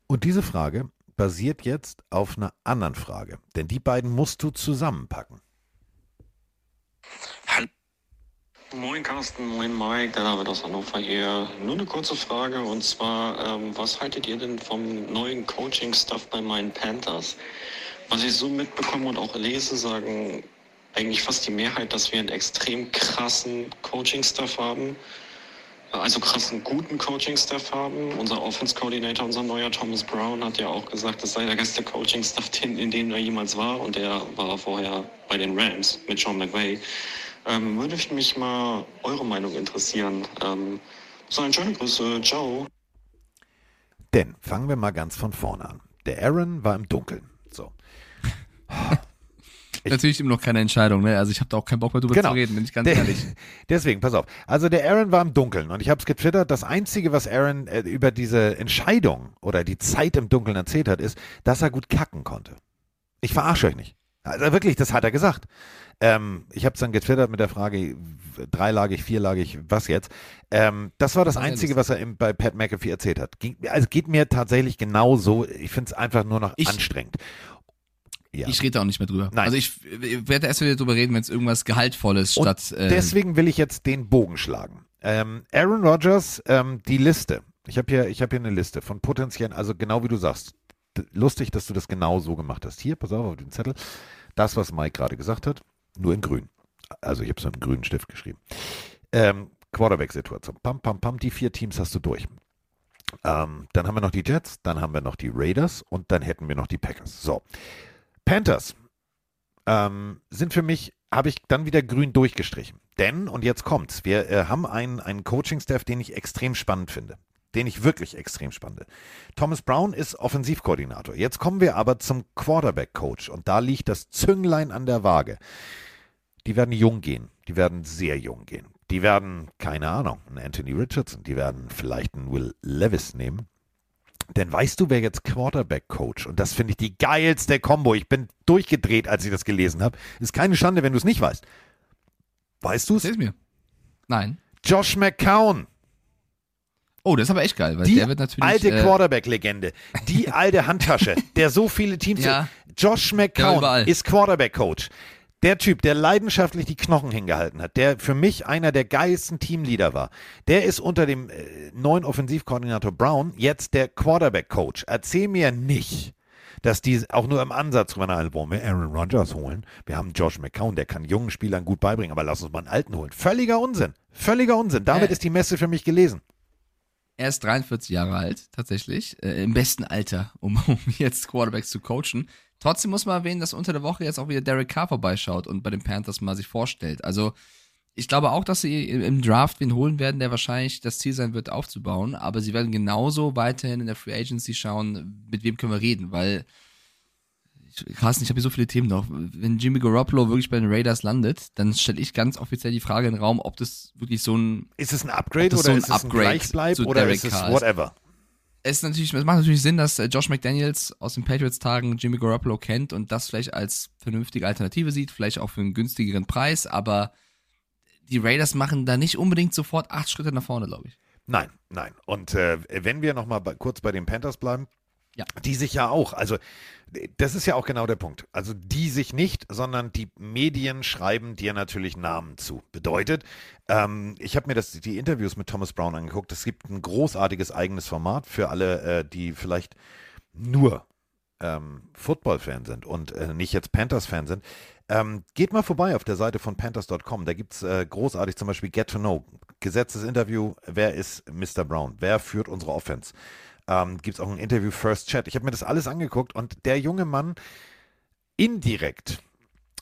Und diese Frage basiert jetzt auf einer anderen Frage. Denn die beiden musst du zusammenpacken. Hallo. Moin Carsten, moin Mike, der David aus Hannover hier. Nur eine kurze Frage und zwar, ähm, was haltet ihr denn vom neuen Coaching-Stuff bei meinen Panthers? Was ich so mitbekomme und auch lese, sagen eigentlich fast die Mehrheit, dass wir einen extrem krassen Coaching-Stuff haben. Also krassen, guten Coaching-Staff haben. Unser Offense-Coordinator, unser neuer Thomas Brown, hat ja auch gesagt, das sei der beste Coaching-Staff, in dem er jemals war. Und der war vorher bei den Rams mit Sean McVay. Ähm, würde mich mal eure Meinung interessieren. Ähm, so, schöne Grüße. Ciao. Denn fangen wir mal ganz von vorne an. Der Aaron war im Dunkeln. So. Ich, Natürlich immer noch keine Entscheidung, ne? Also ich habe da auch keinen Bock mehr drüber genau. zu reden, bin ich ganz der, ehrlich. Deswegen, pass auf. Also der Aaron war im Dunkeln und ich habe es getwittert. Das Einzige, was Aaron äh, über diese Entscheidung oder die Zeit im Dunkeln erzählt hat, ist, dass er gut kacken konnte. Ich verarsche euch nicht. Also wirklich, das hat er gesagt. Ähm, ich habe es dann getwittert mit der Frage, dreilagig, vierlagig, was jetzt? Ähm, das war das Einzige, was er im, bei Pat McAfee erzählt hat. Ging, also geht mir tatsächlich genauso. Ich finde es einfach nur noch ich, anstrengend. Ja. Ich rede da auch nicht mehr drüber. Nein. Also ich, ich werde erst wieder drüber reden, wenn es irgendwas Gehaltvolles Und statt. Äh, deswegen will ich jetzt den Bogen schlagen. Ähm, Aaron Rodgers, ähm, die Liste. Ich habe hier, hab hier eine Liste von potenziellen, also genau wie du sagst. Lustig, dass du das genau so gemacht hast. Hier, pass auf, auf den Zettel. Das, was Mike gerade gesagt hat, nur in grün. Also ich habe es mit einem grünen Stift geschrieben. Ähm, Quarterback-Situation. Pam, pam, pam, die vier Teams hast du durch. Ähm, dann haben wir noch die Jets, dann haben wir noch die Raiders und dann hätten wir noch die Packers. So. Panthers ähm, sind für mich, habe ich dann wieder grün durchgestrichen. Denn, und jetzt kommt's, wir äh, haben einen, einen Coaching-Staff, den ich extrem spannend finde. Den ich wirklich extrem spannend. Thomas Brown ist Offensivkoordinator. Jetzt kommen wir aber zum Quarterback-Coach und da liegt das Zünglein an der Waage. Die werden jung gehen. Die werden sehr jung gehen. Die werden, keine Ahnung, einen Anthony Richardson, die werden vielleicht einen Will Levis nehmen. Denn weißt du, wer jetzt Quarterback-Coach? Und das finde ich die geilste Kombo. Ich bin durchgedreht, als ich das gelesen habe. Ist keine Schande, wenn du es nicht weißt. Weißt du es? mir. Nein. Josh McCown. Oh, das ist aber echt geil, weil die der wird natürlich. Alte äh, Quarterback-Legende. Die alte Handtasche, der so viele Teams. ja. Josh McCown ist Quarterback-Coach. Der Typ, der leidenschaftlich die Knochen hingehalten hat, der für mich einer der geilsten Teamleader war, der ist unter dem äh, neuen Offensivkoordinator Brown jetzt der Quarterback-Coach. Erzähl mir nicht, dass die auch nur im Ansatz drüber nachdenken, wollen wir Aaron Rodgers holen? Wir haben Josh McCown, der kann jungen Spielern gut beibringen, aber lass uns mal einen alten holen. Völliger Unsinn. Völliger Unsinn. Damit äh, ist die Messe für mich gelesen. Er ist 43 Jahre alt, tatsächlich. Äh, Im besten Alter, um, um jetzt Quarterbacks zu coachen. Trotzdem muss man erwähnen, dass unter der Woche jetzt auch wieder Derek Carr vorbeischaut und bei den Panthers mal sich vorstellt. Also ich glaube auch, dass sie im Draft wen holen werden, der wahrscheinlich das Ziel sein wird, aufzubauen. Aber sie werden genauso weiterhin in der Free Agency schauen, mit wem können wir reden, weil Carsten, ich habe hier so viele Themen noch. Wenn Jimmy Garoppolo wirklich bei den Raiders landet, dann stelle ich ganz offiziell die Frage in den Raum, ob das wirklich so ein ist es ein Upgrade oder so ein ist es ein Gleichbleib oder Derek ist es whatever? Es, natürlich, es macht natürlich Sinn, dass äh, Josh McDaniels aus den Patriots-Tagen Jimmy Garoppolo kennt und das vielleicht als vernünftige Alternative sieht, vielleicht auch für einen günstigeren Preis, aber die Raiders machen da nicht unbedingt sofort acht Schritte nach vorne, glaube ich. Nein, nein. Und äh, wenn wir nochmal kurz bei den Panthers bleiben, ja. Die sich ja auch, also das ist ja auch genau der Punkt. Also die sich nicht, sondern die Medien schreiben dir natürlich Namen zu. Bedeutet, ähm, ich habe mir das, die Interviews mit Thomas Brown angeguckt. Es gibt ein großartiges eigenes Format für alle, äh, die vielleicht nur ähm, Football-Fan sind und äh, nicht jetzt Panthers-Fan sind. Ähm, geht mal vorbei auf der Seite von Panthers.com. Da gibt es äh, großartig zum Beispiel Get to Know. Gesetztes Interview. Wer ist Mr. Brown? Wer führt unsere Offense? Ähm, Gibt es auch ein Interview First Chat. Ich habe mir das alles angeguckt und der junge Mann indirekt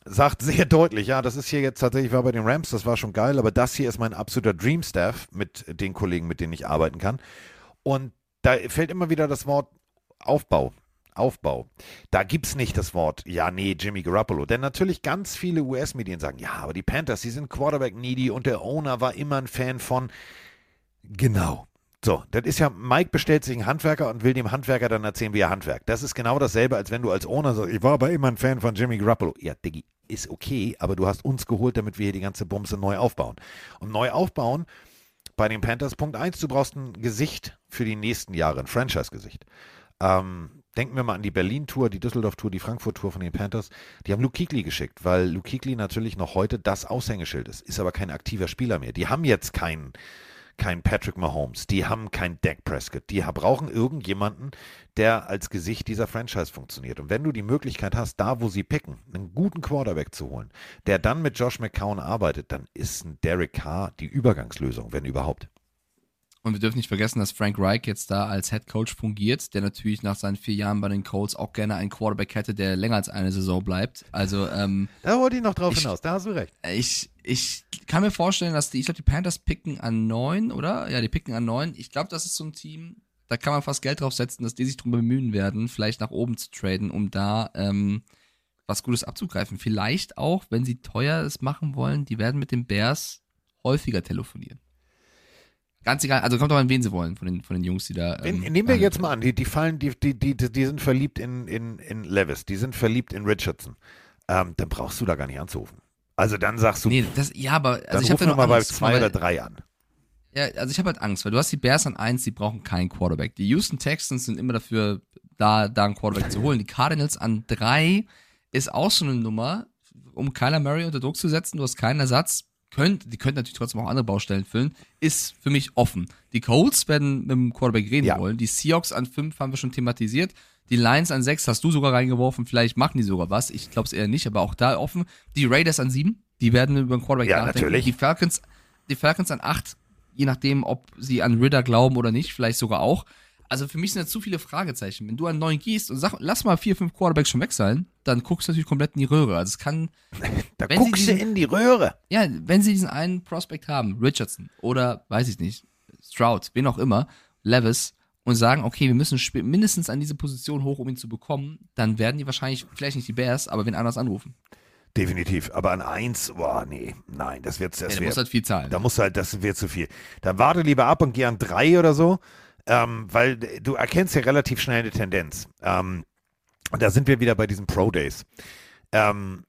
sagt sehr deutlich, ja, das ist hier jetzt tatsächlich, war bei den Rams, das war schon geil, aber das hier ist mein absoluter Dream Staff mit den Kollegen, mit denen ich arbeiten kann. Und da fällt immer wieder das Wort Aufbau. Aufbau. Da gibt es nicht das Wort, ja, nee, Jimmy Garoppolo. Denn natürlich ganz viele US-Medien sagen, ja, aber die Panthers, die sind Quarterback-needy und der Owner war immer ein Fan von. Genau. So, das ist ja, Mike bestellt sich einen Handwerker und will dem Handwerker dann erzählen, wie er Handwerk. Das ist genau dasselbe, als wenn du als Owner sagst, ich war aber immer ein Fan von Jimmy Garoppolo. Ja, Diggi, ist okay, aber du hast uns geholt, damit wir hier die ganze Bumse neu aufbauen. Und neu aufbauen bei den Panthers, Punkt 1, du brauchst ein Gesicht für die nächsten Jahre, ein Franchise-Gesicht. Ähm, denken wir mal an die Berlin-Tour, die Düsseldorf-Tour, die Frankfurt-Tour von den Panthers. Die haben Luke Kuechly geschickt, weil Luke Kuechly natürlich noch heute das Aushängeschild ist, ist aber kein aktiver Spieler mehr. Die haben jetzt keinen kein Patrick Mahomes, die haben kein Dak Prescott, die brauchen irgendjemanden, der als Gesicht dieser Franchise funktioniert. Und wenn du die Möglichkeit hast, da wo sie picken, einen guten Quarterback zu holen, der dann mit Josh McCown arbeitet, dann ist ein Derek Carr die Übergangslösung, wenn überhaupt. Und wir dürfen nicht vergessen, dass Frank Reich jetzt da als Head Coach fungiert, der natürlich nach seinen vier Jahren bei den Colts auch gerne einen Quarterback hätte, der länger als eine Saison bleibt. Also, ähm, Da wollte ich noch drauf Ich- hinaus, da hast du recht. ich, ich kann mir vorstellen, dass die, ich glaube, die Panthers picken an neun, oder? Ja, die picken an neun. Ich glaube, das ist so ein Team, da kann man fast Geld drauf setzen, dass die sich darum bemühen werden, vielleicht nach oben zu traden, um da ähm, was Gutes abzugreifen. Vielleicht auch, wenn sie teuer es machen wollen, die werden mit den Bears häufiger telefonieren. Ganz egal, also kommt doch an, wen sie wollen, von den, von den Jungs, die da. Ähm, nehmen wir jetzt mal an, die, die fallen, die, die, die, die sind verliebt in, in, in Levis, die sind verliebt in Richardson. Ähm, dann brauchst du da gar nicht anzurufen. Also dann sagst du, Nee, das, ja, aber also dann ich habe mal bei zwei weil- oder drei an. Ja, also ich habe halt Angst, weil du hast die Bears an eins, die brauchen keinen Quarterback. Die Houston Texans sind immer dafür da, da einen Quarterback zu holen. Die Cardinals an drei ist auch so eine Nummer, um Kyler Murray unter Druck zu setzen. Du hast keinen Ersatz. Könnt, die könnten natürlich trotzdem auch andere Baustellen füllen. Ist für mich offen. Die Colts werden mit dem Quarterback reden Ja. wollen. Die Seahawks an fünf haben wir schon thematisiert. Die Lions an sechs hast du sogar reingeworfen. Vielleicht machen die sogar was. Ich glaube es eher nicht, aber auch da offen. Die Raiders an sieben, die werden über den Quarterback Ja, nachdenken. natürlich. Die Falcons, die Falcons an acht, je nachdem, ob sie an Ritter glauben oder nicht, vielleicht sogar auch. Also für mich sind da zu viele Fragezeichen. Wenn du an neun gehst und sag, lass mal vier, fünf Quarterbacks schon weg sein, dann guckst du natürlich komplett in die Röhre. Also es kann, Da guckst du diesen- in die Röhre. ja, wenn sie diesen einen Prospect haben, Richardson oder weiß ich nicht, Stroud, wen auch immer, Levis, und sagen, okay, wir müssen mindestens an diese Position hoch, um ihn zu bekommen, dann werden die wahrscheinlich, vielleicht nicht die Bears, aber wen anders anrufen. Definitiv. Aber an eins, boah, nee, nein, das wird, Ja, das der wird, muss halt viel zahlen. da musst du halt, das wird zu viel. Dann warte lieber ab und geh an drei oder so, ähm, weil du erkennst ja relativ schnell eine Tendenz. Ähm, da sind wir wieder bei diesen Pro Days. Ähm,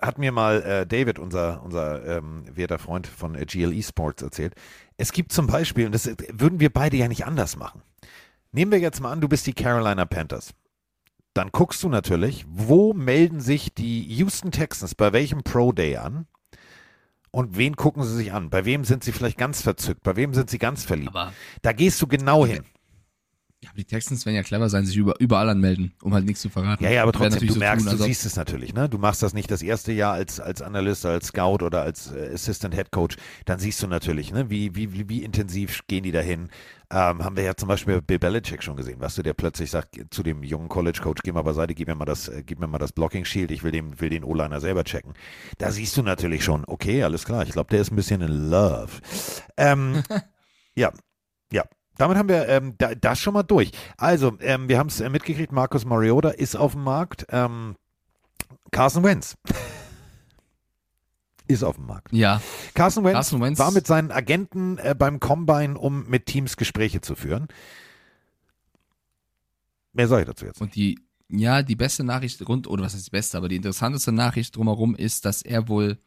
hat mir mal äh, David, unser, unser ähm, werter Freund von äh, GLE Sports, erzählt. Es gibt zum Beispiel, und das äh, würden wir beide ja nicht anders machen. Nehmen wir jetzt mal an, du bist die Carolina Panthers. Dann guckst du natürlich, wo melden sich die Houston Texans bei welchem Pro Day an? Und wen gucken sie sich an? Bei wem sind sie vielleicht ganz verzückt? Bei wem sind sie ganz verliebt? aber Da gehst du genau hin. ja, die Texans werden ja clever sein, sich über, überall anmelden, um halt nichts zu verraten. Ja, ja, aber trotzdem, du so merkst, tun, du siehst es natürlich, ne? Du machst das nicht das erste Jahr als, als Analyst, als Scout oder als äh, Assistant Head Coach. Dann siehst du natürlich, ne? Wie, wie, wie, wie intensiv gehen die dahin? Ähm, haben wir ja zum Beispiel Bill Belichick schon gesehen, weißt du, der plötzlich sagt zu dem jungen College Coach, geh mal beiseite, gib mir mal das, äh, gib mir mal das Blocking Shield, ich will den, will den O-Liner selber checken. Da siehst du natürlich schon, okay, alles klar, ich glaube, der ist ein bisschen in love. Ähm, ja, ja. Damit haben wir ähm, da, das schon mal durch. Also, ähm, wir haben es äh, mitgekriegt, Markus Mariota ist auf dem Markt. Ähm, Carson Wentz ist auf dem Markt. Ja, Carson Wentz, Carson Wentz war mit seinen Agenten äh, beim Combine, um mit Teams Gespräche zu führen. Mehr sage ich dazu jetzt. Und die, ja, die beste Nachricht rund, oder was ist die beste, aber die interessanteste Nachricht drumherum ist, dass er wohl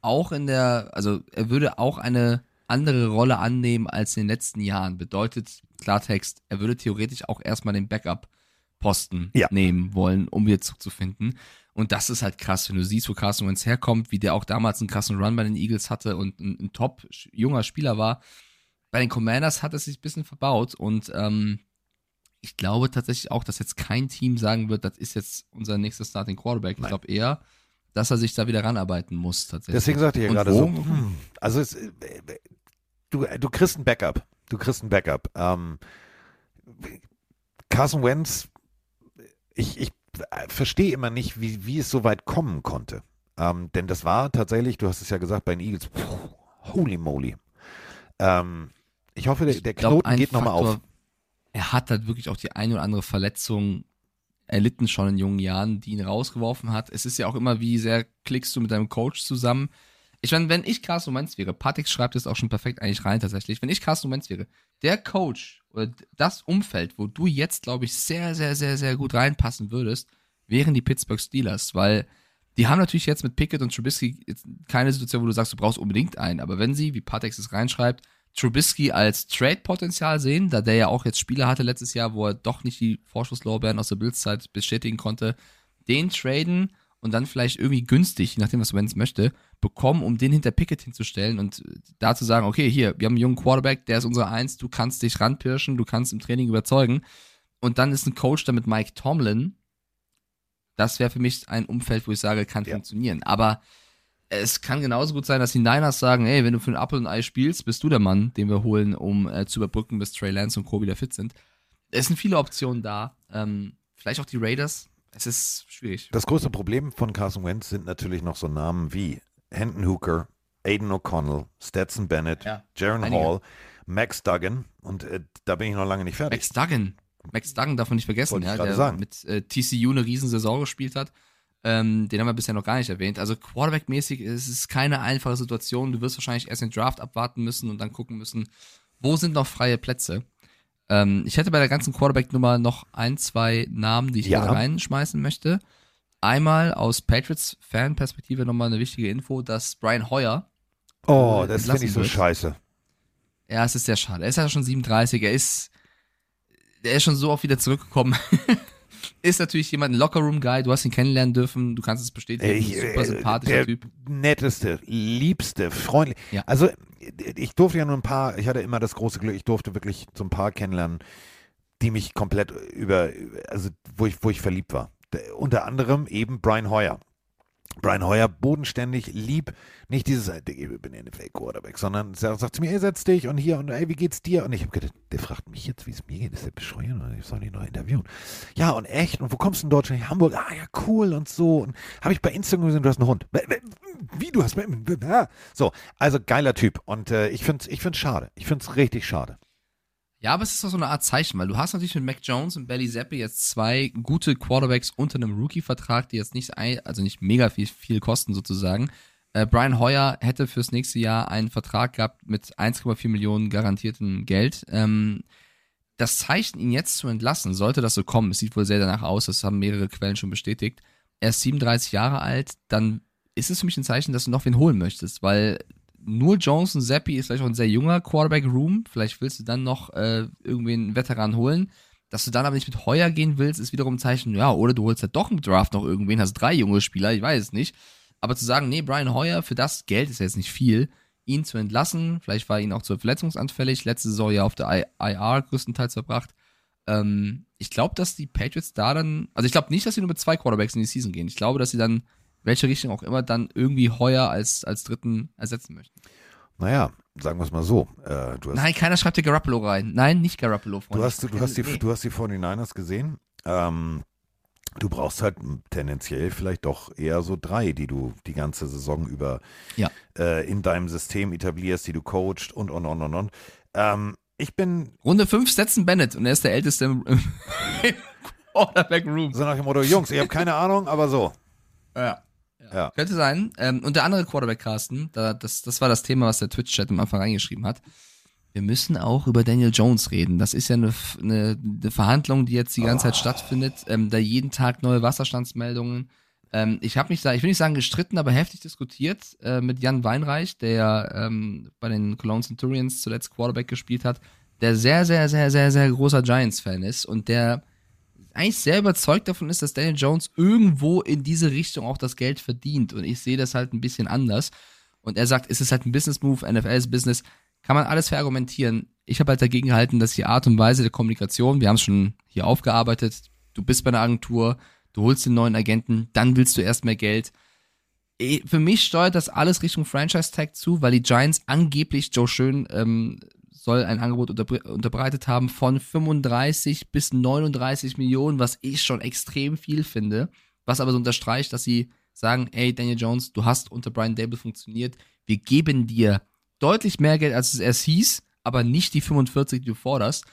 auch in der, also er würde auch eine andere Rolle annehmen als in den letzten Jahren. Bedeutet Klartext, er würde theoretisch auch erstmal den Backup-Posten Ja. nehmen wollen, um wieder zurückzufinden. Und das ist halt krass, wenn du siehst, wo Carson Wentz herkommt, wie der auch damals einen krassen Run bei den Eagles hatte und ein, ein top junger Spieler war. Bei den Commanders hat es sich ein bisschen verbaut und ähm, ich glaube tatsächlich auch, dass jetzt kein Team sagen wird, das ist jetzt unser nächster Starting Quarterback. Ich Nein. glaube eher, dass er sich da wieder ranarbeiten muss tatsächlich. Deswegen sagte ich ja gerade so, hm, also es, äh, du, du kriegst ein Backup. Du kriegst ein Backup. Ähm, Carson Wentz, ich, ich verstehe immer nicht, wie, wie es so weit kommen konnte. Ähm, denn das war tatsächlich, du hast es ja gesagt, bei den Eagles, puh, holy moly. Ähm, ich hoffe, der, der glaub, Knoten ein geht nochmal auf. Er hat halt wirklich auch die eine oder andere Verletzung erlitten schon in jungen Jahren, die ihn rausgeworfen hat. Es ist ja auch immer, wie sehr klickst du mit deinem Coach zusammen. Ich meine, wenn ich Carsten Wentz wäre, Patrick schreibt es auch schon perfekt eigentlich rein tatsächlich, wenn ich Carsten Wentz wäre, der Coach oder das Umfeld, wo du jetzt, glaube ich, sehr, sehr, sehr, sehr gut reinpassen würdest, wären die Pittsburgh Steelers, weil die haben natürlich jetzt mit Pickett und Trubisky keine Situation, wo du sagst, du brauchst unbedingt einen, aber wenn sie, wie Patex es reinschreibt, Trubisky als Trade-Potenzial sehen, da der ja auch jetzt Spiele hatte letztes Jahr, wo er doch nicht die Vorschusslorbeeren aus der Bildzeit bestätigen konnte. Den traden und dann vielleicht irgendwie günstig, je nachdem, was Wenz möchte, bekommen, um den hinter Pickett hinzustellen und da zu sagen, okay, hier, wir haben einen jungen Quarterback, der ist unsere Eins, du kannst dich ranpirschen, du kannst im Training überzeugen. Und dann ist ein Coach da mit Mike Tomlin. Das wäre für mich ein Umfeld, wo ich sage, kann Ja. funktionieren. Aber es kann genauso gut sein, dass die Niners sagen, ey, wenn du für ein Apple und Ei spielst, bist du der Mann, den wir holen, um äh, zu überbrücken, bis Trey Lance und Co. wieder fit sind. Es sind viele Optionen da. Ähm, vielleicht auch die Raiders. Es ist schwierig. Das größte Problem von Carson Wentz sind natürlich noch so Namen wie Hendon Hooker, Aiden O'Connell, Stetson Bennett, Ja, Jaron. Hall, Max Duggan und äh, da bin ich noch lange nicht fertig. Max Duggan. Max Duggan darf man nicht vergessen, ja, der sagen. mit äh, TCU eine Riesensaison gespielt hat. Ähm, den haben wir bisher noch gar nicht erwähnt. Also Quarterback-mäßig ist es keine einfache Situation. Du wirst wahrscheinlich erst den Draft abwarten müssen und dann gucken müssen, wo sind noch freie Plätze. Ähm, ich hätte bei der ganzen Quarterback-Nummer noch ein, zwei Namen, die ich Ja. gerne reinschmeißen möchte. Einmal aus Patriots-Fan-Perspektive nochmal eine wichtige Info, dass Brian Hoyer Oh, äh, das finde ich so wird. scheiße. ja, es ist sehr schade. Er ist ja schon 37, er ist, er ist schon so oft wieder zurückgekommen. ist natürlich jemand, ein Lockerroom-Guy, du hast ihn kennenlernen dürfen, du kannst es bestätigen, ich, super äh, sympathischer der Typ. netteste, liebste, freundlich. Ja. Also ich durfte ja nur ein paar, ich hatte immer das große Glück, ich durfte wirklich so ein paar kennenlernen, die mich komplett über, also wo ich, wo ich verliebt war. Unter anderem eben Brian Hoyer. Brian Hoyer, bodenständig, lieb, nicht dieses, äh, ich bin NFL-Quarterback, sondern er sagt zu mir, ey, setz dich und hier und ey, wie geht's dir? Und ich habe gedacht, der fragt mich jetzt, wie es mir geht, ist der bescheuert oder ich soll ihn noch interviewen? Ja, und echt, und wo kommst du in Deutschland? Hamburg, ah ja, cool und so. Und habe ich bei Instagram gesehen, du hast einen Hund. Wie, du hast, so, also geiler Typ und äh, ich finde es ich find's schade, ich finde es richtig schade. Ja, aber es ist doch so eine Art Zeichen, weil du hast natürlich mit Mac Jones und Belly Zappi jetzt zwei gute Quarterbacks unter einem Rookie-Vertrag, die jetzt nicht, also nicht mega viel, viel kosten sozusagen. Äh, Brian Hoyer hätte fürs nächste Jahr einen Vertrag gehabt mit 1,4 Millionen garantiertem Geld. Ähm, das Zeichen, ihn jetzt zu entlassen, sollte das so kommen, es sieht wohl sehr danach aus, das haben mehrere Quellen schon bestätigt. Er ist 37 Jahre alt, dann ist es für mich ein Zeichen, dass du noch wen holen möchtest, weil nur Jones und Zappi ist vielleicht auch ein sehr junger Quarterback-Room. Vielleicht willst du dann noch äh, irgendwie einen Veteran holen. Dass du dann aber nicht mit Heuer gehen willst, ist wiederum ein Zeichen, ja, oder du holst halt doch im Draft noch irgendwen, hast drei junge Spieler, ich weiß es nicht. Aber zu sagen, nee, Brian Heuer, für das Geld ist ja jetzt nicht viel, ihn zu entlassen, vielleicht war ihn auch zu verletzungsanfällig, letzte Saison ja auf der IR größtenteils verbracht. Ähm, ich glaube, dass die Patriots da dann, also ich glaube nicht, dass sie nur mit zwei Quarterbacks in die Season gehen. Ich glaube, dass sie dann, welche Richtung auch immer, dann irgendwie Heuer als, als dritten ersetzen möchten. Naja, sagen wir es mal so. Äh, du hast, Nein, keiner schreibt dir Garoppolo rein. Nein, nicht Garoppolo, Freunde. du hast, du hast, die, Nee. du hast die 49ers gesehen. Ähm, du brauchst halt tendenziell vielleicht doch eher so drei, die du die ganze Saison über Ja. äh, in deinem System etablierst, die du coachst und und und und und. Ähm, ich bin Runde 5 Stetson Bennett und er ist der älteste im, im Quarterback Room. so nach dem Motto, Jungs, ich habe keine Ahnung, aber so. Ja. Ja. Könnte sein. Ähm, und der andere Quarterback, Carsten, da, das, das war das Thema, was der Twitch-Chat am Anfang reingeschrieben hat. Wir müssen auch über Daniel Jones reden. Das ist ja eine, eine, eine Verhandlung, die jetzt die ganze Zeit stattfindet. Ähm, da jeden Tag neue Wasserstandsmeldungen. Ähm, ich habe mich da, ich will nicht sagen gestritten, aber heftig diskutiert äh, mit Jan Weinreich, der ähm, bei den Cologne Centurions zuletzt Quarterback gespielt hat, der sehr, sehr, sehr, sehr, sehr großer Giants-Fan ist und der eigentlich sehr überzeugt davon ist, dass Daniel Jones irgendwo in diese Richtung auch das Geld verdient. Und ich sehe das halt ein bisschen anders. Und er sagt, es ist halt ein Business-Move, NFL ist Business. Kann man alles verargumentieren. Ich habe halt dagegen gehalten, dass die Art und Weise der Kommunikation, wir haben es schon hier aufgearbeitet, du bist bei einer Agentur, du holst den neuen Agenten, dann willst du erst mehr Geld. Eh, Für mich steuert das alles Richtung Franchise-Tag zu, weil die Giants angeblich Joe Schön ähm, soll ein Angebot unterbre unterbreitet haben von 35 bis 39 Millionen, was ich schon extrem viel finde. Was aber so unterstreicht, dass sie sagen, ey, Daniel Jones, du hast unter Brian Dable funktioniert. Wir geben dir deutlich mehr Geld, als es erst hieß, aber nicht die 45, die du forderst.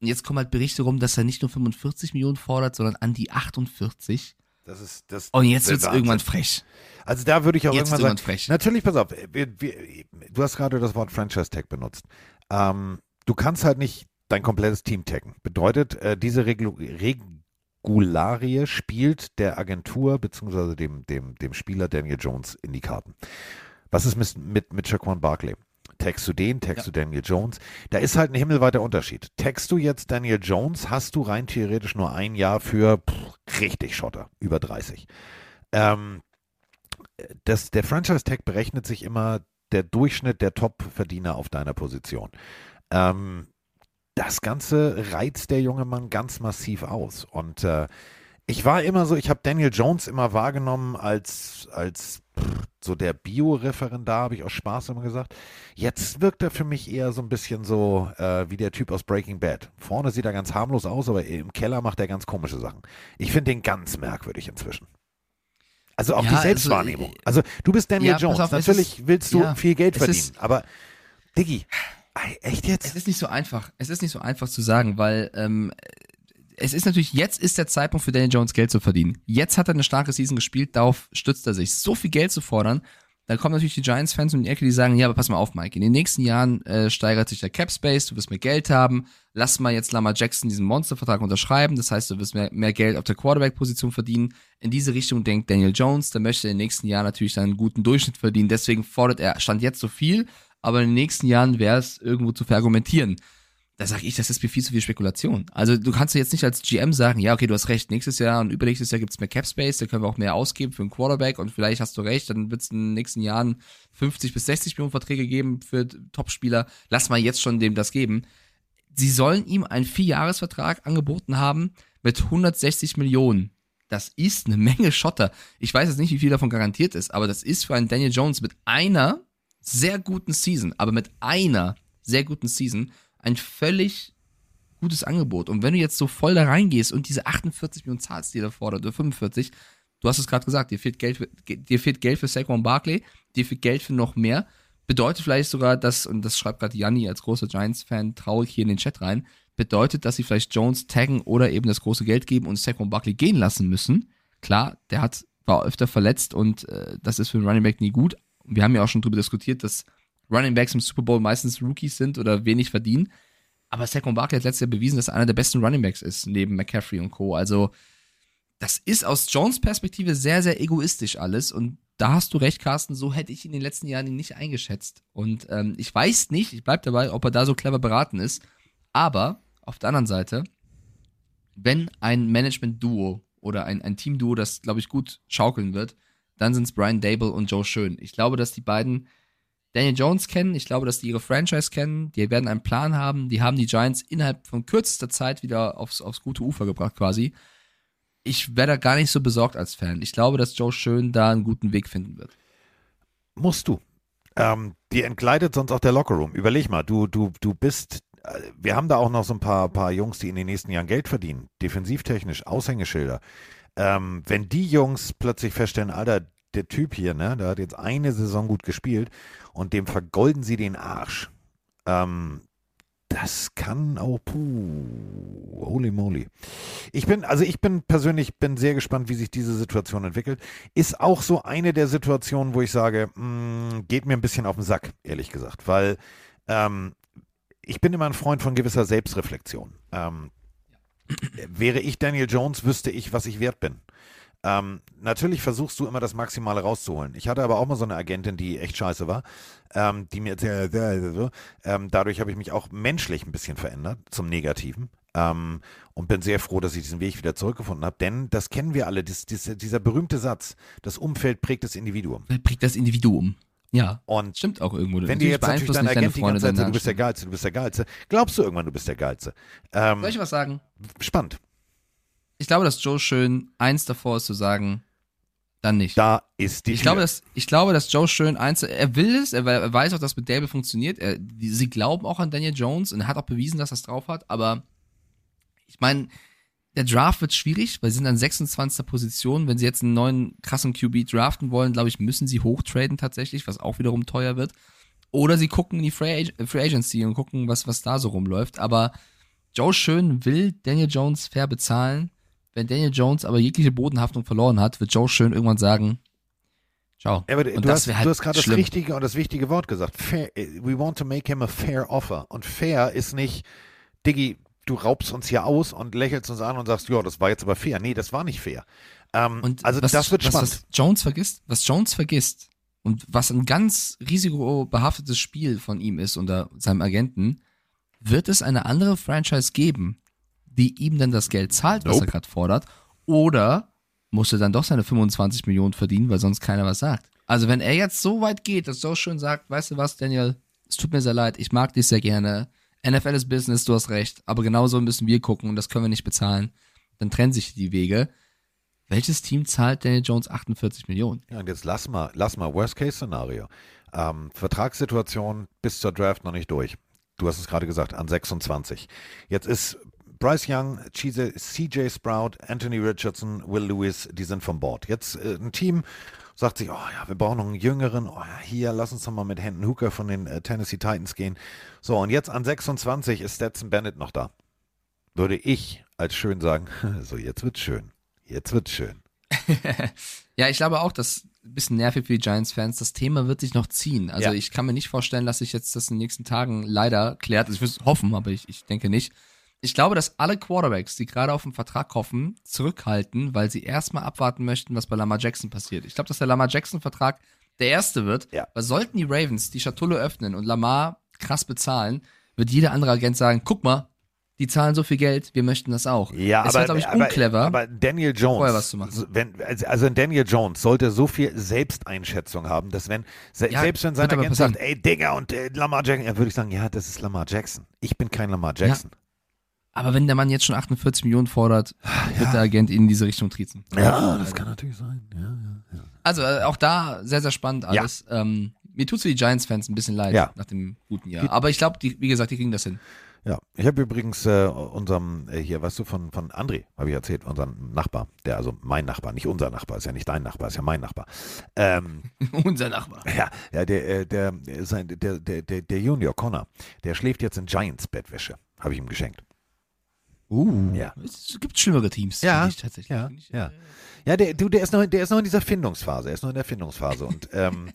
Und jetzt kommen halt Berichte rum, dass er nicht nur 45 Millionen fordert, sondern an die 48. Das ist das. Und jetzt wird's Wahnsinn. irgendwann frech. Also da würde ich auch Jetzt irgendwann wird's sagen, irgendwann frech. natürlich, pass auf, wir, wir, du hast gerade das Wort Franchise Tag benutzt. Ähm, du kannst halt nicht dein komplettes Team taggen. Bedeutet, äh, diese Reglu Regularie spielt der Agentur bzw. Dem, dem, dem Spieler Daniel Jones in die Karten. Was ist mit, mit, mit Shaquan Barkley? Text du den, text du Daniel Jones. Da ist halt ein himmelweiter Unterschied. Text du jetzt Daniel Jones, hast du rein theoretisch nur ein Jahr für pff, richtig Schotter, über 30. Ähm, das, der Franchise-Tag berechnet sich immer der Durchschnitt der Top-Verdiener auf deiner Position. Ähm, das Ganze reizt der junge Mann ganz massiv aus. Und äh, ich war immer so, ich habe Daniel Jones immer wahrgenommen als, als pff, so der Bio-Referendar, habe ich aus Spaß immer gesagt. Jetzt wirkt er für mich eher so ein bisschen so äh, wie der Typ aus Breaking Bad. Vorne sieht er ganz harmlos aus, aber im Keller macht er ganz komische Sachen. Ich finde den ganz merkwürdig inzwischen. Also auch Ja, die also, Selbstwahrnehmung. Also, du bist Daniel ja, Jones. auf, es Natürlich ist- willst du ja, viel Geld es verdienen. ist- aber, Diggi, echt Es jetzt? ist nicht so einfach. Es ist nicht so einfach zu sagen, weil ähm, es ist natürlich, jetzt ist der Zeitpunkt für Daniel Jones Geld zu verdienen. Jetzt hat er eine starke Season gespielt, darauf stützt er sich. So viel Geld zu fordern, dann kommen natürlich die Giants-Fans um die Ecke, die sagen, ja, aber pass mal auf, Mike, in den nächsten Jahren äh, steigert sich der Cap-Space, du wirst mehr Geld haben, lass mal jetzt Lamar Jackson diesen Monstervertrag unterschreiben, das heißt, du wirst mehr, mehr Geld auf der Quarterback-Position verdienen. In diese Richtung denkt Daniel Jones, der möchte in den nächsten Jahren natürlich dann einen guten Durchschnitt verdienen, deswegen fordert er, stand jetzt so viel, aber in den nächsten Jahren wäre es irgendwo zu verargumentieren. Da sage ich, das ist mir viel zu viel Spekulation. Also du kannst jetzt nicht als GM sagen, ja, okay, du hast recht, nächstes Jahr und übernächstes Jahr gibt's mehr Cap Space, da können wir auch mehr ausgeben für einen Quarterback und vielleicht hast du recht, dann wird's in den nächsten Jahren 50 bis 60 Millionen Verträge geben für Topspieler. Lass mal jetzt schon dem das geben. Sie sollen ihm einen Vierjahresvertrag angeboten haben mit 160 Millionen. Das ist eine Menge Schotter. Ich weiß jetzt nicht, wie viel davon garantiert ist, aber das ist für einen Daniel Jones mit einer sehr guten Season, aber mit einer sehr guten Season ein völlig gutes Angebot. Und wenn du jetzt so voll da reingehst und diese 48 Millionen zahlst, die er fordert, oder 45, du hast es gerade gesagt, dir fehlt Geld für, dir fehlt Geld für Saquon Barkley, dir fehlt Geld für noch mehr. Bedeutet vielleicht sogar, dass, und das schreibt gerade Janni als großer Giants-Fan traurig hier in den Chat rein, bedeutet, dass sie vielleicht Jones taggen oder eben das große Geld geben und Saquon Barkley gehen lassen müssen. Klar, der hat, war öfter verletzt und äh, das ist für einen Running Back nie gut. Wir haben ja auch schon drüber diskutiert, dass Running Backs im Super Bowl meistens Rookies sind oder wenig verdienen. Aber Saquon Barkley hat letztes Jahr bewiesen, dass er einer der besten Running Backs ist, neben McCaffrey und Co. Also, das ist aus Jones Perspektive sehr, sehr egoistisch alles. Und da hast du recht, Carsten, so hätte ich in den letzten Jahren ihn nicht eingeschätzt. Und ähm, ich weiß nicht, ich bleib dabei, ob er da so clever beraten ist. Aber auf der anderen Seite, wenn ein Management-Duo oder ein, ein Team-Duo, das, glaube ich, gut schaukeln wird, dann sind es Brian Dable und Joe Schön. Ich glaube, dass die beiden Daniel Jones kennen, ich glaube, dass die ihre Franchise kennen, die werden einen Plan haben, die haben die Giants innerhalb von kürzester Zeit wieder aufs, aufs gute Ufer gebracht quasi. Ich wäre da gar nicht so besorgt als Fan. Ich glaube, dass Joe Schön da einen guten Weg finden wird. Musst du. Ähm, dir entgleitet sonst auch der Lockerroom. Überleg mal, du, du, du bist, äh, wir haben da auch noch so ein paar, paar Jungs, die in den nächsten Jahren Geld verdienen, defensivtechnisch, Aushängeschilder. Ähm, wenn die Jungs plötzlich feststellen, Alter, der Typ hier, ne, der hat jetzt eine Saison gut gespielt und dem vergolden sie den Arsch. Ähm, das kann auch, puh, holy moly. Ich bin, also ich bin persönlich, bin sehr gespannt, wie sich diese Situation entwickelt. Ist auch so eine der Situationen, wo ich sage, mh, geht mir ein bisschen auf den Sack, ehrlich gesagt, weil ähm, ich bin immer ein Freund von gewisser Selbstreflexion. Ähm, wäre ich Daniel Jones, wüsste ich, was ich wert bin. Ähm, natürlich versuchst du immer das Maximale rauszuholen. Ich hatte aber auch mal so eine Agentin, die echt scheiße war, ähm, die mir erzählt, äh, ähm, dadurch habe ich mich auch menschlich ein bisschen verändert zum Negativen ähm, und bin sehr froh, dass ich diesen Weg wieder zurückgefunden habe, denn das kennen wir alle, dies, dies, dieser berühmte Satz, das Umfeld prägt das Individuum. Prägt das Individuum. Ja. Und Stimmt auch irgendwo. wenn dir jetzt natürlich beeinflussen dein nicht Agent die ganze Zeit sagt, deine du bist der. Geilste, du bist der Geilste, glaubst du irgendwann, du bist der Geilste. Ähm, Soll ich was sagen? spannend. Ich glaube, dass Joe Schön eins davor ist zu sagen, dann nicht. Da ist die ich Tür. glaube, dass, ich glaube, dass Joe Schön eins, er will es, er, er weiß auch, dass mit Dable funktioniert. Er, die, sie glauben auch an Daniel Jones und er hat auch bewiesen, dass er es drauf hat. Aber ich meine, der Draft wird schwierig, weil sie sind an 26. Position. Wenn sie jetzt einen neuen krassen QB draften wollen, glaube ich, müssen sie hochtraden tatsächlich, was auch wiederum teuer wird. Oder sie gucken in die Free, Ag Free Agency und gucken, was, was da so rumläuft. Aber Joe Schön will Daniel Jones fair bezahlen. Wenn Daniel Jones aber jegliche Bodenhaftung verloren hat, wird Joe Schön irgendwann sagen, ciao. Ja, aber du Und hast, das wär halt du hast gerade das richtige und das wichtige Wort gesagt. Fair, we want to make him a fair offer. Und fair ist nicht, Diggi, du raubst uns hier aus und lächelst uns an und sagst, ja, das war jetzt aber fair. Nee, das war nicht fair. Ähm, Und also was, das wird was, spannend. was Jones vergisst, was Jones vergisst, und was ein ganz risikobehaftetes Spiel von ihm ist unter seinem Agenten, wird es eine andere Franchise geben, die ihm dann das Geld zahlt, was Nope. er gerade fordert, oder muss er dann doch seine 25 Millionen verdienen, weil sonst keiner was sagt. Also wenn er jetzt so weit geht, dass Joe schon sagt, weißt du was, Daniel, es tut mir sehr leid, ich mag dich sehr gerne, NFL ist Business, du hast recht, aber genauso müssen wir gucken und das können wir nicht bezahlen, dann trennen sich die Wege. Welches Team zahlt Daniel Jones 48 Millionen? Ja, und jetzt lass mal, lass mal Worst-Case-Szenario. Ähm, Vertragssituation bis zur Draft noch nicht durch. Du hast es gerade gesagt, an 26. Jetzt ist Bryce Young, CJ CJ Sprout, Anthony Richardson, Will Lewis, die sind vom Board. Jetzt äh, ein Team sagt sich, oh ja, wir brauchen noch einen Jüngeren. Oh ja, hier, lass uns doch mal mit Hendon Hooker von den äh, Tennessee Titans gehen. So, und jetzt an 26 ist Stetson Bennett noch da. Würde ich als schön sagen, so, jetzt wird's schön. Jetzt wird's schön. Ja, ich glaube auch, dass ein bisschen nervig für die Giants-Fans. Das Thema wird sich noch ziehen. Also Ja. ich kann mir nicht vorstellen, dass sich jetzt das in den nächsten Tagen leider klärt. Also ich würde es hoffen, aber ich, ich denke nicht. Ich glaube, dass alle Quarterbacks, die gerade auf den Vertrag hoffen, zurückhalten, weil sie erstmal abwarten möchten, was bei Lamar Jackson passiert. Ich glaube, dass der Lamar Jackson-Vertrag der erste wird. Ja. Weil sollten die Ravens die Schatulle öffnen und Lamar krass bezahlen, wird jeder andere Agent sagen, guck mal, die zahlen so viel Geld, wir möchten das auch. Ja, es aber, glaube ich, unclever. aber Daniel Jones, vorher was zu machen. Wenn, also also ein Daniel Jones sollte so viel Selbsteinschätzung haben, dass wenn, se Ja, selbst wenn sein wird Agent sagt, ey Digga und äh, Lamar Jackson, dann würde ich sagen, ja, das ist Lamar Jackson. Ich bin kein Lamar Jackson. Aber wenn der Mann jetzt schon 48 Millionen fordert, wird der Agent ihn in diese Richtung triezen. Ja, das kann natürlich sein. Ja, ja. Also äh, auch da sehr, sehr spannend alles. Ähm, mir tut's für die Giants-Fans ein bisschen leid nach dem guten Jahr. Aber ich glaube, wie gesagt, die kriegen das hin. Ja, ich habe übrigens äh, unserem, äh, hier, weißt du, von, von André, habe ich erzählt, unserem Nachbar, der, also mein Nachbar, nicht unser Nachbar, ist ja nicht dein Nachbar, ist ja mein Nachbar. Ähm, Unser Nachbar. Ja, ja der, äh, der, der, sein- der, der, der, der Junior Connor, der schläft jetzt in Giants-Bettwäsche. Habe ich ihm geschenkt. Uh. Ja. Es gibt schlimmere Teams. Ja, ich tatsächlich. ja, ich, ja. äh, Ja, der, du, der ist noch, der ist noch in dieser Findungsphase. Er ist noch in der Findungsphase. Und ähm,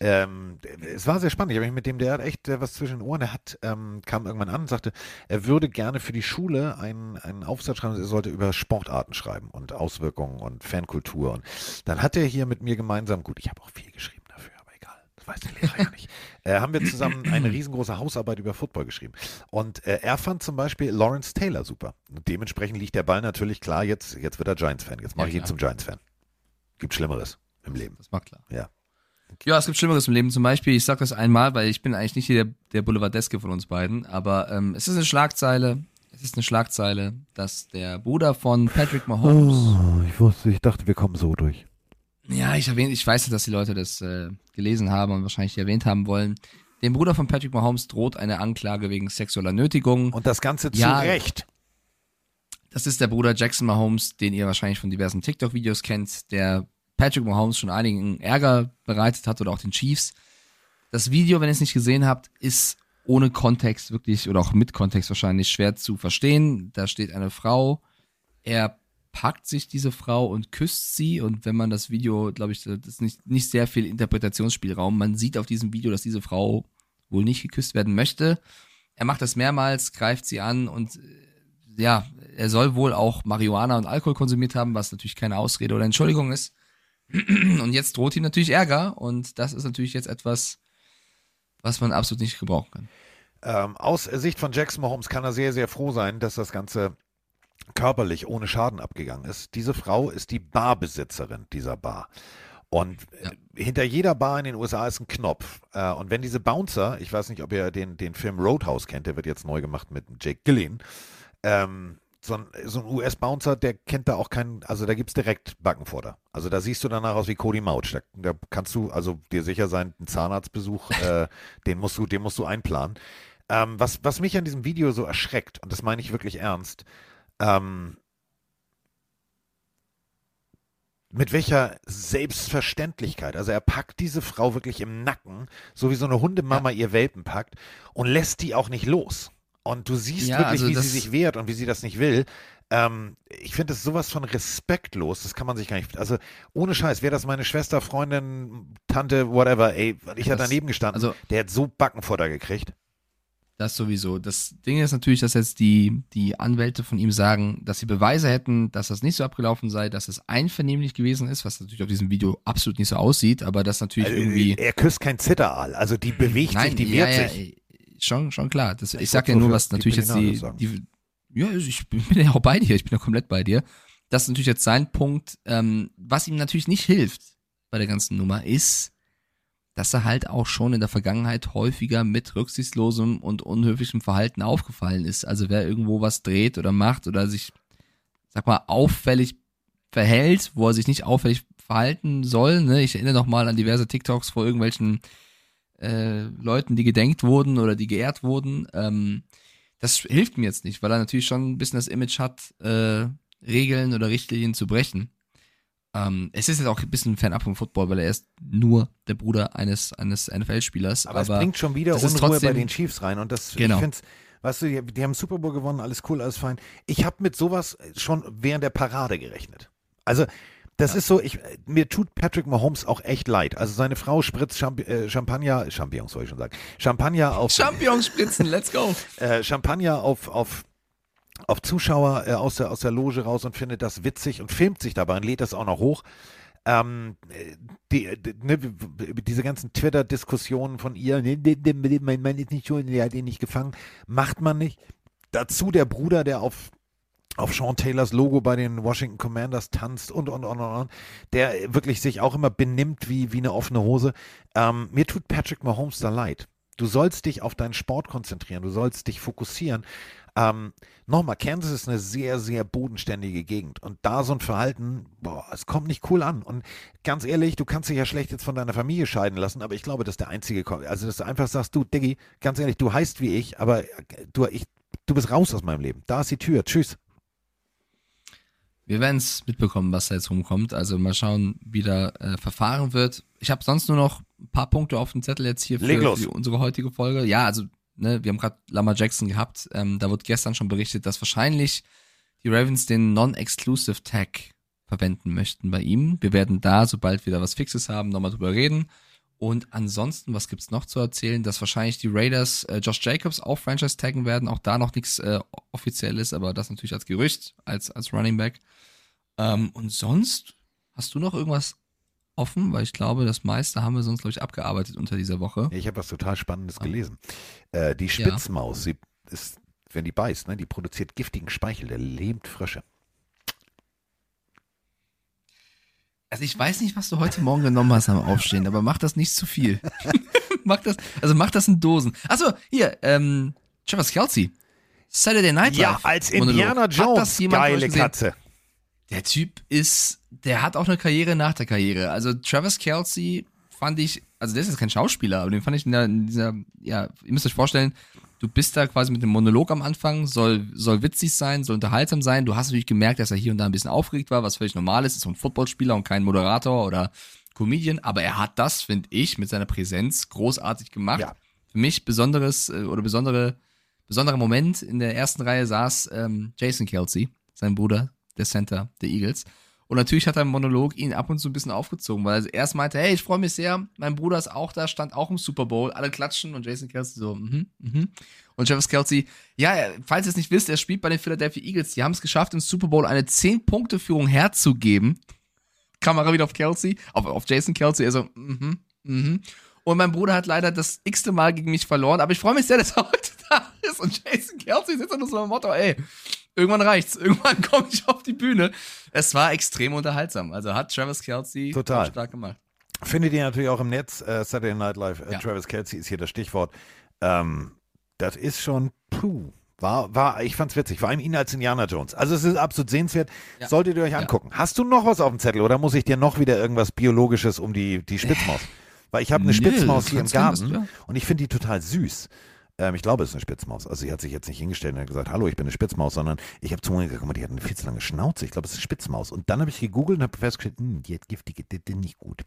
ähm, es war sehr spannend. Ich habe mich mit dem, der hat echt was zwischen den Ohren. Er hat, ähm, kam irgendwann an und sagte, er würde gerne für die Schule einen, einen Aufsatz schreiben, er sollte über Sportarten schreiben und Auswirkungen und Fankultur. Und dann hat er hier mit mir gemeinsam, gut, ich habe auch viel geschrieben dafür, aber egal, das weiß der Lehrer ja nicht. Äh, haben wir zusammen eine riesengroße Hausarbeit über Football geschrieben. Und äh, er fand zum Beispiel Lawrence Taylor super. Und dementsprechend liegt der Ball natürlich klar, jetzt, jetzt wird er Giants-Fan. Jetzt mache Ja, ich ihn zum Giants-Fan. Gibt Schlimmeres im Leben. Das war klar. Ja. Ja, es gibt Schlimmeres im Leben. Zum Beispiel, ich sag das einmal, weil ich bin eigentlich nicht hier der, der Boulevardeske von uns beiden, aber ähm, es ist eine Schlagzeile. Es ist eine Schlagzeile, dass der Bruder von Patrick Mahomes. Oh, ich wusste, ich dachte, wir kommen so durch. Ja, ich erwähne, ich weiß, dass die Leute das äh, gelesen haben und wahrscheinlich erwähnt haben wollen. Dem Bruder von Patrick Mahomes droht eine Anklage wegen sexueller Nötigung. Und das Ganze zu Ja. Recht. Das ist der Bruder Jackson Mahomes, den ihr wahrscheinlich von diversen TikTok-Videos kennt, der Patrick Mahomes schon einigen Ärger bereitet hat oder auch den Chiefs. Das Video, wenn ihr es nicht gesehen habt, ist ohne Kontext wirklich oder auch mit Kontext wahrscheinlich schwer zu verstehen. Da steht eine Frau, er packt sich diese Frau und küsst sie und wenn man das Video, glaube ich, das ist nicht, nicht sehr viel Interpretationsspielraum. Man sieht auf diesem Video, dass diese Frau wohl nicht geküsst werden möchte. Er macht das mehrmals, greift sie an und äh, ja, er soll wohl auch Marihuana und Alkohol konsumiert haben, was natürlich keine Ausrede oder Entschuldigung ist. Und jetzt droht ihm natürlich Ärger und das ist natürlich jetzt etwas, was man absolut nicht gebrauchen kann. Ähm, aus Sicht von Jackson Mahomes kann er sehr, sehr froh sein, dass das Ganze körperlich ohne Schaden abgegangen ist. Diese Frau ist die Barbesitzerin dieser Bar. Und äh, hinter jeder Bar in den USA ist ein Knopf. Äh, und wenn diese Bouncer, ich weiß nicht, ob ihr den, den Film Roadhouse kennt, der wird jetzt neu gemacht mit Jake Gillian, ähm, so ein, so ein US-Bouncer, der kennt da auch keinen, also da gibt's direkt Backenfutter. Also da siehst du danach aus wie Cody Mautsch. Da, da kannst du also dir sicher sein, ein Zahnarztbesuch, äh, den musst du, den musst du einplanen. Ähm, was, was mich an diesem Video so erschreckt, und das meine ich wirklich ernst, ähm, mit welcher Selbstverständlichkeit. Also er packt diese Frau wirklich im Nacken, so wie so eine Hundemama ihr Welpen packt und lässt die auch nicht los. Und du siehst Ja, wirklich, also wie sie sich wehrt und wie sie das nicht will. Ähm, ich finde das sowas von respektlos, das kann man sich gar nicht. Also ohne Scheiß, wäre das meine Schwester, Freundin, Tante, whatever, ey, ich hätte daneben gestanden, also- der hat so Backenfutter gekriegt. Das sowieso. Das Ding ist natürlich, dass jetzt die, die Anwälte von ihm sagen, dass sie Beweise hätten, dass das nicht so abgelaufen sei, dass es einvernehmlich gewesen ist, was natürlich auf diesem Video absolut nicht so aussieht, aber das natürlich Also, irgendwie. er küsst kein Zitteraal. Also die bewegt sich, die ja, wehrt ja, sich. Schon, schon klar. Das, ich, Ich sag ja nur, was natürlich jetzt die, die, ja, ich bin ja auch bei dir, ich bin ja komplett bei dir. Das ist natürlich jetzt sein Punkt. Ähm, was ihm natürlich nicht hilft bei der ganzen Nummer ist, dass er halt auch schon in der Vergangenheit häufiger mit rücksichtslosem und unhöflichem Verhalten aufgefallen ist. Also wer irgendwo was dreht oder macht oder sich, sag mal, auffällig verhält, wo er sich nicht auffällig verhalten soll. Ne? Ich erinnere noch mal an diverse TikToks vor irgendwelchen äh, Leuten, die gedenkt wurden oder die geehrt wurden. Ähm, das hilft mir jetzt nicht, weil er natürlich schon ein bisschen das Image hat, äh, Regeln oder Richtlinien zu brechen. Ähm, es ist jetzt auch ein bisschen fernab vom Football, weil er ist nur der Bruder eines, eines NFL-Spielers. Aber, es bringt schon wieder Unruhe bei trotzdem- den Chiefs rein. Und das, Genau. ich finde weißt du, die, die haben Super Bowl gewonnen, alles cool, alles fein. Ich habe mit sowas schon während der Parade gerechnet. Also, das ist so, ich, mir tut Patrick Mahomes auch echt leid. Also seine Frau spritzt Champ äh, Champagner, Champignons soll ich schon sagen, Champagner auf, Champions spritzen, let's go. äh, Champagner auf, auf, auf Zuschauer äh, aus, der, aus der Loge raus und findet das witzig und filmt sich dabei und lädt das auch noch hoch. Ähm, äh, die, die, ne, diese ganzen Twitter-Diskussionen von ihr, ne, ne, ne, mein Mann ist nicht schuld, der hat ihn nicht gefangen, macht man nicht. Dazu der Bruder, der auf, auf Sean Taylors Logo bei den Washington Commanders tanzt und, und, und, und, und, der wirklich sich auch immer benimmt wie, wie eine offene Hose. Ähm, mir tut Patrick Mahomes da leid. Du sollst dich auf deinen Sport konzentrieren, du sollst dich fokussieren. Ähm, Nochmal, Kansas ist eine sehr, sehr bodenständige Gegend. Und da so ein Verhalten, boah, es kommt nicht cool an. Und ganz ehrlich, du kannst dich ja schlecht jetzt von deiner Familie scheiden lassen, aber ich glaube, das ist der einzige, also dass du einfach sagst, du, Diggi, ganz ehrlich, du heißt wie ich, aber du, ich, du bist raus aus meinem Leben. Da ist die Tür. Tschüss. Wir werden es mitbekommen, was da jetzt rumkommt. Also mal schauen, wie da äh, verfahren wird. Ich habe sonst nur noch ein paar Punkte auf dem Zettel jetzt hier für, für die, unsere heutige Folge. Ja, also ne, wir haben gerade Lamar Jackson gehabt. Ähm, da wurde gestern schon berichtet, dass wahrscheinlich die Ravens den Non-Exclusive Tag verwenden möchten bei ihm. Wir werden da, sobald wir da was Fixes haben, nochmal drüber reden. Und ansonsten, was gibt's noch zu erzählen? Dass wahrscheinlich die Raiders äh, Josh Jacobs auch Franchise taggen werden. Auch da noch nichts äh, offizielles, aber das natürlich als Gerücht, als, als Running Back. Ähm, und sonst, hast du noch irgendwas offen? Weil ich glaube, das meiste haben wir sonst, glaube ich, abgearbeitet unter dieser Woche. Ich habe was total Spannendes Ah. gelesen. Äh, die Spitzmaus, sie ist, wenn die beißt, ne, die produziert giftigen Speichel, der lähmt Frösche. Also ich weiß nicht, was du heute Morgen genommen hast am Aufstehen, aber mach das nicht zu viel. mach das, also mach das in Dosen. Achso, hier, ähm, Travis Kelsey. Saturday Night Live. Ja, als Monolog. Indiana das Jones, geile? Katze. Der Typ ist, der hat auch eine Karriere nach der Karriere. Also Travis Kelsey fand ich, also der ist jetzt kein Schauspieler, aber den fand ich in, der, in dieser, ja, ihr müsst euch vorstellen, du bist da quasi mit dem Monolog am Anfang, soll, soll witzig sein, soll unterhaltsam sein. Du hast natürlich gemerkt, dass er hier und da ein bisschen aufgeregt war, was völlig normal ist. Ist so ein Footballspieler und kein Moderator oder Comedian, aber er hat das, finde ich, mit seiner Präsenz großartig gemacht. Ja. Für mich besonderes äh, oder besondere, besonderer Moment in der ersten Reihe saß ähm, Jason Kelsey, sein Bruder, der Center der Eagles. Und natürlich hat er im Monolog ihn ab und zu ein bisschen aufgezogen, weil er erst meinte, hey, ich freue mich sehr, mein Bruder ist auch da, stand auch im Super Bowl, alle klatschen und Jason Kelsey so, mhm, mhm. Und Travis Kelsey, ja, falls ihr es nicht wisst, er spielt bei den Philadelphia Eagles, die haben es geschafft, im Super Bowl eine 10-Punkte-Führung herzugeben. Kamera wieder auf Kelsey, auf, auf Jason Kelsey, er so, mhm, mhm. Und mein Bruder hat leider das x-te Mal gegen mich verloren, aber ich freue mich sehr, dass er heute da ist. Und Jason Kelsey sitzt da nur so am Motto, ey, irgendwann reicht's, irgendwann komme ich auf die Bühne. Es war extrem unterhaltsam. Also hat Travis Kelsey Total. stark gemacht. Findet ihr natürlich auch im Netz, äh, Saturday Night Live, äh, Ja. Travis Kelsey ist hier das Stichwort. Ähm, das ist schon, puh, war, war, ich fand's witzig, vor allem ihn als Indiana Jones. Also es ist absolut sehenswert, Ja. solltet ihr euch angucken. Hast du noch was auf dem Zettel oder muss ich dir noch wieder irgendwas Biologisches um die, die Spitzmaus? Weil ich habe eine Spitzmaus hier im Garten ja. und ich finde die total süß. Ähm, ich glaube, es ist eine Spitzmaus. Also sie hat sich jetzt nicht hingestellt und hat gesagt, hallo, ich bin eine Spitzmaus, sondern ich habe zu mir mal, die hat eine viel zu lange Schnauze. Ich glaube, es ist eine Spitzmaus. Und dann habe ich gegoogelt und habe festgestellt, hm, die hat giftige, die, die nicht gut.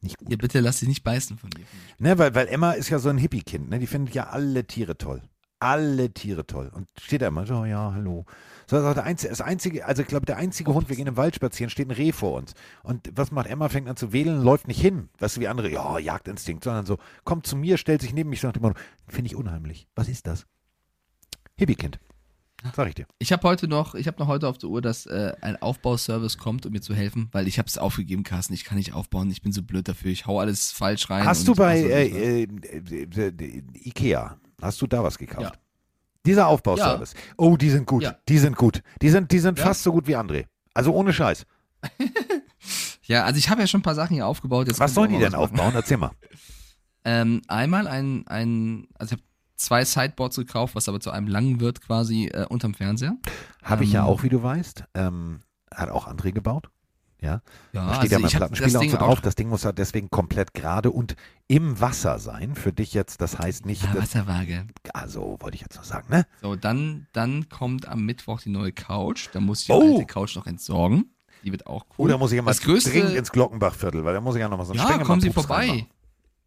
Nicht gut. Ja, bitte lass dich nicht beißen von dir. Ne, weil, weil Emma ist ja so ein Hippie-Kind, ne? Die findet ja alle Tiere toll. Alle Tiere toll. Und steht da immer so, ja, hallo. So, das, ist auch der einzige, das einzige, also ich glaube, der einzige Hund, wir gehen im Wald spazieren, steht ein Reh vor uns. Und was macht Emma? Fängt an zu wedeln, läuft nicht hin. Weißt du, wie andere, ja, Jagdinstinkt, sondern so, kommt zu mir, stellt sich neben mich, sagt immer, finde ich unheimlich. Was ist das? Hippie-Kind. Sag ich dir. Ich habe heute noch, ich habe noch heute auf der Uhr, dass äh, ein Aufbauservice kommt, um mir zu helfen, weil ich habe es aufgegeben, Carsten. Ich kann nicht aufbauen, ich bin so blöd dafür. Ich hau alles falsch rein. Hast du bei was. äh, äh, äh, äh, Ikea, hast du da was gekauft? Ja. Dieser Aufbauservice. Oh, die sind gut. Ja. Die sind gut. Die sind, die sind Ja? fast so gut wie André. Also ohne Scheiß. Ja, also ich habe ja schon ein paar Sachen hier aufgebaut. Jetzt Was sollen die denn aufbauen? Erzähl mal. Ähm, einmal ein, ein, also ich habe zwei Sideboards gekauft, was aber zu einem langen wird quasi äh, unterm Fernseher. Habe ich ja Ähm, auch, wie du weißt. Ähm, hat auch André gebaut. Ja. Ja, Da steht ja mein ich hab Plattenspieler und so drauf. Das Ding muss halt deswegen komplett gerade und im Wasser sein. Für dich jetzt, das heißt nicht, Ja, Wasserwaage. also wollte ich jetzt noch sagen, ne? So, dann, dann kommt am Mittwoch die neue Couch. Da muss ich die Oh. alte Couch noch entsorgen. Die wird auch cool. Oder muss ich ja mal das größte, dringend ins Glockenbachviertel, weil da muss ich ja noch mal so einen Ja, kommen Sie vorbei.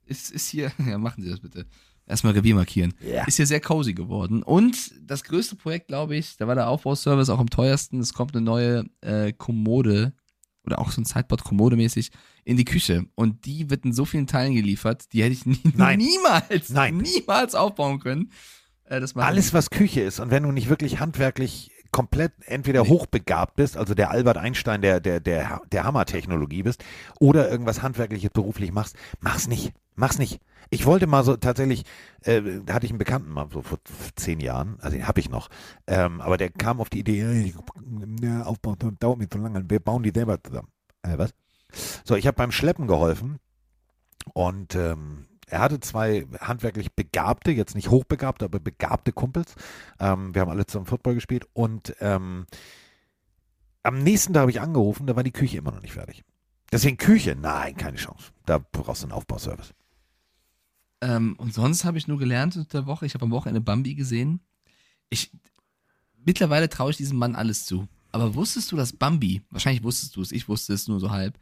Ist, ist hier, ja, machen Sie das bitte. Erstmal Revier markieren. Ja. Ist hier sehr cozy geworden. Und das größte Projekt, glaube ich, da war der Aufbauservice auch am teuersten. Es kommt eine neue äh, Kommode oder auch so ein Sideboard-Kommode mäßig in die Küche. Und die wird in so vielen Teilen geliefert, die hätte ich nie, Nein. niemals, Nein. niemals aufbauen können. Äh, Alles, was Küche ist und wenn du nicht wirklich handwerklich komplett entweder hochbegabt bist, also der Albert Einstein der, der, der, der Hammertechnologie bist, oder irgendwas handwerkliches beruflich machst, mach's nicht. Mach's nicht. Ich wollte mal so tatsächlich, äh, da hatte ich einen Bekannten mal so vor zehn Jahren, also den habe ich noch, ähm, aber der kam auf die Idee, ja, Aufbau dauert mir zu lange, wir bauen die selber zusammen. Äh, was? So, ich habe beim Schleppen geholfen und ähm, er hatte zwei handwerklich begabte, jetzt nicht hochbegabte, aber begabte Kumpels. Ähm, wir haben alle zusammen Football gespielt und ähm, am nächsten Tag habe ich angerufen, da war die Küche immer noch nicht fertig. Deswegen Küche, nein, keine Chance. Da brauchst du einen Aufbauservice. Ähm, und sonst habe ich nur gelernt unter der Woche, ich habe am Wochenende Bambi gesehen. Ich, mittlerweile traue ich diesem Mann alles zu. Aber wusstest du, dass Bambi, wahrscheinlich wusstest du es, ich wusste es nur so halb,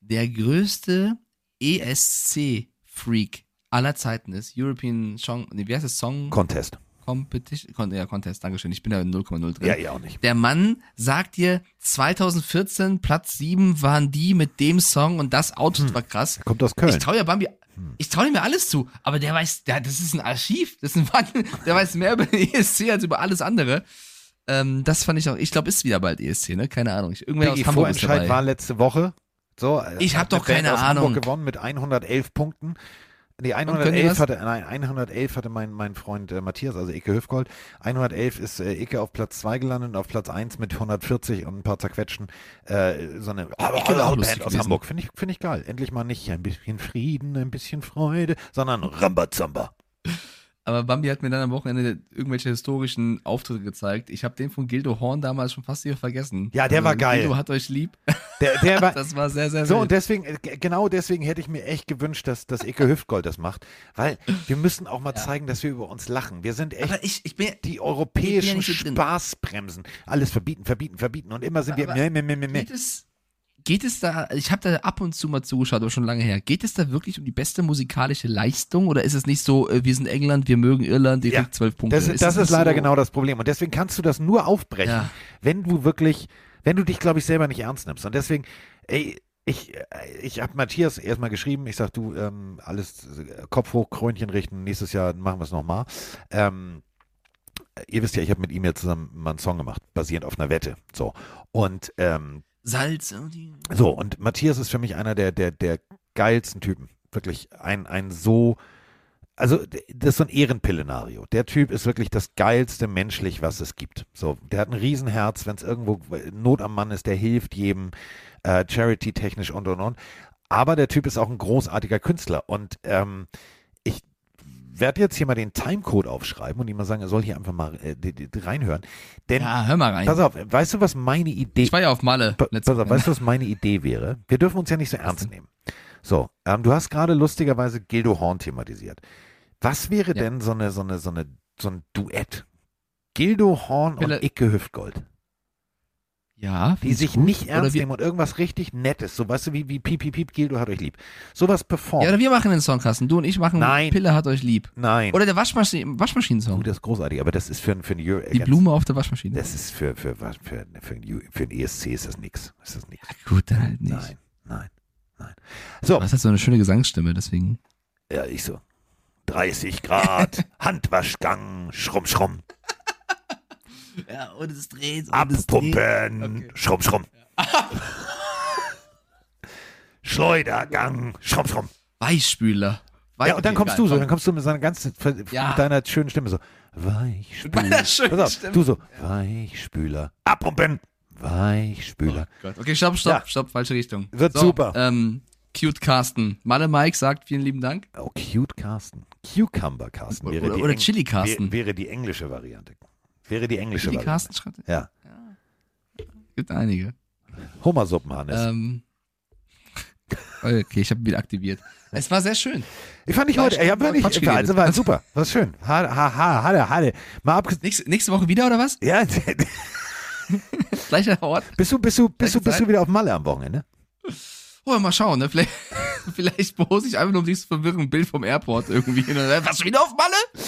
der größte ESC-Freak aller Zeiten ist? European Song, nee, wie heißt das? Song Contest. Competition? Con ja, Contest, Dankeschön. Ich bin da 0,0 drin. Ja, ihr auch nicht. Der Mann sagt dir, 2014 Platz 7 waren die mit dem Song und das Outfit war krass. Er kommt aus Ich Köln. traue ja Bambi, ich traue ihm ja alles zu, aber der weiß, der, das ist ein Archiv, das ist ein Mann, der weiß mehr über den ESC als über alles andere. Ähm, das fand ich auch, ich glaube, ist wieder bald ESC, ne? Keine Ahnung. Ich, irgendwer Biggie, aus Hamburg ist Vorentscheid war letzte Woche. So, Ich hab hat doch keine Ahnung. Hamburg gewonnen mit 111 Punkten. Nee, können die 111 was? hatte, nein, 111 hatte mein, mein Freund äh, Matthias, also Icke Hüfgold. 111 ist äh, Icke auf Platz 2 gelandet und auf Platz 1 mit 140 und ein paar zerquetschen. Äh, so eine Aber Icke auch Band aus gewesen. Hamburg. Finde ich, finde ich geil. Endlich mal nicht ein bisschen Frieden, ein bisschen Freude, sondern Rambazamba. Aber Bambi hat mir dann am Wochenende irgendwelche historischen Auftritte gezeigt. Ich habe den von Gildo Horn damals schon fast wieder vergessen. Ja, der war geil. Gildo hat euch lieb. Der, der war, Das war sehr, sehr So, wild. und deswegen, äh, genau deswegen hätte ich mir echt gewünscht, dass, dass Icke Hüftgold das macht. Weil wir müssen auch mal zeigen, dass wir über uns lachen. Wir sind echt ich, ich bin, die europäischen ja. Spaßbremsen. Alles verbieten, verbieten, verbieten. Und immer sind wir. Aber- Meh, meh, meh, meh, meh. Geht es, geht es da, ich habe da ab und zu mal zugeschaut, aber schon lange her. Geht es da wirklich um die beste musikalische Leistung oder ist es nicht so, äh, wir sind England, wir mögen Irland, ihr Ja, kriegt zwölf Punkte? Das, Ist das ist leider so, genau das Problem. Und deswegen kannst du das nur aufbrechen, Ja. wenn du wirklich, wenn du dich, glaube ich, selber nicht ernst nimmst. Und deswegen, ey, ich, ich habe Matthias erstmal geschrieben, ich sag, du, ähm, alles äh, Kopf hoch, Krönchen richten, nächstes Jahr machen wir es nochmal. Ähm, ihr wisst ja, ich habe mit ihm ja zusammen mal einen Song gemacht, basierend auf einer Wette. So. Und ähm, Salz. die- so, und Matthias ist für mich einer der, der, der geilsten Typen. Wirklich ein, ein so, also das ist so ein Ehrenpillenario. Der Typ ist wirklich das geilste menschlich, was es gibt. So, der hat ein Riesenherz, wenn es irgendwo Not am Mann ist, der hilft jedem, äh, Charity-technisch und und und. Aber der Typ ist auch ein großartiger Künstler und ähm, werde jetzt hier mal den Timecode aufschreiben und ihm mal sagen, er soll hier einfach mal äh, reinhören. Denn, Ja, hör mal rein. pass auf, weißt du, was meine Idee Ich war ja auf Malle. Pa- Pass auf, weißt du, was meine Idee wäre? Wir dürfen uns ja nicht so ernst nehmen. So, ähm, du hast gerade lustigerweise Gildo Horn thematisiert. Was wäre Ja. denn so eine, so eine, so eine, so ein Duett? Gildo Horn Pille- und Icke Hüftgold. Ja, die sich gut. nicht ernst nehmen und irgendwas richtig Nettes, so weißt du, wie, wie Piep, Piep, Piep, Gildo hat euch lieb. Sowas performen. Ja, oder wir machen den Songkasten. Du und ich machen Nein. Pille hat euch lieb. Nein. Oder der Waschmaschinen Waschmaschinen-Song. das ist großartig, aber das ist für, für ein Euro. Die Blume auf der Waschmaschine. Das ist für, für, für, für, für, ein, Eu- für ein ESC ist das nix. Ist das nix. Gut, dann halt nicht. Nein, nein, nein. So, Du hast halt so eine schöne Gesangsstimme, deswegen. ja, ich so. 30 Grad, Handwaschgang, schrumm, schrumm. Ja, und es dreht. Abpumpen, schrumm, schrumm. Schleudergang, schrumm, schrumm. Weichspüler. Ja, und dann kommst du so, dann kommst du mit, seiner ganzen, Ja. mit deiner schönen Stimme so, Weichspüler. meiner schönen auf, Stimme. Du so, Weichspüler. Abpumpen, Weichspüler. Okay, stopp, stopp, Ja. stopp, falsche Richtung. Wird so, super. Ähm, Cute Carsten. Malle Mike sagt vielen lieben Dank. Oh, cute Carsten. Cucumber Carsten wäre Oder- die oder Chili Carsten. Wäre die englische Variante. Wäre die englische Variante. Carsten schreibt. Ja. Gibt einige. Hummersuppen, Hannes. Ähm, okay, ich habe wieder aktiviert. Es war sehr schön. ich fand ich heute, ich Stunden fand ich, also war super, war schön. Ha, ha, ha, ha, ha, Mal abges Nächste, nächste Woche wieder oder was? ja, Gleicher Ort? bist du, bist du, bist du, bist du wieder auf Malle am Wochenende? Oh, mal schauen, ne? Vielleicht, vielleicht pose ich einfach nur um dieses verwirrende Bild vom Airport irgendwie. hin und dann, Was, wieder auf Malle?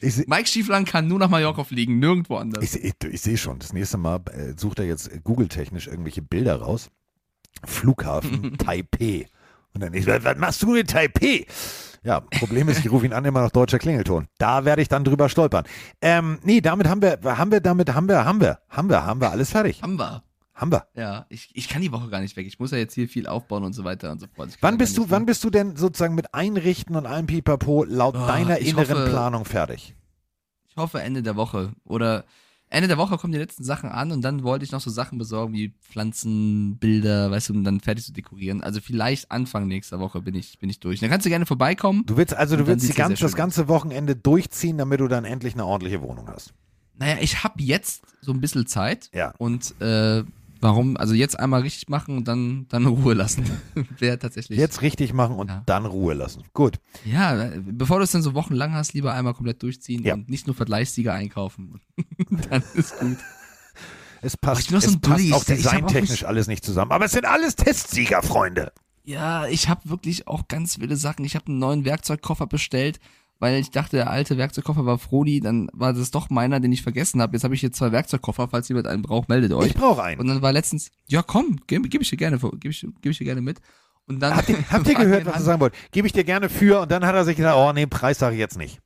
Ich, Mike Stieflang kann nur nach Mallorca fliegen, nirgendwo anders. ich, ich, ich sehe schon, das nächste Mal äh, sucht er jetzt äh, Google-technisch irgendwelche Bilder raus. Flughafen Taipei. Und dann ich, was was machst du in Taipei? Ja, Problem ist, ich rufe ihn an, immer noch deutscher Klingelton. Da werde ich dann drüber stolpern. Ähm, nee, damit haben wir, haben wir, damit haben wir, haben wir, haben wir, haben wir alles fertig. Haben wir. Haben wir. Ja, ich, ich kann die Woche gar nicht weg. Ich muss ja jetzt hier viel aufbauen und so weiter und so fort. Wann bist du, wann bist du denn sozusagen mit Einrichten und allem Pipapo laut Oh, deiner inneren hoffe- Planung fertig? Ich hoffe Ende der Woche. Oder Ende der Woche kommen die letzten Sachen an und dann wollte ich noch so Sachen besorgen wie Pflanzen, Bilder, weißt du, um dann fertig zu dekorieren. Also vielleicht Anfang nächster Woche bin ich, bin ich durch. Dann kannst du gerne vorbeikommen. Du willst also, du willst die ganz, das ganze Wochenende durchziehen, damit du dann endlich eine ordentliche Wohnung hast. Naja, ich habe jetzt so ein bisschen Zeit. Ja. Und äh, warum? Also jetzt einmal richtig machen und dann, dann Ruhe lassen. Wäre tatsächlich. Jetzt richtig machen und Ja. dann Ruhe lassen. Gut. Ja, äh, bevor du es dann so wochenlang hast, lieber einmal komplett durchziehen Ja. und nicht nur Vergleichssieger einkaufen. dann ist gut. Es passt, so es passt auch designtechnisch alles nicht zusammen. Aber es sind alles Testsieger, Freunde. Ja, ich habe wirklich auch ganz wilde Sachen. Ich habe einen neuen Werkzeugkoffer bestellt, weil ich dachte, der alte Werkzeugkoffer war Froni, dann war das doch meiner, den ich vergessen habe. Jetzt habe ich hier zwei Werkzeugkoffer, falls jemand einen braucht, meldet euch. Ich brauche einen. Und dann war letztens, ja komm, gebe geb ich dir gerne, vor- geb ich, geb ich dir gerne mit. Und dann Habt ihr, habt ihr gehört, was er sagen wollte? Gebe ich dir gerne für und dann hat er sich gedacht, oh nee, Preis sage ich jetzt nicht.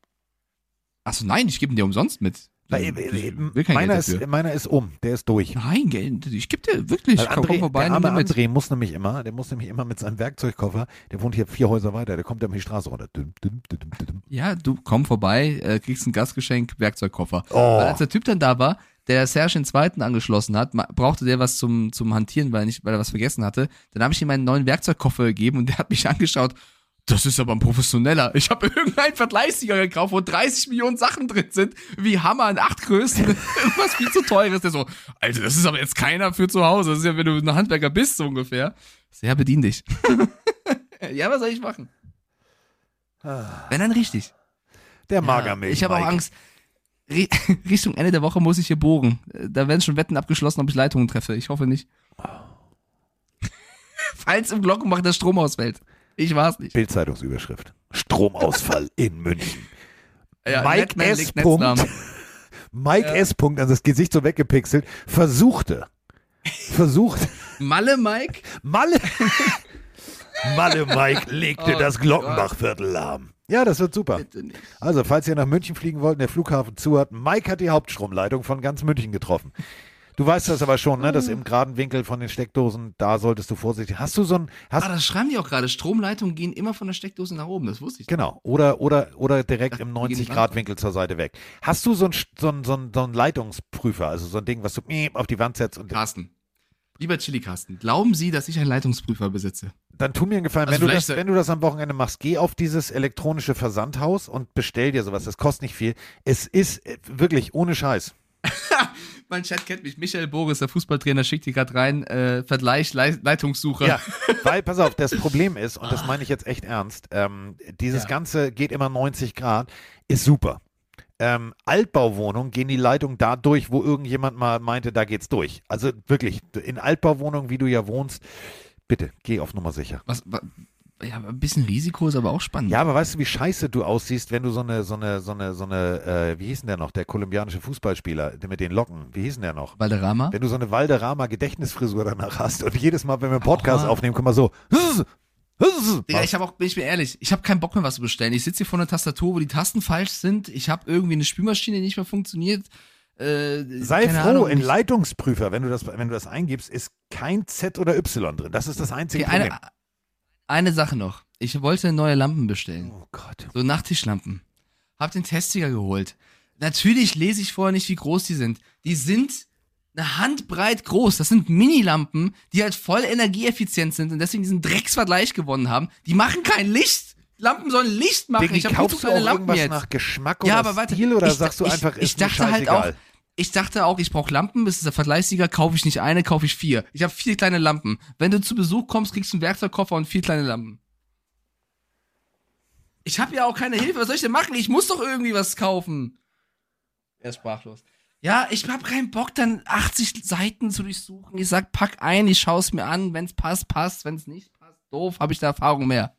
Achso, nein, ich gebe ihn dir umsonst mit. Äh, äh, meiner, ist, meiner ist um, der ist durch. Nein, Geld, ich gebe dir wirklich. Weil André, vorbei, der arme. André muss nämlich immer, der muss nämlich immer mit seinem Werkzeugkoffer, der wohnt hier vier Häuser weiter, der kommt immer die Straße runter. Ja, du komm vorbei, äh, kriegst ein Gastgeschenk, Werkzeugkoffer. Oh. Weil als der Typ dann da war, der Serge den zweiten angeschlossen hat, brauchte der was zum, zum Hantieren, weil er, nicht, weil er was vergessen hatte. Dann habe ich ihm meinen neuen Werkzeugkoffer gegeben und der hat mich angeschaut. Das ist aber ein professioneller. Ich habe irgendeinen Vergleichssieger gekauft, wo 30 Millionen Sachen drin sind, wie Hammer in acht Größen, irgendwas viel zu teures. Der so, Alter, das ist aber jetzt keiner für zu Hause. Das ist ja, wenn du ein Handwerker bist, so ungefähr. Sehr bedien dich. ja, was soll ich machen? Wenn dann richtig. Der Ja, Magermilch. Ich habe auch. Angst. Ri- Richtung Ende der Woche muss ich hier bohren. Äh, Da werden schon Wetten abgeschlossen, ob ich Leitungen treffe. Ich hoffe nicht. Falls im Glockenbach der Strom ausfällt. Ich war's nicht. Bildzeitungsüberschrift. Stromausfall in München. Ja, Mike Netman S. Punkt. Mike S. Punkt, also das Gesicht so weggepixelt, versuchte, versucht, Malle Mike? Malle, Malle Mike legte Oh das Glockenbachviertel lahm. Ja, das wird super. Also, falls ihr nach München fliegen wollt und der Flughafen zu hat, Mike hat die Hauptstromleitung von ganz München getroffen. Du weißt das aber schon, ne, dass im geraden Winkel von den Steckdosen, da solltest du vorsichtig. Hast du so ein, hast, Ah, das schreiben die auch gerade. Stromleitungen gehen immer von der Steckdose nach oben. Das wusste ich. Genau, oder, oder, oder direkt Ach, im die gehen nicht 90-Grad-Winkel zur Seite weg. Hast du so ein, so ein, so ein, so ein Leitungsprüfer, also so ein Ding, was du auf die Wand setzt und Carsten. Lieber Chili Carsten, glauben Sie, dass ich einen Leitungsprüfer besitze? dann tu mir einen Gefallen, Also wenn, du das, wenn du das am Wochenende machst, geh auf dieses elektronische Versandhaus und bestell dir sowas. Das kostet nicht viel. Es ist äh, wirklich ohne Scheiß. Mein Chat kennt mich. Michael Boris, der Fußballtrainer, schickt hier gerade rein. Äh, Vergleich, Lei Leitungssuche. Ja, weil, pass auf, das Problem ist, und das meine ich jetzt echt ernst, ähm, dieses Ja. Ganze geht immer 90 Grad, ist super. ähm, Altbauwohnungen gehen die Leitungen da durch, wo irgendjemand mal meinte, da geht's durch. Also wirklich, in Altbauwohnungen, wie du ja wohnst, bitte, geh auf Nummer sicher. Was, wa- ja, ein bisschen Risiko ist aber auch spannend. Ja, aber weißt du, wie scheiße du aussiehst, wenn du so eine, so eine, so eine, so eine, äh, wie hieß denn der noch, der kolumbianische Fußballspieler, der mit den Locken, wie hieß denn der noch? Valderrama? Wenn du so eine Valderrama Gedächtnisfrisur danach hast und jedes Mal, wenn wir einen Podcast mal. aufnehmen, können wir so, Digga, ich habe auch, bin ich mir ehrlich, ich habe keinen Bock mehr was zu bestellen. Ich sitze hier vor einer Tastatur, wo die Tasten falsch sind. Ich habe irgendwie eine Spülmaschine, die nicht mehr funktioniert. Äh, Sei froh, Ahnung, in Leitungsprüfer, wenn du das, wenn du das eingibst, ist kein Z oder Y drin. Das ist das einzige Okay, Problem. Eine, Sache noch. Ich wollte neue Lampen bestellen. oh Gott. So Nachttischlampen. Hab den Testiger geholt. Natürlich lese ich vorher nicht, wie groß die sind. Die sind eine Handbreit groß. Das sind Minilampen, die halt voll energieeffizient sind und deswegen diesen Drecksvergleich gewonnen haben. Die machen kein Licht. Lampen sollen Licht machen. Diggi, ich habe kaufst du auch Lampen irgendwas jetzt. nach Geschmack ja, oder aber warte, Stil oder ich, sagst du ich, einfach, ich ist mir dachte halt auch? Ich dachte auch, ich brauche Lampen, das ist der Vergleichssieger, kaufe ich nicht eine, kaufe ich vier. Ich habe vier kleine Lampen. Wenn du zu Besuch kommst, kriegst du einen Werkzeugkoffer und vier kleine Lampen. Ich habe ja auch keine Hilfe, was soll ich denn machen? Ich muss doch irgendwie was kaufen. Er ist sprachlos. Ja, ich habe keinen Bock, dann 80 Seiten zu durchsuchen. Ich sag, pack ein, ich schaue es mir an, wenn's passt, passt, wenn's nicht passt, doof, habe ich da Erfahrung mehr.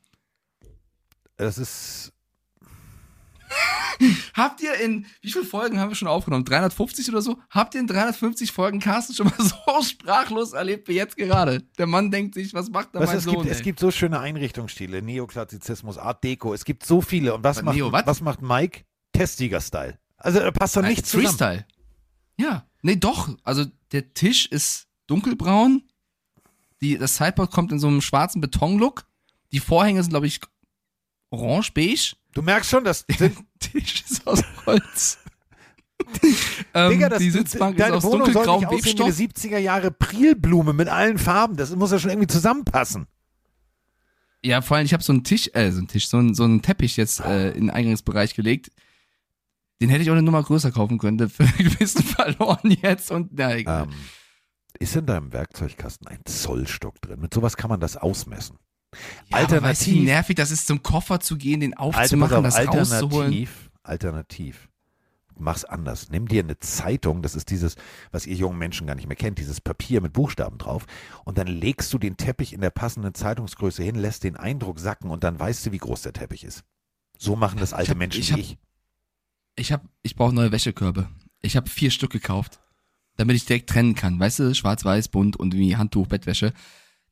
Das ist, Habt ihr in, wie viele Folgen haben wir schon aufgenommen? 350 oder so? Habt ihr in 350 Folgen Carsten schon mal so sprachlos erlebt wie jetzt gerade? Der Mann denkt sich, was macht da was, mein es, Sohn? gibt, es gibt so schöne Einrichtungsstile, Neoklassizismus, Art Deco, es gibt so viele. Und was, macht, Neo, was? macht Mike? Testiger-Style. Also da passt doch Nein, nichts zusammen. Freestyle. Ja. Nee, doch. Also der Tisch ist dunkelbraun. Die, das Sideboard kommt in so einem schwarzen Betonlook. Die Vorhänge sind, glaube ich, orange-beige. Du merkst schon, das sind, Tisch ist aus Holz. ähm, Digga, das, die Sitzbank ist deine aus Wohnung soll nicht aussehen wie eine Webstoff. 70er Jahre Prilblume mit allen Farben. Das muss ja schon irgendwie zusammenpassen. Ja, vor allem, ich habe so einen Tisch, äh, so einen Tisch, so einen, so einen Teppich jetzt äh, in den Eingangsbereich gelegt. Den hätte ich auch eine Nummer größer kaufen können. Der für einen gewissen verloren jetzt und na egal. Ähm, ist in deinem Werkzeugkasten ein Zollstock drin? Mit sowas kann man das ausmessen. Ja, aber weißt du, wie alternativ- nervig das ist, zum Koffer zu gehen, den aufzumachen, auf, das rauszuholen. alternativ, alternativ. Mach's anders. Nimm dir eine Zeitung, das ist dieses, was ihr jungen Menschen gar nicht mehr kennt, dieses Papier mit Buchstaben drauf. Und dann legst du den Teppich in der passenden Zeitungsgröße hin, lässt den Eindruck sacken und dann weißt du, wie groß der Teppich ist. So machen das alte hab- Menschen ich wie hab- ich. Ich hab, ich brauche neue Wäschekörbe. Ich habe vier Stück gekauft, damit ich direkt trennen kann. Weißt du, schwarz-weiß, bunt und wie Handtuch, Bettwäsche.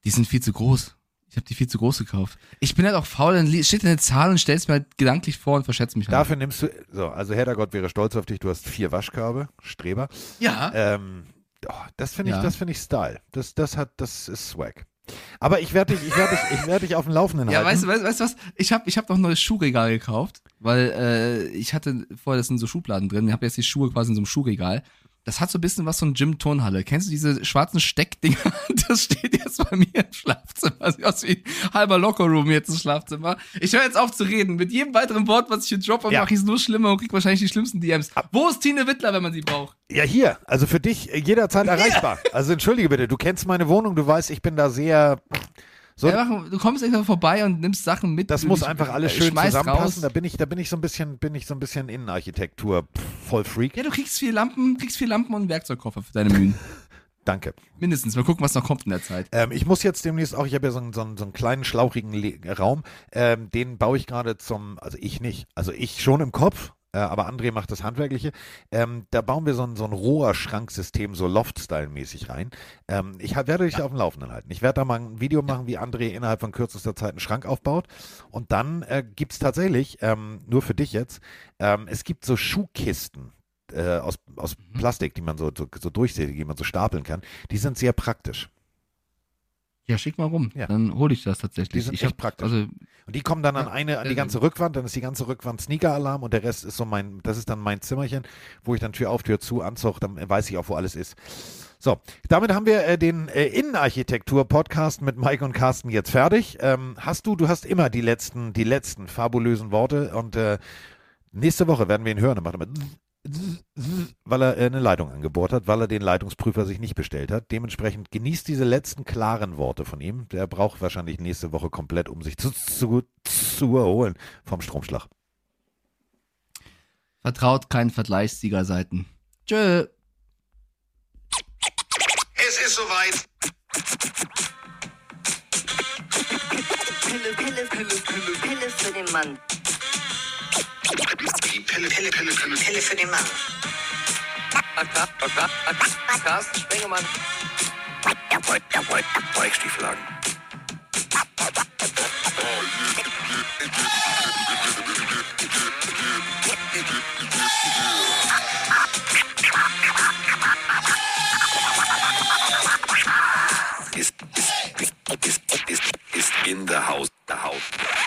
Die sind viel zu groß. Ich habe die viel zu groß gekauft. Ich bin halt auch faul, dann steht eine Zahl und stell's mir halt gedanklich vor und verschätze mich halt. Dafür nimmst du, so, also Herrgott wäre stolz auf dich, du hast vier Waschkörbe, Streber. Ja. Ähm, oh, das finde ich, Ja. das finde ich Style. Das, das hat, das ist Swag. Aber ich werde dich, ich werde dich, ich werde dich auf dem Laufenden Ja, halten. weißt du, weißt, weißt du was? Ich habe ich hab noch ein neues Schuhregal gekauft, weil äh, ich hatte vorher, das sind so Schubladen drin, ich habe jetzt die Schuhe quasi in so einem Schuhregal. Das hat so ein bisschen was von Gym-Turnhalle. Kennst du diese schwarzen Steckdinger? Das steht jetzt bei mir im Schlafzimmer. Sieht aus wie ein halber Lockerroom jetzt im Schlafzimmer. Ich höre jetzt auf zu reden. Mit jedem weiteren Wort, was ich hier droppe, Ja. mache ich es nur schlimmer und krieg wahrscheinlich die schlimmsten DMs. Wo ist Tine Wittler, wenn man sie braucht? Ja, hier. Also für dich jederzeit erreichbar. Also entschuldige bitte, du kennst meine Wohnung, du weißt, ich bin da sehr. So, Ja, du kommst einfach vorbei und nimmst Sachen mit. das muss einfach alles äh, schön schmeißt zusammenpassen. raus. Da bin ich, da bin ich so ein bisschen, bin ich so ein bisschen Innenarchitektur pff, voll Freak. Ja, du kriegst vier Lampen, kriegst vier Lampen und einen Werkzeugkoffer für deine Mühen. Danke. Mindestens. Mal gucken, was noch kommt in der Zeit. Ähm, ich muss jetzt demnächst auch, ich habe ja so einen, so, einen, kleinen schlauchigen Le Raum, ähm, den baue ich gerade zum, also ich nicht, also ich schon im Kopf, aber André macht das Handwerkliche. Ähm, da bauen wir so ein, so ein Rohrschranksystem, so Loft-Style-mäßig rein. Ähm, ich hab, werde dich auf dem Laufenden halten. Ich werde da mal ein Video machen, wie André innerhalb von kürzester Zeit einen Schrank aufbaut. Und dann äh, gibt es tatsächlich, ähm, nur für dich jetzt, ähm, es gibt so Schuhkisten. Äh, aus, aus Plastik, die man so, so, so durchsichtig, die man so stapeln kann, die sind sehr praktisch. Ja, schick mal rum. Ja. Dann hole ich das tatsächlich. Die sind ich echt hab, praktisch. Also, Und die kommen dann an eine, an die sehr ganze Rückwand, dann ist die ganze Rückwand Sneaker-Alarm und der Rest ist so mein, das ist dann mein Zimmerchen, wo ich dann Tür auf, Tür zu, Anzug, dann weiß ich auch, wo alles ist. So, damit haben wir äh, den äh, Innenarchitektur-Podcast mit Mike und Carsten jetzt fertig. Ähm, hast du, du hast immer die letzten, die letzten fabulösen Worte und äh, nächste Woche werden wir ihn hören. Dann macht er mal weil er äh, eine Leitung angebohrt hat, weil er den Leitungsprüfer sich nicht bestellt hat. Dementsprechend genießt diese letzten klaren Worte von ihm. Der braucht wahrscheinlich nächste Woche komplett, um sich zu, zu, zu erholen vom Stromschlag. Vertraut keinen Vergleichssiegerseiten. Tschö. Es ist soweit. Pille, Pille, Pille, Pille, Pille für den Mann. Die Pille, Pille, Pille, Pille, Pille für den Mann. Carsten Spengemann. Weichstieflagen. Ist, ist, ist, ist, ist in the house, the house.